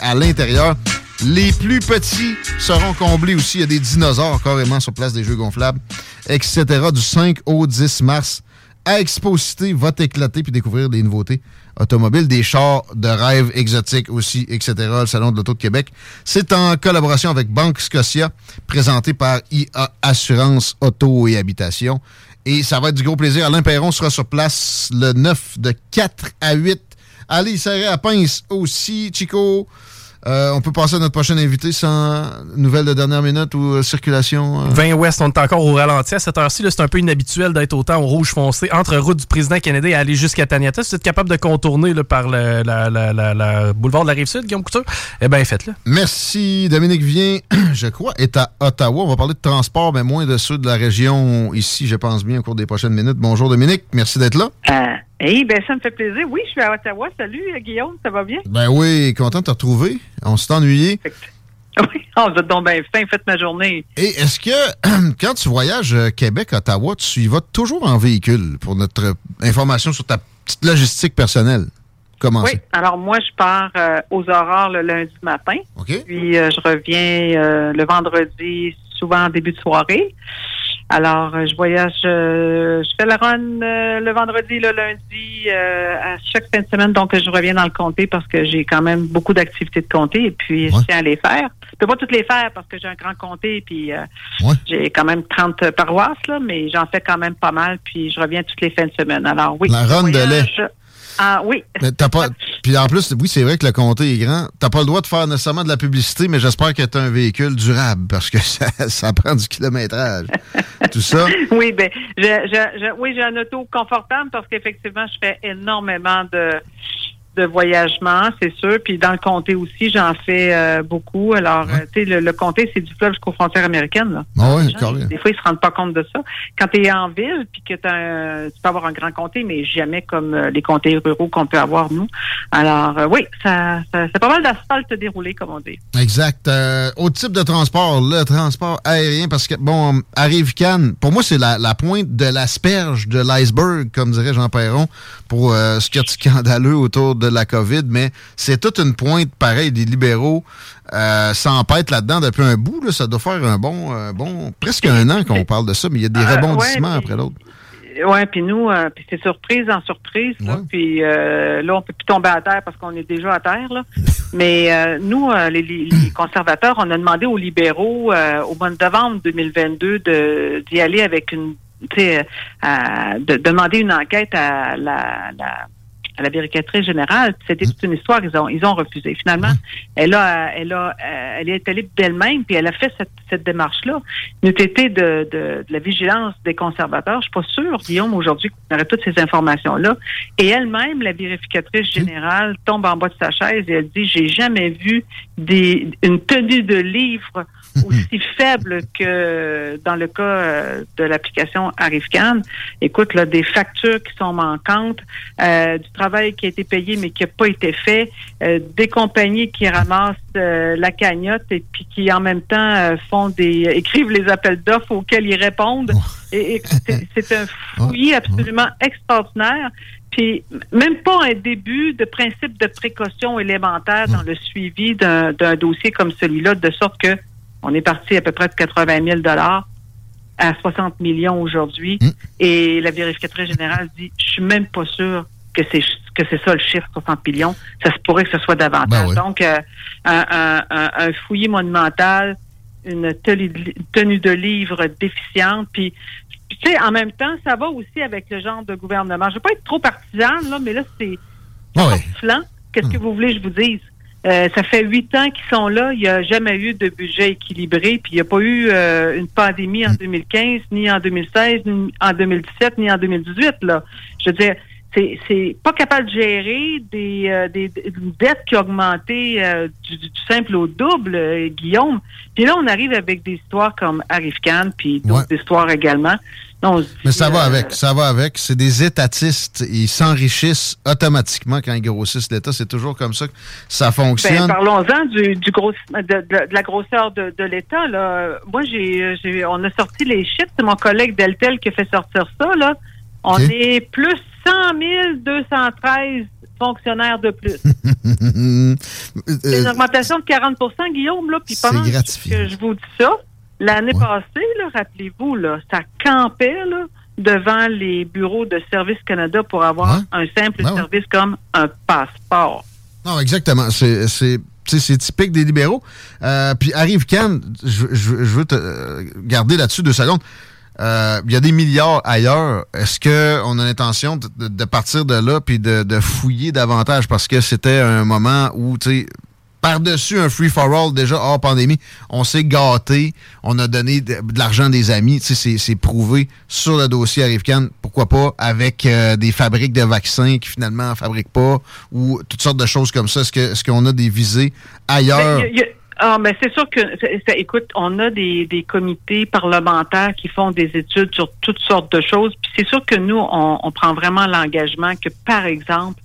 à l'intérieur. Les plus petits seront comblés aussi. Il y a des dinosaures carrément sur place des jeux gonflables, etc. Du 5 au 10 mars à Exposité va t'éclater puis découvrir des nouveautés automobiles, des chars de rêve exotiques aussi, etc. Le Salon de l'Auto de Québec. C'est en collaboration avec Banque Scotia, présenté par IA Assurance Auto et Habitation. Et ça va être du gros plaisir. Alain Perron sera sur place le 9 de 4 à 8. Allez, serré à pince aussi, Chico. Euh, on peut passer à notre prochain invité sans nouvelles de dernière minute ou euh, circulation. 20 Ouest, on est encore au ralenti. À cette heure-ci, c'est un peu inhabituel d'être autant au rouge foncé entre route du président Kennedy et aller jusqu'à Taniata. Si vous êtes capable de contourner là, par le la, la, la, boulevard de la Rive-Sud, Guillaume Couture, eh bien, faites-le. Merci. Dominique Vien, <clears throat> je crois, est à Ottawa. On va parler de transport, mais moins de ceux de la région ici, je pense bien, au cours des prochaines minutes. Bonjour, Dominique. Merci d'être là. Eh ben ça me fait plaisir. Oui, je suis à Ottawa. Salut Guillaume, ça va bien? Ben oui, content de te retrouver. On s'est ennuyé. <laughs> Oui, on va donc bien fin, faites ma journée. Et est-ce que <clears throat> quand tu voyages euh, Québec-Ottawa, tu y vas toujours en véhicule pour notre information sur ta petite logistique personnelle? Comment Oui, alors moi, je pars euh, aux aurores le lundi matin. OK. Puis euh, je reviens le vendredi, souvent en début de soirée. Alors, euh, je voyage, euh, je fais la run euh, le vendredi, le lundi, à chaque fin de semaine. Donc, je reviens dans le comté parce que j'ai quand même beaucoup d'activités de comté et puis je tiens à les faire. Je peux pas toutes les faire parce que j'ai un grand comté et puis j'ai quand même 30 paroisses, là, mais j'en fais quand même pas mal puis je reviens toutes les fins de semaine. Alors, oui. La run de lait. Ah oui. Mais t'as pas. Puis en plus, oui, c'est vrai que le comté est grand. T'as pas le droit de faire nécessairement de la publicité, mais j'espère que t'as un véhicule durable parce que <laughs> ça, ça prend du kilométrage. Tout ça. <laughs> Oui, ben, je, je, oui, j'ai un auto confortable parce qu'effectivement, je fais énormément de de voyagement, c'est sûr. Puis dans le comté aussi, j'en fais euh, beaucoup. Alors, euh, tu sais, le, comté, c'est du fleuve jusqu'aux frontières américaines. Là. Ah oui, des fois, ils se rendent pas compte de ça. Quand tu es en ville, puis que as tu peux avoir un grand comté, mais jamais comme euh, les comtés ruraux qu'on peut avoir, nous. Alors, oui, ça, c'est pas mal d'asphalte déroulé, comme on dit. Exact. au type de transport, le transport aérien, parce que, bon, arrive Cannes, pour moi, c'est la, la pointe de l'asperge de l'iceberg, comme dirait Jean Perron, pour ce qui est scandaleux autour de la COVID, mais c'est toute une pointe pareille des libéraux euh, s'empêtent là-dedans depuis un bout. Là, ça doit faire un bon, euh, bon presque un an qu'on parle de ça, mais il y a des euh, rebondissements après l'autre. Oui, puis nous, euh, puis c'est surprise en surprise. Puis là, on peut plus tomber à terre parce qu'on est déjà à terre. Là. <laughs> Mais nous, les, les, conservateurs, on a demandé aux libéraux au mois de novembre 2022 d'y aller avec une, de demander une enquête à la, la à la vérificatrice générale. C'était toute une histoire. Ils ont, ils ont refusé. Finalement, elle a, elle a, euh, elle est allée d'elle-même, puis elle a fait cette, cette démarche-là. Nous été de, de, la vigilance des conservateurs. Je suis pas sûre, Guillaume, aujourd'hui, qu'on aurait toutes ces informations-là. Et elle-même, la vérificatrice générale, tombe en bas de sa chaise et elle dit, j'ai jamais vu des, une tenue de livre aussi faible que dans le cas euh, de l'application Arifcan. Écoute, là, des factures qui sont manquantes, euh, du travail qui a été payé mais qui n'a pas été fait, euh, des compagnies qui ramassent la cagnotte et puis qui en même temps font des écrivent les appels d'offres auxquels ils répondent. Oh. Et, c'est un fouillis absolument extraordinaire. Puis même pas un début de principe de précaution élémentaire dans le suivi d'un dossier comme celui-là, de sorte que on est parti à peu près de 80 000 dollars à 60 millions aujourd'hui. Hmm. Et la vérificatrice générale dit, je suis même pas sûr que c'est que c'est ça le chiffre 60 millions. Ça se pourrait que ce soit davantage. Ben Donc, euh, un, fouillis monumental, une tenue de livre déficiente, puis tu sais, en même temps, ça va aussi avec le genre de gouvernement. Je ne veux pas être trop partisane, là, mais là, c'est ah Qu'est-ce que hmm. vous voulez que je vous dise? Euh, ça fait huit ans qu'ils sont là. Il n'y a jamais eu de budget équilibré. Puis il n'y a pas eu euh, une pandémie en 2015, ni en 2016, ni en 2017, ni en 2018. Là. Je veux dire, c'est, c'est pas capable de gérer des, euh, des, dettes qui ont augmenté du, simple au double, Guillaume. Puis là, on arrive avec des histoires comme Arif Khan, puis d'autres histoires également. Mais ça va avec, ça va avec. C'est des étatistes. Ils s'enrichissent automatiquement quand ils grossissent l'État. C'est toujours comme ça que ça fonctionne. Ben, parlons-en du, du gros, de, la grosseur de, l'État. Là. Moi, j'ai, on a sorti les chiffres. C'est mon collègue Deltel qui a fait sortir ça. Là. On est plus 100 213 fonctionnaires de plus. <laughs> C'est une augmentation de 40% Guillaume, là. Puis pendant que je vous dis ça, l'année passée, rappelez-vous, là, ça campait, là, devant les bureaux de Service Canada pour avoir un simple service comme un passeport. Non, exactement. C'est c'est typique des libéraux. Euh, puis arrive Cannes, je, veux te euh, garder là-dessus deux secondes. Euh, il y a des milliards ailleurs. Est-ce qu'on a l'intention de, partir de là puis de, de fouiller davantage? Parce que c'était un moment où, tu sais, par-dessus un free-for-all déjà hors pandémie, on s'est gâté, on a donné de, l'argent des amis, c'est prouvé sur le dossier Arrivcan, pourquoi pas, avec euh, des fabriques de vaccins qui finalement ne fabriquent pas, ou toutes sortes de choses comme ça. Est-ce qu'on a des visées ailleurs? Ben, ah, mais c'est sûr que, écoute, on a des, des, comités parlementaires qui font des études sur toutes sortes de choses. Puis c'est sûr que nous, on, on prend vraiment l'engagement que, par exemple,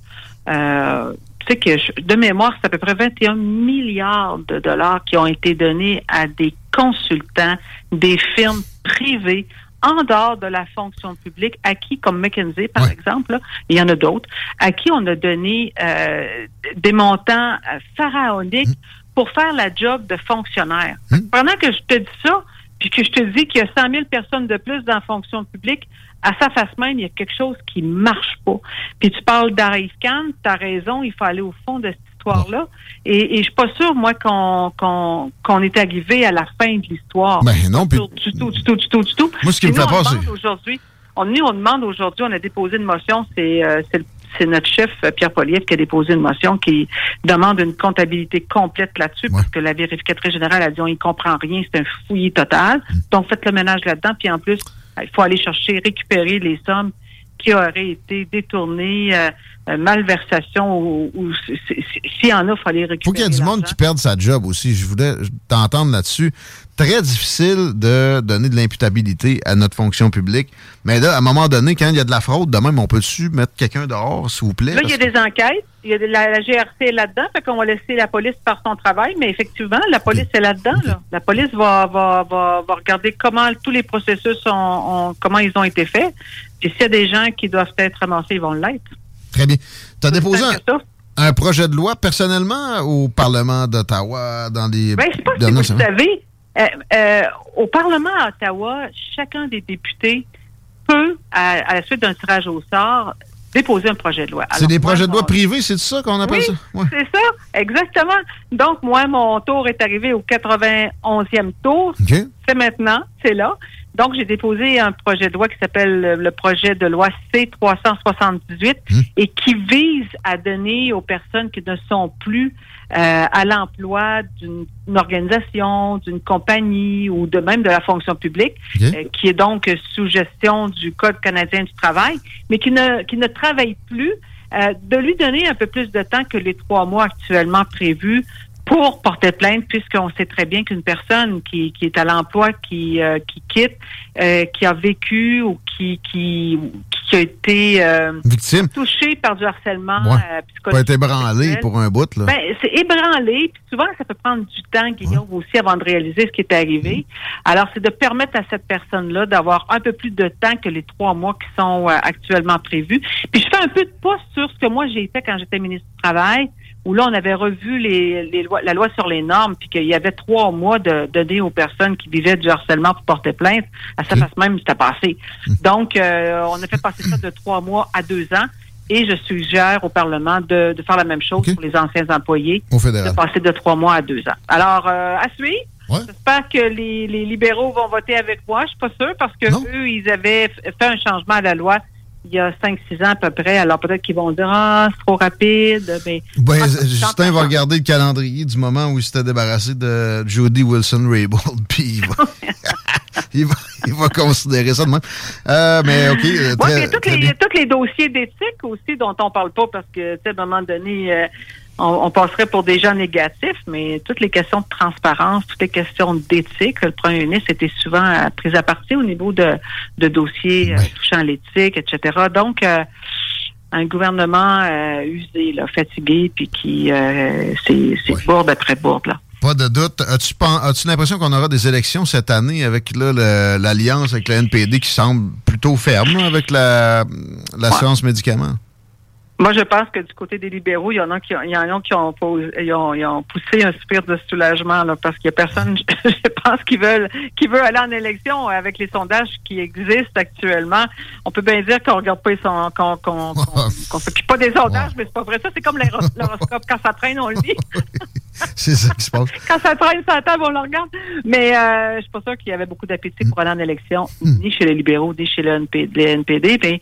euh, tu sais que de mémoire, c'est à peu près 21 milliards de dollars qui ont été donnés à des consultants, des firmes privées en dehors de la fonction publique, à qui, comme McKinsey, par exemple, il y en a d'autres, à qui on a donné euh, des montants euh, pharaoniques mmh. Pour faire la job de fonctionnaire. Mmh. Pendant que je te dis ça, puis que je te dis qu'il y a 100 000 personnes de plus dans la fonction publique, à sa face même, il y a quelque chose qui marche pas. Puis tu parles d'Arif Khan, tu as raison, il faut aller au fond de cette histoire-là. Et, et je suis pas sûre, moi, qu'on qu'on est arrivé à la fin de l'histoire. Ben non, puis... Du tout, du tout, du tout, du tout. Moi, ce qui me fait c'est... Aujourd'hui, on, nous, on demande aujourd'hui, on a déposé une motion, c'est euh, c'est notre chef, euh, Pierre Poliev, qui a déposé une motion qui demande une comptabilité complète là-dessus, parce que la vérificatrice générale a dit on y comprend rien, c'est un fouillis total. Mm. Donc, faites le ménage là-dedans, puis en plus, il faut aller chercher, récupérer les sommes qui auraient été détournées, euh, euh, malversation ou, s'il y en a, il faut aller récupérer. Il faut qu'il y ait du monde qui perde sa job aussi. Je voulais t'entendre là-dessus. Très difficile de donner de l'imputabilité à notre fonction publique. Mais là, à un moment donné, quand il y a de la fraude, de même, on peut-tu mettre quelqu'un dehors, s'il vous plaît? Là, il y a des enquêtes. Il y a de la, GRC là-dedans, fait qu'on va laisser la police faire son travail, mais effectivement, la police est là-dedans. La police va, va, va, va, regarder comment tous les processus ont, comment ils ont été faits. Et s'il y a des gens qui doivent être ramassés, ils vont l'être. Très bien. Tu as déposé un, projet de loi personnellement au Parlement d'Ottawa dans les. Ben, je sais pas si vous savez, euh, euh, au Parlement d'Ottawa, chacun des députés peut, à, la suite d'un tirage au sort, déposer un projet de loi. C'est des projets de loi privés, c'est ça qu'on appelle ça? Oui, c'est ça, exactement. Donc, moi, mon tour est arrivé au 91e tour. C'est maintenant, c'est là. Donc, j'ai déposé un projet de loi qui s'appelle le projet de loi C-378 hum. et qui vise à donner aux personnes qui ne sont plus euh, à l'emploi d'une organisation, d'une compagnie ou de même de la fonction publique, euh, qui est donc sous gestion du Code canadien du travail, mais qui ne, qui ne travaille plus, euh, de lui donner un peu plus de temps que les trois mois actuellement prévus pour porter plainte, puisqu'on sait très bien qu'une personne qui, qui est à l'emploi, qui, euh, qui quitte, euh, qui a vécu ou qui, qui, qui a été euh, victime touchée par du harcèlement ouais. peut être ébranlé pour un bout. Là. Ben, c'est ébranlé, puis souvent ça peut prendre du temps, Guillaume, aussi, avant de réaliser ce qui est arrivé. Mm. Alors, c'est de permettre à cette personne-là d'avoir un peu plus de temps que les trois mois qui sont actuellement prévus. Puis je fais un peu de pas sur ce que moi j'ai fait quand j'étais ministre du Travail où là, on avait revu les, les lois, la loi sur les normes, puis qu'il y avait trois mois de donner aux personnes qui vivaient du harcèlement pour porter plainte. À sa face même, c'était passé. Donc, euh, on a fait passer ça de trois mois à deux ans. Et je suggère au Parlement de, de faire la même chose pour les anciens employés, de passer de trois mois à deux ans. Alors, euh, à suivre. J'espère que les, les, libéraux vont voter avec moi. Je suis pas sûre parce que eux, ils avaient fait un changement à la loi il y a 5-6 ans à peu près. Alors peut-être qu'ils vont dire Ah, c'est trop rapide. Mais ben, Justin va regarder le calendrier du moment où il s'était débarrassé de Jody Wilson-Raybould, <laughs> puis <laughs> il va, il, va, considérer ça de même. Euh, mais OK. Euh, très, ouais, tous les, tous les dossiers d'éthique aussi dont on parle pas parce que, tu sais, à un moment donné, euh, on, passerait pour des gens négatifs, mais toutes les questions de transparence, toutes les questions d'éthique, le premier ministre était souvent euh, pris à partie au niveau de, de dossiers euh, touchant l'éthique, etc. Donc, euh, un gouvernement usé, là, fatigué, puis qui c'est bourde après bourde. Là. Pas de doute. As-tu as-tu l'impression qu'on aura des élections cette année avec là, le- l'alliance avec le NPD qui semble plutôt ferme là, avec la- l'assurance médicaments? Moi, je pense que du côté des libéraux, il y en a qui, il y en a qui ont, ils ont, ils ont poussé un soupir de soulagement là, parce qu'il n'y a personne, <laughs> je pense, qui veulent, qui veut aller en élection avec les sondages qui existent actuellement. On peut bien dire qu'on regarde pas les qu'on qu'on qu'on- <laughs> s'occupe pas des sondages, mais c'est pas vrai. Ça, c'est comme l'horo- l'horoscope. Quand ça traîne, on le dit. <laughs> <laughs> C'est ça qui se passe. Quand ça traîne sur la table, on le regarde. Mais euh, je suis pas sûre qu'il y avait beaucoup d'appétit pour aller en élection, ni chez les libéraux, ni chez le NPD. Mais,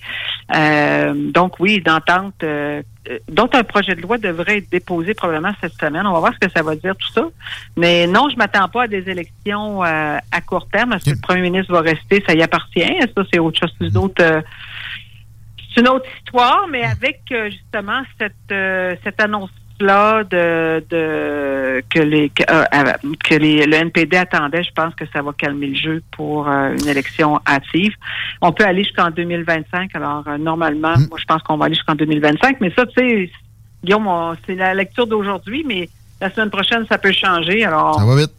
euh, donc oui, d'entente. Euh, donc un projet de loi devrait être déposé probablement cette semaine. On va voir ce que ça va dire tout ça. Mais non, je m'attends pas à des élections euh, à court terme. Est-ce que le premier ministre va rester? Ça y appartient. Ça, c'est autre chose? C'est une autre, euh, c'est une autre histoire, mais avec euh, justement cette, euh, cette de, de que les que, euh, euh, que les, le NPD attendait, je pense que ça va calmer le jeu pour euh, une élection hâtive. On peut aller jusqu'en 2025. Alors euh, normalement, moi je pense qu'on va aller jusqu'en 2025, mais ça, tu sais, Guillaume, c'est la lecture d'aujourd'hui, mais la semaine prochaine, ça peut changer. Alors Ça va vite.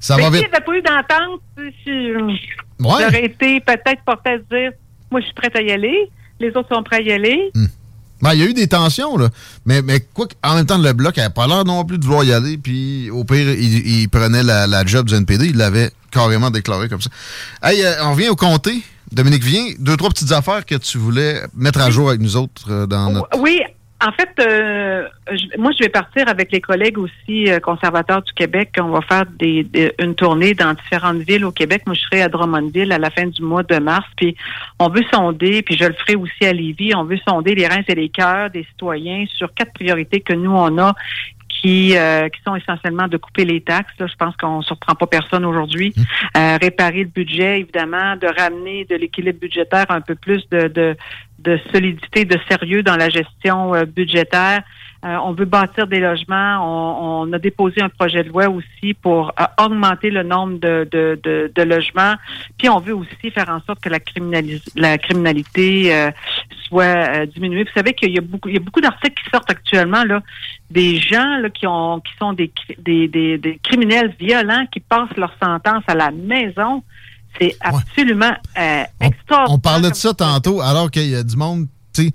Ça mais va vite. n'y avait pas eu d'entente, si- Ouais. j'aurais été peut-être porté à se dire, moi, je suis prête à y aller, les autres sont prêts à y aller. Ben, il y a eu des tensions, là. Mais, mais quoi qu- en même temps, le bloc n'avait pas l'air non plus de vouloir y aller. Puis, au pire, il, il prenait la, la job du NPD. Il l'avait carrément déclaré comme ça. Hey, euh, on revient au comté. Dominique vient. Deux, trois petites affaires que tu voulais mettre à jour avec nous autres euh, dans notre. Oui, en fait, euh, je- moi, je vais partir avec les collègues aussi euh, conservateurs du Québec. On va faire des, une tournée dans différentes villes au Québec. Moi, je serai à Drummondville à la fin du mois de mars. Puis, on veut sonder, puis je le ferai aussi à Lévis, on veut sonder les reins et les cœurs des citoyens sur quatre priorités que nous, on a qui, euh, qui sont essentiellement de couper les taxes. Là, je pense qu'on ne surprend pas personne aujourd'hui. Euh, réparer le budget, évidemment, de ramener de l'équilibre budgétaire un peu plus de, de, de solidité, de sérieux dans la gestion euh, budgétaire. Euh, on veut bâtir des logements. On, on a déposé un projet de loi aussi pour euh, augmenter le nombre de, de, de, de logements. Puis on veut aussi faire en sorte que la, criminalis- la criminalité euh, soit euh, diminuée. Vous savez qu'il y a beaucoup, il y a beaucoup d'articles qui sortent actuellement là, des gens là, qui ont qui sont des, des, des, des criminels violents qui passent leur sentence à la maison. C'est absolument euh, extraordinaire. On parlait de ça tantôt, alors qu'il y a du monde, tu sais,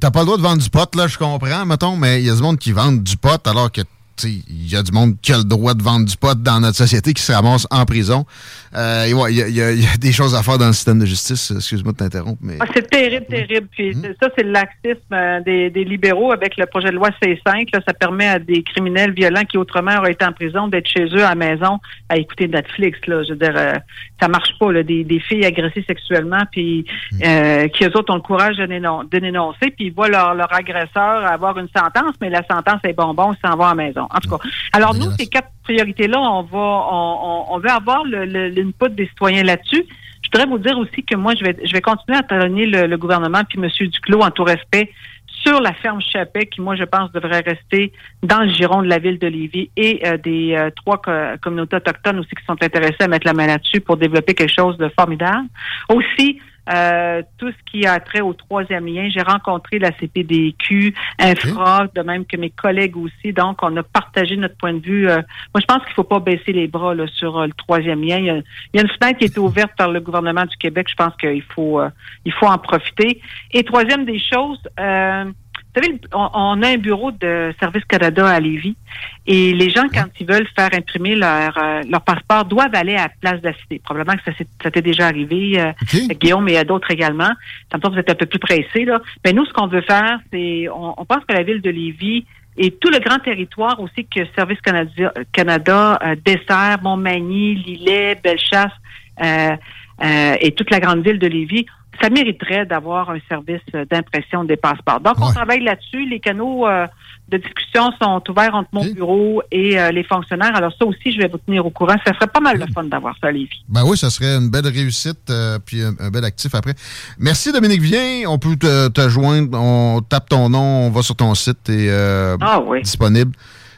t'as pas le droit de vendre du pot, là, je comprends, mettons, mais il y a du monde qui vend du pot, alors que, il y a du monde qui a le droit de vendre du pot dans notre société qui se ramasse en prison. Euh, ouais, il y, y a- il y a des choses à faire dans le système de justice. Excuse-moi de t'interrompre, mais. Ah, c'est terrible, terrible. Puis Mmh. c'est- ça, c'est le laxisme euh, des, des libéraux avec le projet de loi C5. Là, ça permet à des criminels violents qui autrement auraient été en prison d'être chez eux à la maison à écouter Netflix. Là. Je veux dire, euh, ça marche pas. Là. Des, des filles agressées sexuellement, puis Mmh. euh, qui eux autres ont le courage de, dénon- de dénoncer, puis ils voient leur, leur agresseur avoir une sentence, mais la sentence est bonbon, ils s'en vont à la maison. En tout cas, alors nous, ces quatre priorités-là, on va, on, on, on veut avoir le- le- l'input des citoyens là-dessus. Je voudrais vous dire aussi que moi, je vais, je vais continuer à talonner le, le gouvernement puis M. Duclos en tout respect sur la ferme Chapet, qui, moi, je pense, devrait rester dans le giron de la ville de Lévis et euh, des euh, trois co- communautés autochtones aussi qui sont intéressées à mettre la main là-dessus pour développer quelque chose de formidable. Aussi, euh, tout ce qui a trait au troisième lien, j'ai rencontré la CPDQ, Infra, de même que mes collègues aussi. Donc, on a partagé notre point de vue. Euh, moi, je pense qu'il faut pas baisser les bras là, sur euh, le troisième lien. Il y, a, il y a une fenêtre qui a été ouverte par le gouvernement du Québec. Je pense qu'il faut, il faut en profiter. Et troisième des choses, euh, savez, on, on a un bureau de Service Canada à Lévis et les gens, quand ils veulent faire imprimer leur, euh, leur passeport, doivent aller à la place de la cité. Probablement que ça, t'est déjà arrivé, euh, Guillaume, et à d'autres également. Tantôt, vous êtes un peu plus pressé. Là. Mais nous, ce qu'on veut faire, c'est, on, on pense que la ville de Lévis et tout le grand territoire aussi que Service Canada, Canada euh, dessert, Montmagny, Lillet, Bellechasse euh, et toute la grande ville de Lévis, ça mériterait d'avoir un service d'impression des passeports. Donc, on travaille là-dessus. Les canaux euh, de discussion sont ouverts entre mon bureau et euh, les fonctionnaires. Alors, ça aussi, je vais vous tenir au courant. Ça serait pas mal de fun d'avoir ça à Lévis. Ben oui, ça serait une belle réussite, euh, puis un, un bel actif après. Merci Dominique Vien. On peut te, te joindre. On tape ton nom, on va sur ton site et euh, Ah oui. disponible.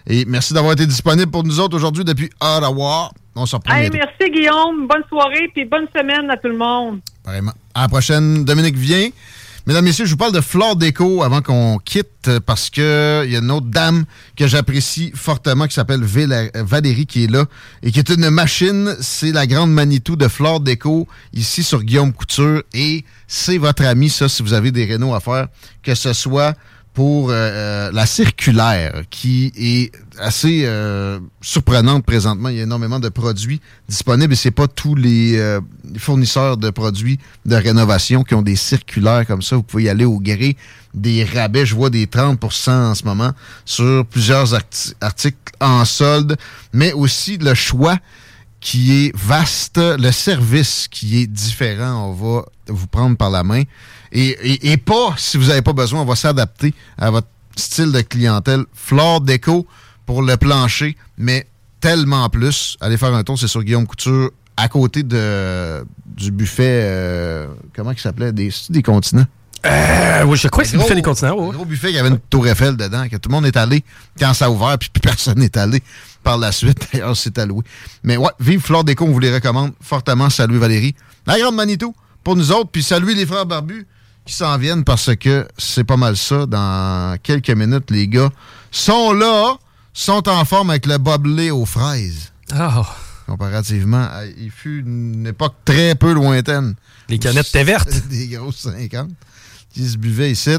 Et merci d'avoir été disponible pour nous autres aujourd'hui depuis Ottawa. On se reprend Hey, merci, Guillaume. Bonne soirée puis bonne semaine à tout le monde. À la prochaine, Dominique Vien. Mesdames, Messieurs, je vous parle de Flore Déco avant qu'on quitte euh, parce que il y a une autre dame que j'apprécie fortement qui s'appelle euh, Valérie qui est là et qui est une machine. C'est la grande Manitou de Flore Déco ici sur Guillaume Couture et c'est votre ami, ça, si vous avez des rénaux à faire, que ce soit pour euh, euh, la circulaire qui est assez euh, surprenante présentement. Il y a énormément de produits disponibles et c'est pas tous les euh, fournisseurs de produits de rénovation qui ont des circulaires comme ça. Vous pouvez y aller au gré des rabais. Je vois des 30% en ce moment sur plusieurs arti- articles en solde, mais aussi le choix qui est vaste, le service qui est différent. On va vous prendre par la main. Et, et- et pas, si vous n'avez pas besoin, on va s'adapter à votre style de clientèle. Flore déco pour le plancher, mais tellement plus. Allez faire un tour, c'est sur Guillaume Couture, à côté de, du buffet, euh, comment il s'appelait? Des, des continents? Euh, oui, je crois que c'est le buffet des continents. ouais. Un gros buffet qui avait une tour Eiffel dedans, que tout le monde est allé quand ça a ouvert, puis plus <laughs> personne n'est allé par la suite. <laughs> D'ailleurs, c'est alloué. Mais ouais, vive Flore Déco, on vous les recommande fortement. Salut Valérie. La grande Manitou pour nous autres, puis salut les frères barbus qui s'en viennent parce que c'est pas mal ça. Dans quelques minutes, les gars sont là, sont en forme avec le boblé aux fraises. Ah. Comparativement, à- il fut une époque très peu lointaine. Les canettes étaient vertes. <laughs> Des grosses 50 qui se buvaient ici.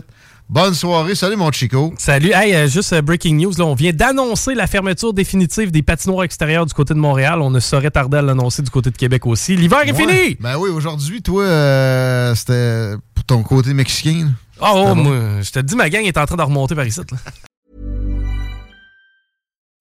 Bonne soirée. Salut, mon Chico. Salut. Hey, euh, juste euh, breaking news. Là, on vient d'annoncer la fermeture définitive des patinoires extérieures du côté de Montréal. On ne saurait tarder à l'annoncer du côté de Québec aussi. L'hiver est fini! Ben oui, aujourd'hui, toi, euh, c'était pour ton côté mexicain. là? Ah, Oh, moi, je te dis, ma gang est en train de remonter par ici. là.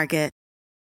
Market.